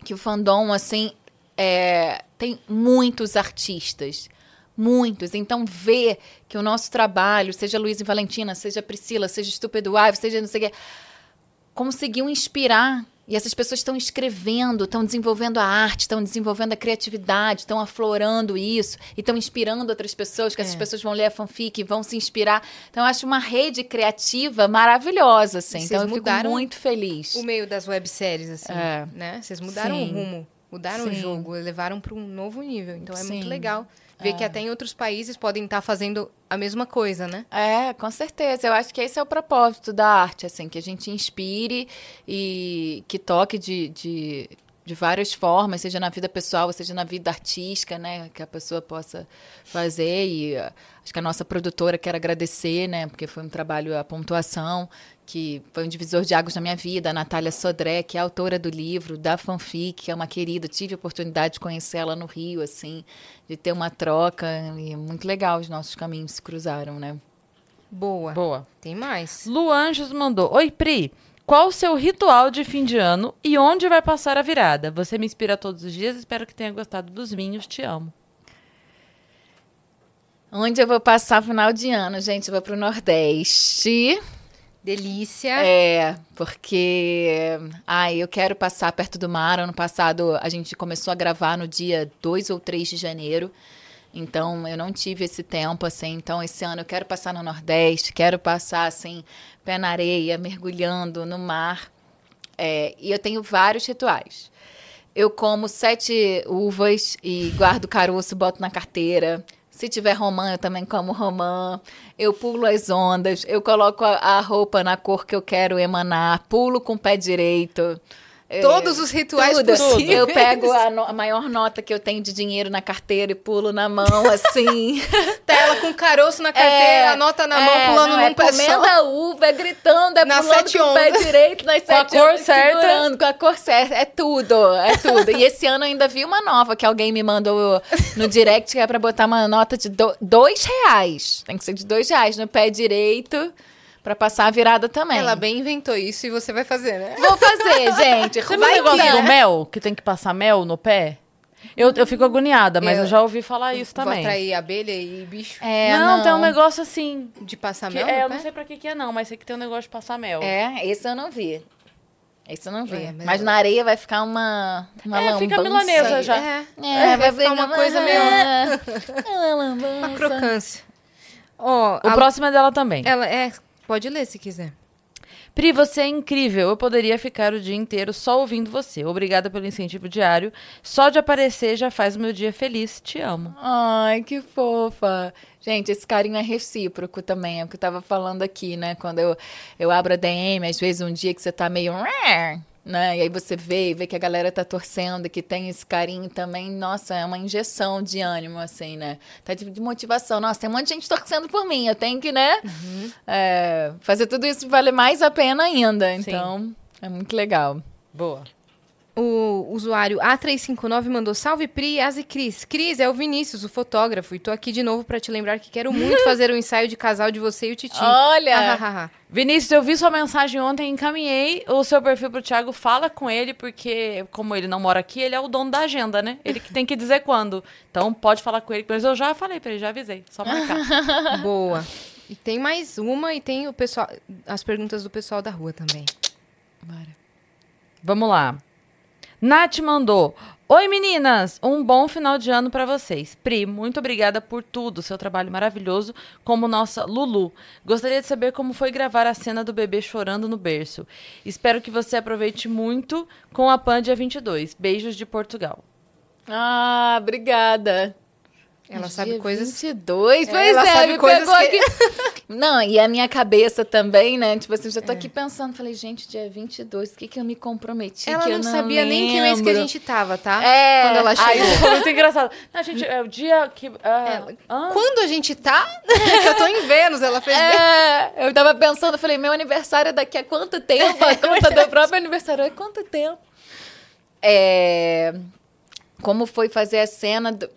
que o fandom assim é, tem muitos artistas. Muitos. Então, ver que o nosso trabalho, seja Luiz e Valentina, seja Priscila, seja Estúpido Ive, seja não sei o quê, conseguiu inspirar. E essas pessoas estão escrevendo, estão desenvolvendo a arte, estão desenvolvendo a criatividade, estão aflorando isso e estão inspirando outras pessoas, que essas pessoas vão ler a fanfic e vão se inspirar. Então, eu acho uma rede criativa maravilhosa, assim. Então, eu fico muito feliz. O meio das webséries, assim, É. né? Vocês mudaram Sim. o rumo, mudaram o Sim. jogo, levaram para um novo nível. Então é muito Sim. legal ver que até em outros países podem estar fazendo a mesma coisa, né? É, com certeza. Eu acho que esse é o propósito da arte, assim, que a gente inspire e que toque de, de, de várias formas, seja na vida pessoal, seja na vida artística, né? Que a pessoa possa fazer. E uh, acho que a nossa produtora quer agradecer, né? Porque foi um trabalho, a pontuação, que foi um divisor de águas na minha vida. A Natália Sodré, que é autora do livro, da fanfic, que é uma querida. Tive a oportunidade de conhecer ela no Rio, assim, de ter uma troca. E é muito legal, os nossos caminhos se cruzaram, né? Boa. Boa. Tem mais. Lu Anjos mandou. Oi, Pri. Qual o seu ritual de fim de ano e onde vai passar a virada? Você me inspira todos os dias. Espero que tenha gostado dos vinhos. Te amo. Onde eu vou passar o final de ano, gente? Eu vou pro Nordeste. Delícia. É, porque. Ai, eu quero passar perto do mar. Ano passado a gente começou a gravar no dia 2 ou 3 de janeiro. Então eu não tive esse tempo, assim. Então esse ano eu quero passar no Nordeste, quero passar, assim, pé na areia, mergulhando no mar. É, e eu tenho vários rituais. Eu como sete uvas e guardo caroço, boto na carteira. Se tiver romã, eu também como romã. Eu pulo as ondas, eu coloco a, a roupa na cor que eu quero emanar, pulo com o pé direito. Todos os rituais Tudo. possíveis. Eu pego a, no- a maior nota que eu tenho de dinheiro na carteira e pulo na mão, assim. <laughs> Tá ela com caroço na carteira, anota na mão, é, pulando não, num é pé comendo a uva, é gritando, é Nas pulando com o pé direito, nas Com a sete cor ondas, certa. com a cor certa. É tudo, é tudo. e esse ano eu ainda vi uma nova que alguém me mandou no direct, que é pra botar uma nota de do, dois reais. Tem que ser de dois reais no pé direito, pra passar a virada também. Ela bem inventou isso e você vai fazer, né? Vou fazer, <laughs> gente. Você o Vai negócio do né? mel? Que tem que passar mel no pé? Eu, eu fico agoniada, mas Eu- eu, já ouvi falar isso Vou também. atrair abelha e bicho É, não, tem um negócio assim. de passar que- mel é, eu pé? não sei pra que, que é, não, mas sei que tem um negócio de passar mel. É, esse eu não vi. Esse eu não vi. É, mas mas eu- na areia vai ficar uma, uma É, fica lambança. milanesa já. É, É, vai ficar uma coisa meio- <laughs> Uma crocância. Ó, O a- próximo é dela também. ela é, pode ler se quiser. Pri, você é incrível. Eu poderia ficar o dia inteiro só ouvindo você. Obrigada pelo incentivo diário. Só de aparecer já faz o meu dia feliz. Te amo. Ai, que fofa. Gente, esse carinho é recíproco também, é o que eu tava falando aqui, né? Quando eu, eu abro a DM, às vezes um dia que você tá meio... Né? E aí você vê, e vê que a galera tá torcendo, que tem esse carinho também. Nossa, é uma injeção de ânimo, assim, né? Tá de, de motivação. Nossa, tem um monte de gente torcendo por mim. Eu tenho que, né? é, fazer tudo isso vale mais a pena ainda. Então, é muito legal. Boa. O usuário A359 mandou salve Pri, As e Cris. Cris, é o Vinícius, o fotógrafo, e tô aqui de novo pra te lembrar que quero muito <laughs> fazer um ensaio de casal de você e o Titi. Olha! Vinícius, eu vi sua mensagem ontem, encaminhei o seu perfil pro Thiago. Fala com ele, porque como ele não mora aqui, ele é o dono da agenda, né? Ele que tem que dizer quando. Então pode falar com ele. Mas eu já falei pra ele, já avisei. Só marcar. <laughs> Boa. E tem mais uma e tem o pessoal, as perguntas do pessoal da rua também. Vamos lá. Nath mandou. Oi, meninas! Um bom final de ano pra vocês. Pri, muito obrigada por tudo, seu trabalho maravilhoso, como nossa Lulu. Gostaria de saber como foi gravar a cena do bebê chorando no berço. Espero que você aproveite muito com a Pan dia 22. Beijos de Portugal. Ah, obrigada. Ela sabe coisas 22, É, pois ela é, sabe coisas que-. <laughs> Não, e a minha cabeça também, né? Tipo assim, já É. tô aqui pensando, falei, gente, dia 22, o que que eu me comprometi Ela não, não sabia nem que mês que a lembro? gente tava, tá? É. Quando ela chegou. foi muito <laughs> engraçado. Não, gente, é o dia que. ah, ah, Quando a gente tá? que eu tô em Vênus, ela fez bem. É, eu tava pensando, falei, meu aniversário é daqui a quanto tempo? A conta do próprio aniversário é quanto tempo? É, como foi fazer a cena do...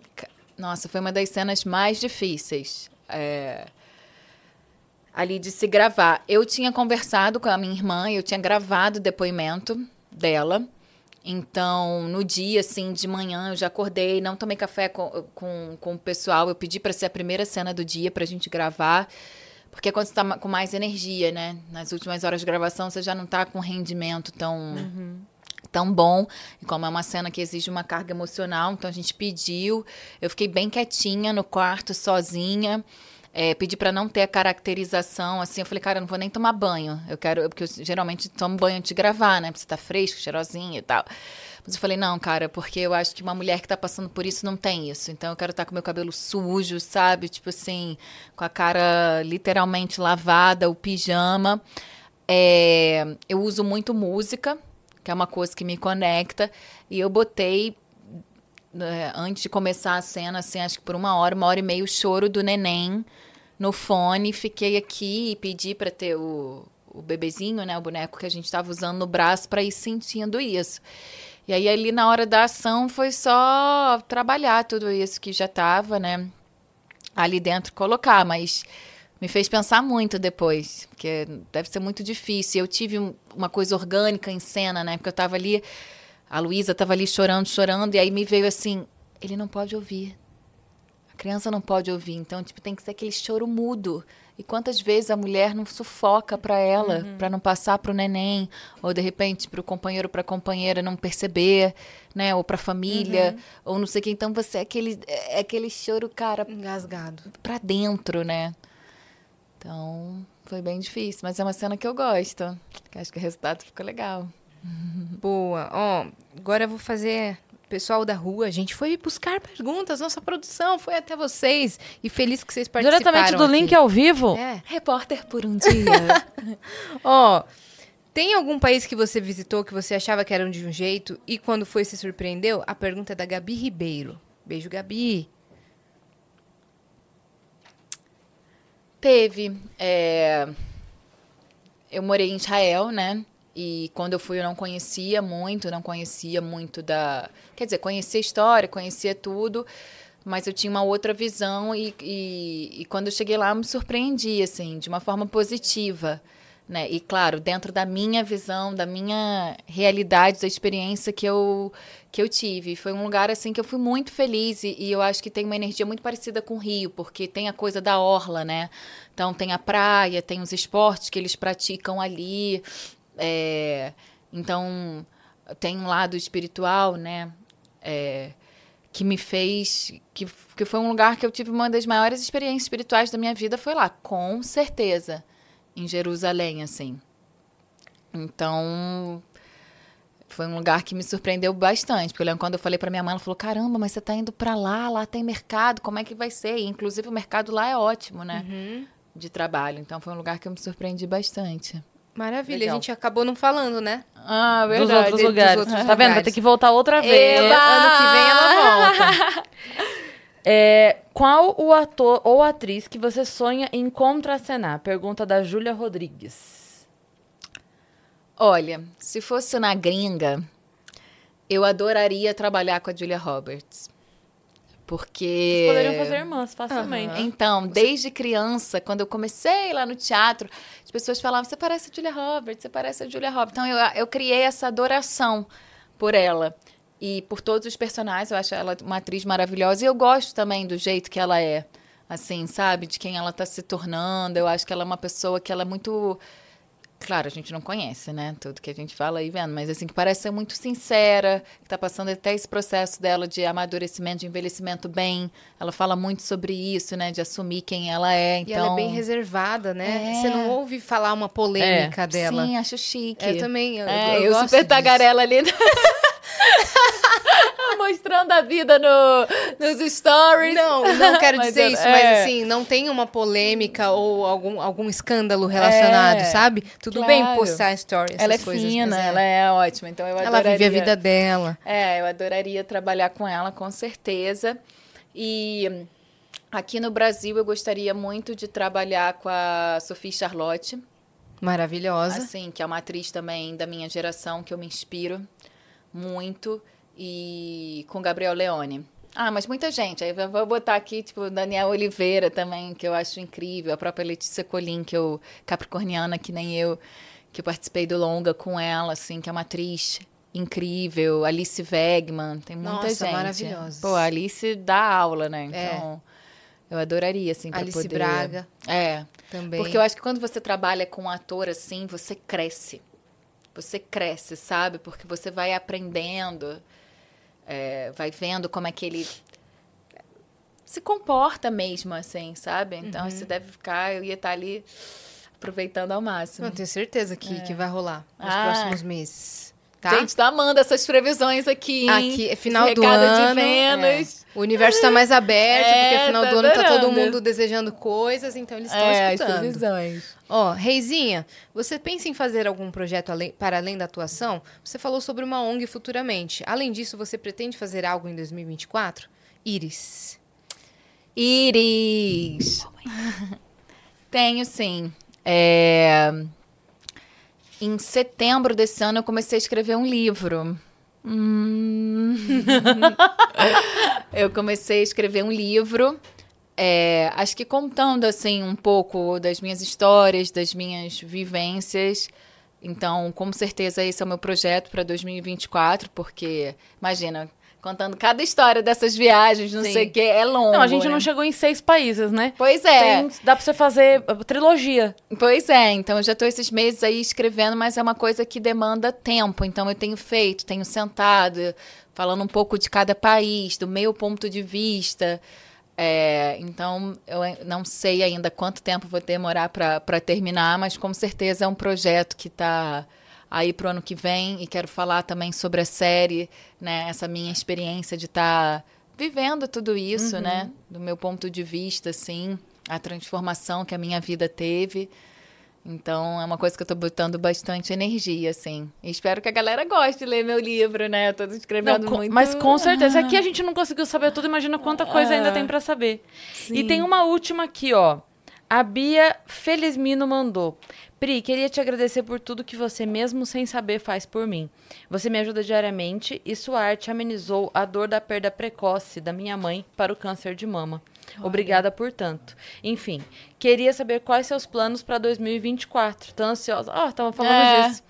Nossa, foi uma das cenas mais difíceis. É, ali de se gravar. Eu tinha conversado com a minha irmã, eu tinha gravado o depoimento dela. Então, no dia, assim, de manhã, eu já acordei, não tomei café com, com, com o pessoal. Eu pedi para ser a primeira cena do dia pra gente gravar. Porque é quando você tá com mais energia, né? Nas últimas horas de gravação, você já não tá com rendimento tão, tão bom. E como é uma cena que exige uma carga emocional, então a gente pediu. Eu fiquei bem quietinha no quarto, sozinha. É, pedi pra não ter a caracterização, assim, eu falei, cara, eu não vou nem tomar banho. Eu quero, porque eu geralmente tomo banho antes de gravar, né? Pra você tá fresco, cheirosinha e tal. Mas eu falei, não, cara, porque eu acho que uma mulher que tá passando por isso não tem isso. Então eu quero estar com meu cabelo sujo, sabe? Tipo assim, com a cara literalmente lavada, o pijama. É, eu uso muito música, que é uma coisa que me conecta. E eu botei é, antes de começar a cena, assim, acho que por uma hora, uma hora e meia, o choro do neném no fone. Fiquei aqui e pedi para ter o, o bebezinho, né, o boneco que a gente estava usando no braço para ir sentindo isso. E aí ali na hora da ação foi só trabalhar tudo isso que já estava, né, ali dentro colocar, mas me fez pensar muito depois, porque deve ser muito difícil. Eu tive um- uma coisa orgânica em cena, né, porque eu estava ali a Luísa estava ali chorando, chorando, e aí me veio assim: ele não pode ouvir. A criança não pode ouvir, então tipo tem que ser aquele choro mudo. E quantas vezes a mulher não sufoca para ela, uhum. para não passar para o neném, ou de repente para o companheiro, para a companheira não perceber, né, ou para a família, uhum. ou não sei o que. Então você é aquele é aquele choro, cara, engasgado, para dentro, né? Então, foi bem difícil, mas é uma cena que eu gosto. Que acho que o resultado ficou legal. <laughs> Boa. Ó, agora eu vou fazer pessoal da rua, a gente foi buscar perguntas, nossa produção foi até vocês e feliz que vocês participaram. Diretamente do aqui. link ao vivo? É. Repórter por um dia. <laughs> Ó, tem algum país que você visitou que você achava que era de um jeito e quando foi se surpreendeu? A pergunta é da Gabi Ribeiro. Beijo, Gabi. Teve. É... Eu morei em Israel, né? E quando eu fui, eu não conhecia muito, não conhecia muito da. Quer dizer, conhecia a história, conhecia tudo, mas eu tinha uma outra visão. E, e, e quando eu cheguei lá, eu me surpreendi, assim, de uma forma positiva. Né? E claro, dentro da minha visão, da minha realidade, da experiência que eu, que eu tive. Foi um lugar assim que eu fui muito feliz e, e, eu acho que tem uma energia muito parecida com o Rio, porque tem a coisa da orla, né? Então tem a praia, tem os esportes que eles praticam ali. É, então, tem um lado espiritual, né? É, que me fez. Que, que foi um lugar que eu tive uma das maiores experiências espirituais da minha vida, foi lá, com certeza. Em Jerusalém, assim. Então, foi um lugar que me surpreendeu bastante. Porque eu lembro quando eu falei para minha mãe, ela falou: caramba, mas você tá indo para lá, lá tem mercado, como é que vai ser? E, inclusive, o mercado lá é ótimo, né? Uhum. De trabalho. Então, foi um lugar que eu me surpreendi bastante. Maravilha, Legal. a gente acabou não falando, né? Ah, verdade. Dos outros lugares. Dos outros tá lugares. vendo? Vai ter que voltar outra vez. Eba! Ano que vem ela volta. <laughs> é, qual o ator ou atriz que você sonha em contracenar? Pergunta da Júlia Rodrigues. Olha, se fosse na gringa, eu adoraria trabalhar com a Julia Roberts. Porque. Vocês poderiam fazer irmãs facilmente. Uhum. Então, desde criança, quando eu comecei lá no teatro, as pessoas falavam: você parece a Julia Roberts, você parece a Julia Roberts. Então, eu, eu criei essa adoração por ela. E por todos os personagens, eu acho ela uma atriz maravilhosa. E eu gosto também do jeito que ela é. Assim, sabe? De quem ela está se tornando. Eu acho que ela é uma pessoa que ela é muito Claro, a gente não conhece, né? Tudo que a gente fala aí vendo, mas assim, que parece ser muito sincera, que tá passando até esse processo dela de amadurecimento, de envelhecimento bem. Ela fala muito sobre isso, né? De assumir quem ela é. Então... E ela é bem então reservada, né? É. Você não ouve falar uma polêmica é. dela. Sim, acho chique. Eu também. Eu, é, eu, eu super tagarela ali. <laughs> <laughs> mostrando a vida no, nos stories. Não, não quero <laughs> dizer mas, isso, é. mas assim, não tem uma polêmica ou algum, algum escândalo relacionado, é, sabe? Tudo claro. bem postar stories. Ela é coisas, fina, é. ela é ótima, então eu adoraria. Ela vive a vida dela. É, eu adoraria trabalhar com ela, com certeza. E aqui no Brasil eu gostaria muito de trabalhar com a Sophie Charlotte. Maravilhosa. Assim, que é uma atriz também da minha geração, que eu me inspiro muito e com Gabriel Leone. Ah, mas muita gente. Aí eu vou botar aqui, tipo, Daniel Oliveira também, que eu acho incrível. A própria Letícia Colim, que eu, capricorniana, que nem eu, que eu participei do Longa com ela, assim, que é uma atriz incrível. Alice Wegman, tem muita Nossa, gente. maravilhosa. Pô, a Alice dá aula, né? É. Então, é. eu adoraria, assim, pra Alice poder... Braga. É. Também. Porque eu acho que quando você trabalha com um ator assim, você cresce. Você cresce, sabe? Porque você vai aprendendo é, vai vendo como é que ele se comporta mesmo, assim, sabe? Então, uhum. você deve ficar, eu ia estar ali aproveitando ao máximo. Eu tenho certeza que, é. que vai rolar nos ah. próximos meses. Tá? Gente, tô amando essas previsões aqui. Aqui é final do ano. De Vênus. É. O universo está mais aberto, é, porque final tá do ano adorando. tá todo mundo desejando coisas, então eles estão é, escutando. As previsões. Ó, Reizinha, você pensa em fazer algum projeto além, para além da atuação? Você falou sobre uma ONG futuramente. Além disso, você pretende fazer algo em 2024? Iris. Iris. Tenho sim. É... Em setembro desse ano eu comecei a escrever um livro. Hum... <laughs> eu comecei a escrever um livro. É, acho que contando assim um pouco das minhas histórias, das minhas vivências. Então, com certeza esse é o meu projeto para 2024, porque imagina, contando cada história dessas viagens, não Sim. sei o que, é longo. Não, a gente né? não chegou em seis países, né? Pois é. Tem- dá pra você fazer uh, trilogia. Pois é, então eu já tô esses meses aí escrevendo, mas é uma coisa que demanda tempo. Então eu tenho feito, tenho sentado, falando um pouco de cada país, do meu ponto de vista. É, então eu não sei ainda quanto tempo vou demorar para terminar, mas com certeza é um projeto que está aí pro ano que vem e quero falar também sobre a série, né? Essa minha experiência de estar vivendo tudo isso, né? Do meu ponto de vista, assim, a transformação que a minha vida teve. Então, é uma coisa que eu tô botando bastante energia, assim. E espero que a galera goste de ler meu livro, né? Eu tô escrevendo Não, muito. Mas com certeza. Aqui a <laughs> gente não conseguiu saber tudo, imagina quanta coisa ainda tem pra saber. E tem uma última aqui, ó. A Bia Felizmino mandou. Pri, queria te agradecer por tudo que você, mesmo sem saber, faz por mim. Você me ajuda diariamente e sua arte amenizou a dor da perda precoce da minha mãe para o câncer de mama. Obrigada por tanto. Enfim, queria saber quais seus planos para 2024. Tô ansiosa. Ó, tava falando É. disso.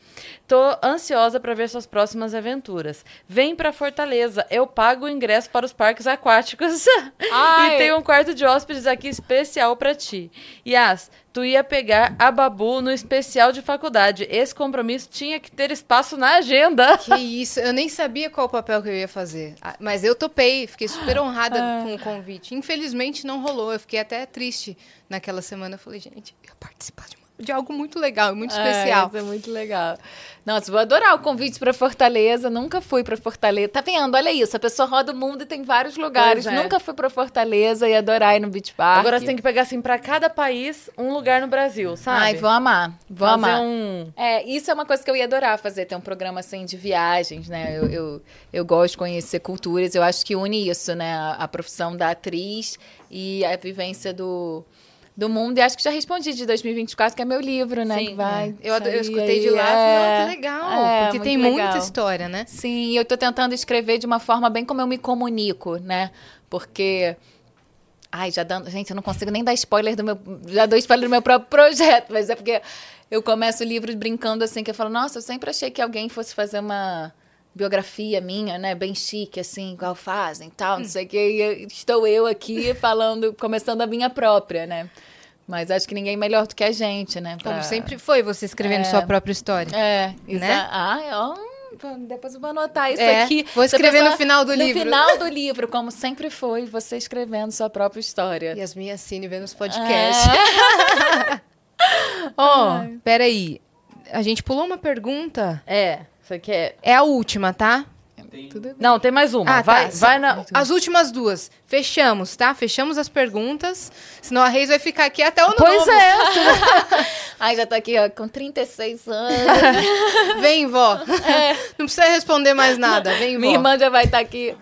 Tô ansiosa para ver suas próximas aventuras. Vem pra Fortaleza, eu pago o ingresso para os parques aquáticos. <laughs> Ai. e tem um quarto de hóspedes aqui especial pra ti. Yas, tu ia pegar a Babu no especial de faculdade. Esse compromisso tinha que ter espaço na agenda. Que isso, eu nem sabia qual papel que eu ia fazer. Ah, Mas eu topei, fiquei super honrada com o convite. Infelizmente não rolou, eu fiquei até triste naquela semana. Eu falei, gente, eu ia participar de, uma- de algo muito legal e muito especial. É, isso é muito legal. Nossa, vou adorar o convite pra Fortaleza. Nunca fui pra Fortaleza. Tá vendo? Olha isso. A pessoa roda o mundo e tem vários lugares. É. Nunca fui pra Fortaleza e adorar ir no Beach Park. Agora você tem que pegar assim pra cada país um lugar no Brasil, sabe? Ai, vou amar. Vou Fazer amar. um É, isso é uma coisa que eu ia adorar fazer, ter um programa assim de viagens, né? Eu, eu, eu gosto de conhecer culturas, eu acho que une isso, né? A, a profissão da atriz e a vivência do, do mundo. E acho que já respondi de 2024, que é meu livro, né? Sim. que vai Eu, ado- eu sair escutei de lá e falei, É, "Ah, que legal, é, porque tem legal. muita história, né? Sim, eu tô tentando escrever de uma forma bem como eu me comunico, né? Porque. Ai, já dando. Gente, eu não consigo nem dar spoiler do meu. Já dou spoiler do meu próprio projeto, mas é porque eu começo o livro brincando assim, que eu falo, nossa, eu sempre achei que alguém fosse fazer uma biografia minha, né? Bem chique, assim, igual fazem tal, não sei o quê. E eu- estou eu aqui <laughs> falando, começando a minha própria, né? Mas acho que ninguém melhor do que a gente, né? Como pra- sempre foi você escrevendo sua própria história. é, Né? é- Ah, ó, depois eu vou anotar isso É, aqui. vou escrever no final do livro. No final do livro, como sempre foi, você escrevendo sua própria história. Yasmin Assine vendo os podcasts. É. <laughs> <laughs> Ó, peraí. A gente pulou uma pergunta. É, você quer. É a última, tá? Bem. Não, tem mais uma. Ah, vai, tá. vai na. As últimas duas. Fechamos, tá? Fechamos as perguntas. Senão a Reis vai ficar aqui até o ano Pois novo. é. <laughs> Ai, já tô aqui, ó, com 36 anos. <laughs> Vem, vó. Não precisa responder mais nada. Vem, vó. Minha irmã já vai estar aqui.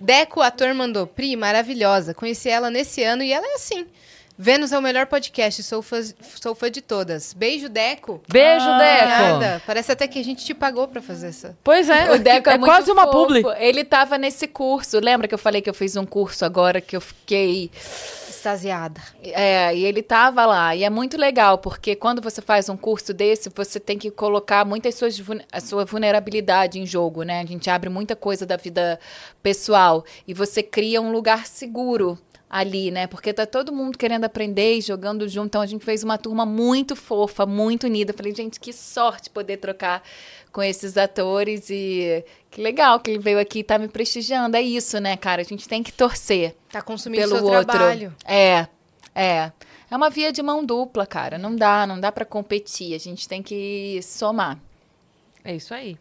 Deco, ator, mandou. Pri, maravilhosa. Conheci ela nesse ano e ela é assim. Vênus é o melhor podcast. Sou fã, sou fã de todas. Beijo, Deco. Beijo, Deco. Obrigada. Parece até que a gente te pagou pra fazer essa. Pois é. O Deco é, muito quase uma fofo. publi. Ele tava nesse curso. Lembra que eu falei que eu fiz um curso agora que eu fiquei Extasiada. É, e ele tava lá. E é muito legal, porque quando você faz um curso desse, você tem que colocar muitas suas, a sua vulnerabilidade em jogo, né? A gente abre muita coisa da vida pessoal. E você cria um lugar seguro ali, né? Porque tá todo mundo querendo aprender e jogando junto. Então a gente fez uma turma muito fofa, muito unida. Falei, gente, que sorte poder trocar com esses atores e que legal que ele veio aqui e tá me prestigiando. É isso, né, cara? A gente tem que torcer Tá consumindo pelo seu outro. trabalho. É, é. É uma via de mão dupla, cara. Não dá, não dá para competir. A gente tem que somar. É isso aí.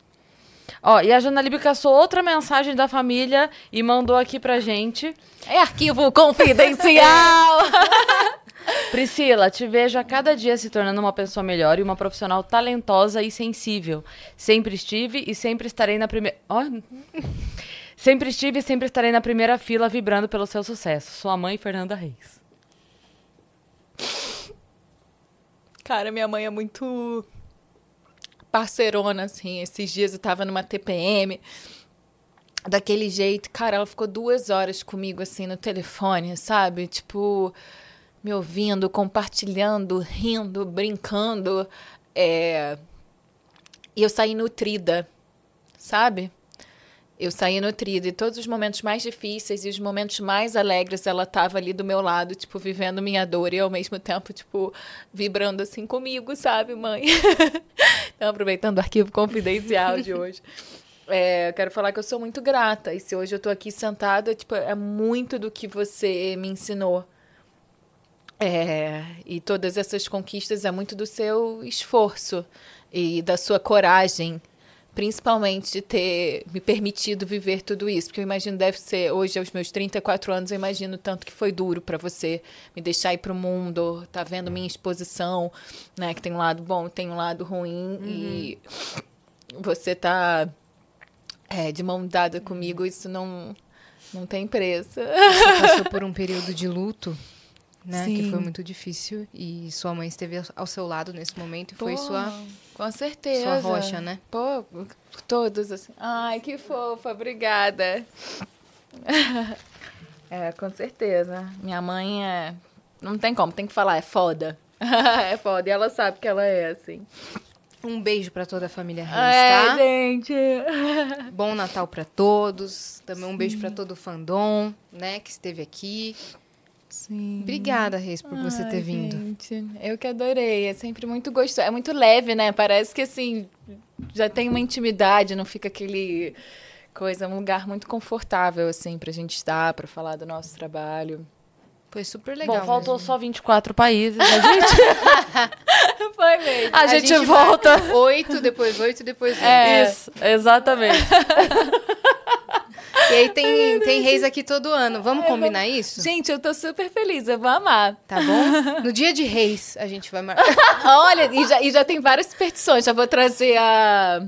Ó, e a Jana Libe caçou outra mensagem da família e mandou aqui pra gente. É arquivo confidencial. <laughs> Priscila, te vejo a cada dia se tornando uma pessoa melhor e uma profissional talentosa e sensível. Sempre estive e sempre estarei na primeira. Ó. Sempre estive e sempre estarei na primeira fila vibrando pelo seu sucesso. Sua mãe, Fernanda Reis. Cara, minha mãe é muito parceirona, assim. Esses dias eu tava numa TPM, daquele jeito. Cara, ela ficou duas horas comigo, assim, no telefone, sabe? Tipo, me ouvindo, compartilhando, rindo, brincando. É... E eu saí nutrida, sabe? Eu saí nutrida e todos os momentos mais difíceis e os momentos mais alegres ela tava ali do meu lado, tipo, vivendo minha dor e ao mesmo tempo, tipo, vibrando assim comigo, sabe, mãe? <laughs> então, aproveitando o arquivo confidencial de hoje. <laughs> É, eu quero falar que eu sou muito grata. E se hoje eu tô aqui sentada, tipo, é muito do que você me ensinou. É, e todas essas conquistas é muito do seu esforço e da sua coragem principalmente de ter me permitido viver tudo isso, porque eu imagino deve ser hoje aos meus 34 anos, eu imagino tanto que foi duro para você me deixar ir para o mundo, tá vendo minha exposição, né, que tem um lado bom, tem um lado ruim uhum. e você tá é, de mão dada comigo, isso não não tem preço. Você passou por um <laughs> período de luto né? Sim. Que foi muito difícil. E sua mãe esteve ao seu lado nesse momento e Pô, foi sua. Com certeza. Sua rocha, né? Pô, todos assim. Ai, que fofa, obrigada. <laughs> é, com certeza. Minha mãe é. Não tem como, tem que falar, é foda. <laughs> é foda. E ela sabe que ela é assim. Um beijo para toda a família Reis, é, tá? gente. Bom Natal para todos. Também um beijo para todo o fandom, né, que esteve aqui. Sim. Obrigada, Reis, por Ai, você ter vindo. Gente, eu que adorei. É sempre muito gostoso. É muito leve, né? Parece que assim, já tem uma intimidade, não fica aquele coisa, um lugar muito confortável, assim, pra gente estar, pra falar do nosso trabalho. Foi super legal. Bom, faltou mesmo. só 24 países, a gente. <laughs> Foi mesmo. A, a gente, gente, volta. Oito, depois oito, depois oito. É, Isso, exatamente. <laughs> E aí tem, tem reis aqui todo ano. Vamos combinar isso? Gente, eu tô super feliz, eu vou amar. Tá bom? <laughs> No dia de reis, a gente vai marcar. Olha, e já, e já tem várias superstições. Já vou trazer a.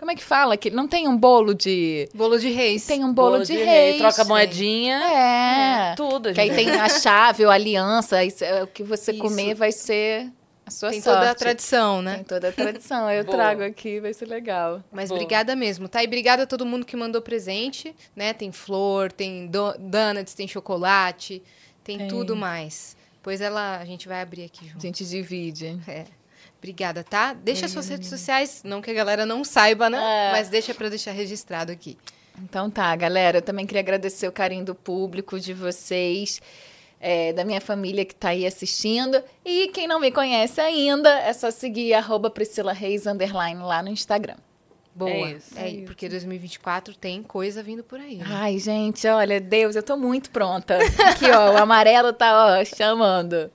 Como é que fala? Que não tem um bolo de. Bolo de reis. Tem um bolo, bolo de, de, reis. Troca moedinha. É. é. Tudo. Que aí tem a chave ou a aliança. O que você Isso. comer vai ser a sua Tem sorte. toda a tradição, né? Tem toda a tradição. Eu trago aqui, vai ser legal. Mas Boa. obrigada mesmo, tá? E obrigada a todo mundo que mandou presente, né? Tem flor, tem do donuts, tem chocolate, tem, tem, tudo mais. Pois ela, a gente vai abrir aqui junto. A gente divide. É. Obrigada, tá? Deixa é. suas redes sociais, não que a galera não saiba, né? É. Mas deixa para deixar registrado aqui. Então tá, galera. Eu também queria agradecer o carinho do público, de vocês é, da minha família que está aí assistindo. E quem não me conhece ainda, é só seguir arroba Priscila Reis lá no Instagram. Boa. É, isso, é, é porque 2024 tem coisa vindo por aí. Né? Ai, gente, olha, Deus, eu tô muito pronta. Aqui, ó, o amarelo tá, ó, chamando.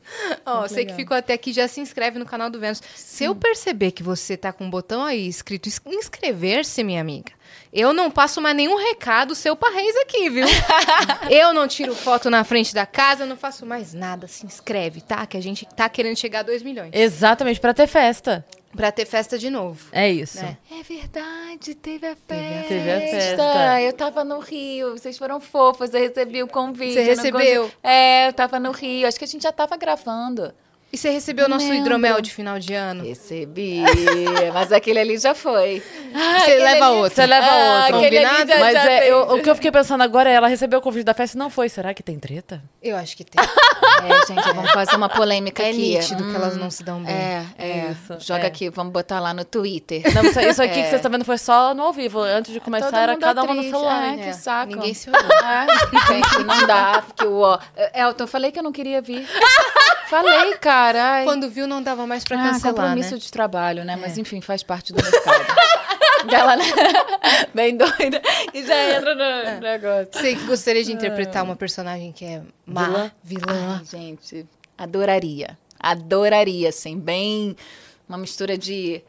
Ó, você legal. que ficou até aqui, já se inscreve no canal do Vênus. Se eu perceber que você tá com um botão aí escrito inscrever-se, minha amiga, eu não passo mais nenhum recado seu pra Reis aqui, viu? <laughs> eu não tiro foto na frente da casa, não faço mais nada. Se inscreve, tá? Que a gente tá querendo chegar a 2 milhões. Exatamente, pra ter festa. Pra ter festa de novo. É isso. É, é verdade, teve a festa. Teve a festa. Eu tava no Rio, vocês foram fofos, eu recebi o convite. Você recebeu? É, eu tava no Rio, acho que a gente já tava gravando. E você recebeu o nosso hidromel de final de ano? Recebi, <laughs> mas aquele ali já foi. Ah, você leva ali... outro. Você leva ah, outro. Combinado? Já, mas já é, eu, o que eu fiquei pensando agora é, ela recebeu o convite da festa e não foi. Será que tem treta? Eu acho que tem. <laughs> é, gente, vamos fazer uma polêmica é aqui. É nítido hum, que elas não se dão bem. É, é. Isso, Joga é. aqui, vamos botar lá no Twitter. Não, isso, isso aqui <laughs> que vocês estão vendo foi só no ao vivo. Antes de começar, era cada uma no celular. que saco. Ninguém se olhou. gente, não dá. Porque o... Elton, eu falei que eu não queria vir. Falei, cara. Ai. Quando viu, não dava mais pra ah, cancelar, compromisso né? de trabalho, né? É. Mas enfim, faz parte do mercado. <laughs> Ela, né? <laughs> Bem doida. E já entra no é. negócio. Você gostaria de interpretar uma personagem que é má, vilã? vilã. Ai, gente, adoraria. Adoraria, assim, bem... Uma mistura de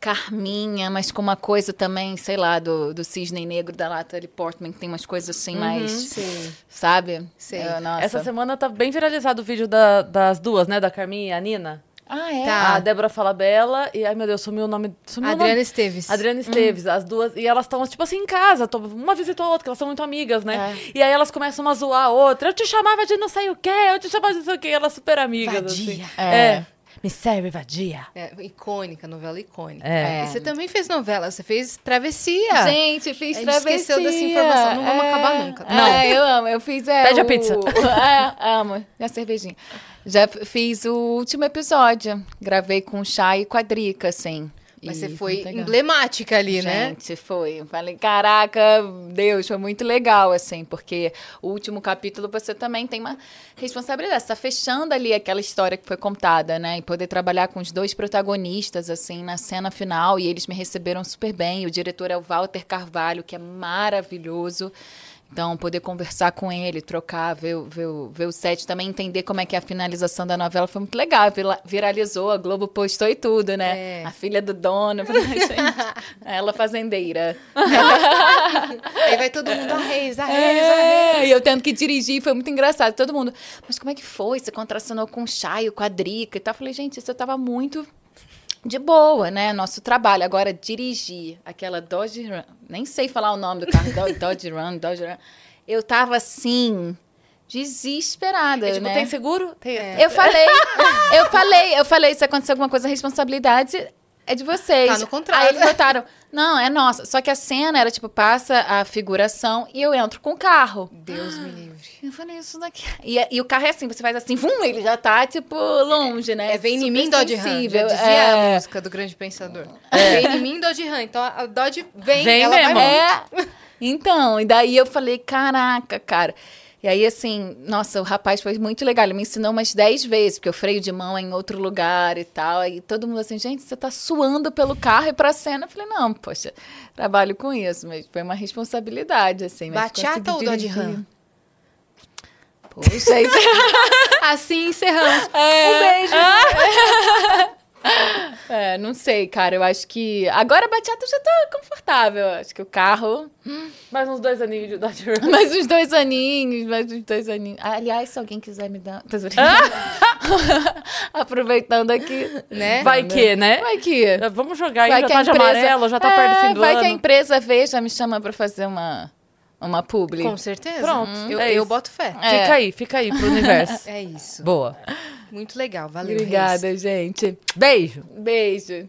Carminha, mas com uma coisa também, sei lá, do, do Cisne Negro da Natalie Portman, que tem umas coisas assim uhum, mais. Sim. Sabe? Sim. Essa semana tá bem viralizado o vídeo da, das duas, né? Da Carminha e a Nina. Ah, é? Tá. A Débora Falabella e, ai meu Deus, sumiu o nome. Sumiu Adriana o nome. Esteves. Adriana Esteves, hum. as duas. E elas estão, tipo assim, em casa. Uma visitou a outra, que elas são muito amigas, né? É. E aí elas começam a zoar a outra. Eu te chamava de não sei o quê, eu te chamava de não sei o quê. Elas super amigas. Vadia. Assim. É. é. Me serve, vadia. É, icônica, novela icônica. É. E você também fez novela, você fez Travessia. Gente, fiz A gente Travessia. esqueceu dessa informação, não vamos é. acabar nunca. Não. É, eu amo, eu fiz... É, Pede o... a pizza. <laughs> é, amo, a cervejinha. Já fiz o último episódio, gravei com o Chá e com a Drica, assim. Mas você foi emblemática ali, né? Gente, foi. Falei, caraca, Deus, foi muito legal, assim, porque o último capítulo você também tem uma responsabilidade. Você tá fechando ali aquela história que foi contada, né? E poder trabalhar com os dois protagonistas, assim, na cena final. E eles me receberam super bem. O diretor é o Walter Carvalho, que é maravilhoso. Então, poder conversar com ele, trocar, ver, o- ver, ver o set, também entender como é que é a finalização da novela foi muito legal. Vira- Viralizou, a Globo postou e tudo, né? É. A filha do dono. Eu <laughs> falei, "Ai, gente, ela fazendeira. Aí vai todo mundo, a Reis, a Reis, a Reis. É, e eu tendo que dirigir, foi muito engraçado. Todo mundo, mas como é que foi? Você contracionou com o Chayo, com a Drica e tal? Eu falei, gente, isso eu tava muito de boa, né? Nosso trabalho. Agora, dirigir aquela Dodge Run, nem sei falar o nome do carro, Do- <laughs> Dodge Run, Dodge Run. Eu tava assim, desesperada, É, tipo, né? tem seguro? Tem. Eu falei, eu falei, eu falei, se acontecer alguma coisa, responsabilidade é de vocês. Tá no contrato. Aí eles botaram, não, é nossa. Só que a cena era tipo, passa a figuração e eu entro com o carro. Deus me livre. Eu falei, isso daqui. E, e o carro é assim, você faz assim, vum, ele já tá, tipo, longe, né? É, vem em mim, Dodge Ram. Já dizia É. a música do Grande Pensador. Vem em mim, Dodge Ram. Então a Dodge vem, Vem ela mesmo. vai É. Então, e daí eu falei, caraca, cara. E aí, assim, nossa, o rapaz foi muito legal. Ele me ensinou umas 10 vezes, porque eu freio de mão é em outro lugar e tal. Aí todo mundo assim, gente, você tá suando pelo carro e pra cena. Eu falei, não, poxa, trabalho com isso, mas foi uma responsabilidade, assim. mas Bachata ou Dodge. Ram? Poxa, isso... <laughs> Assim encerramos. Um beijo. <laughs> <laughs> É, não sei, cara. Eu acho que. Agora a bachata eu já tô confortável. Acho que o carro. Mais uns dois aninhos de Dodge Run. <laughs> Mais uns dois aninhos, mais uns dois aninhos. Aliás, se alguém quiser me dar. Zoando. <laughs> Aproveitando aqui. Né? Vai que, né? Vai que. Vamos jogar aí, Vai já que tá a de empresa- amarelo, já tá É, perto do fim do Vai ano. que a empresa vê, já me chama pra fazer uma, uma publi. Com certeza. Pronto, Eu, é eu boto fé. É. Fica aí, fica aí pro universo. É isso. Boa. Muito legal. Valeu, Reis. Obrigada, gente. Beijo. Beijo.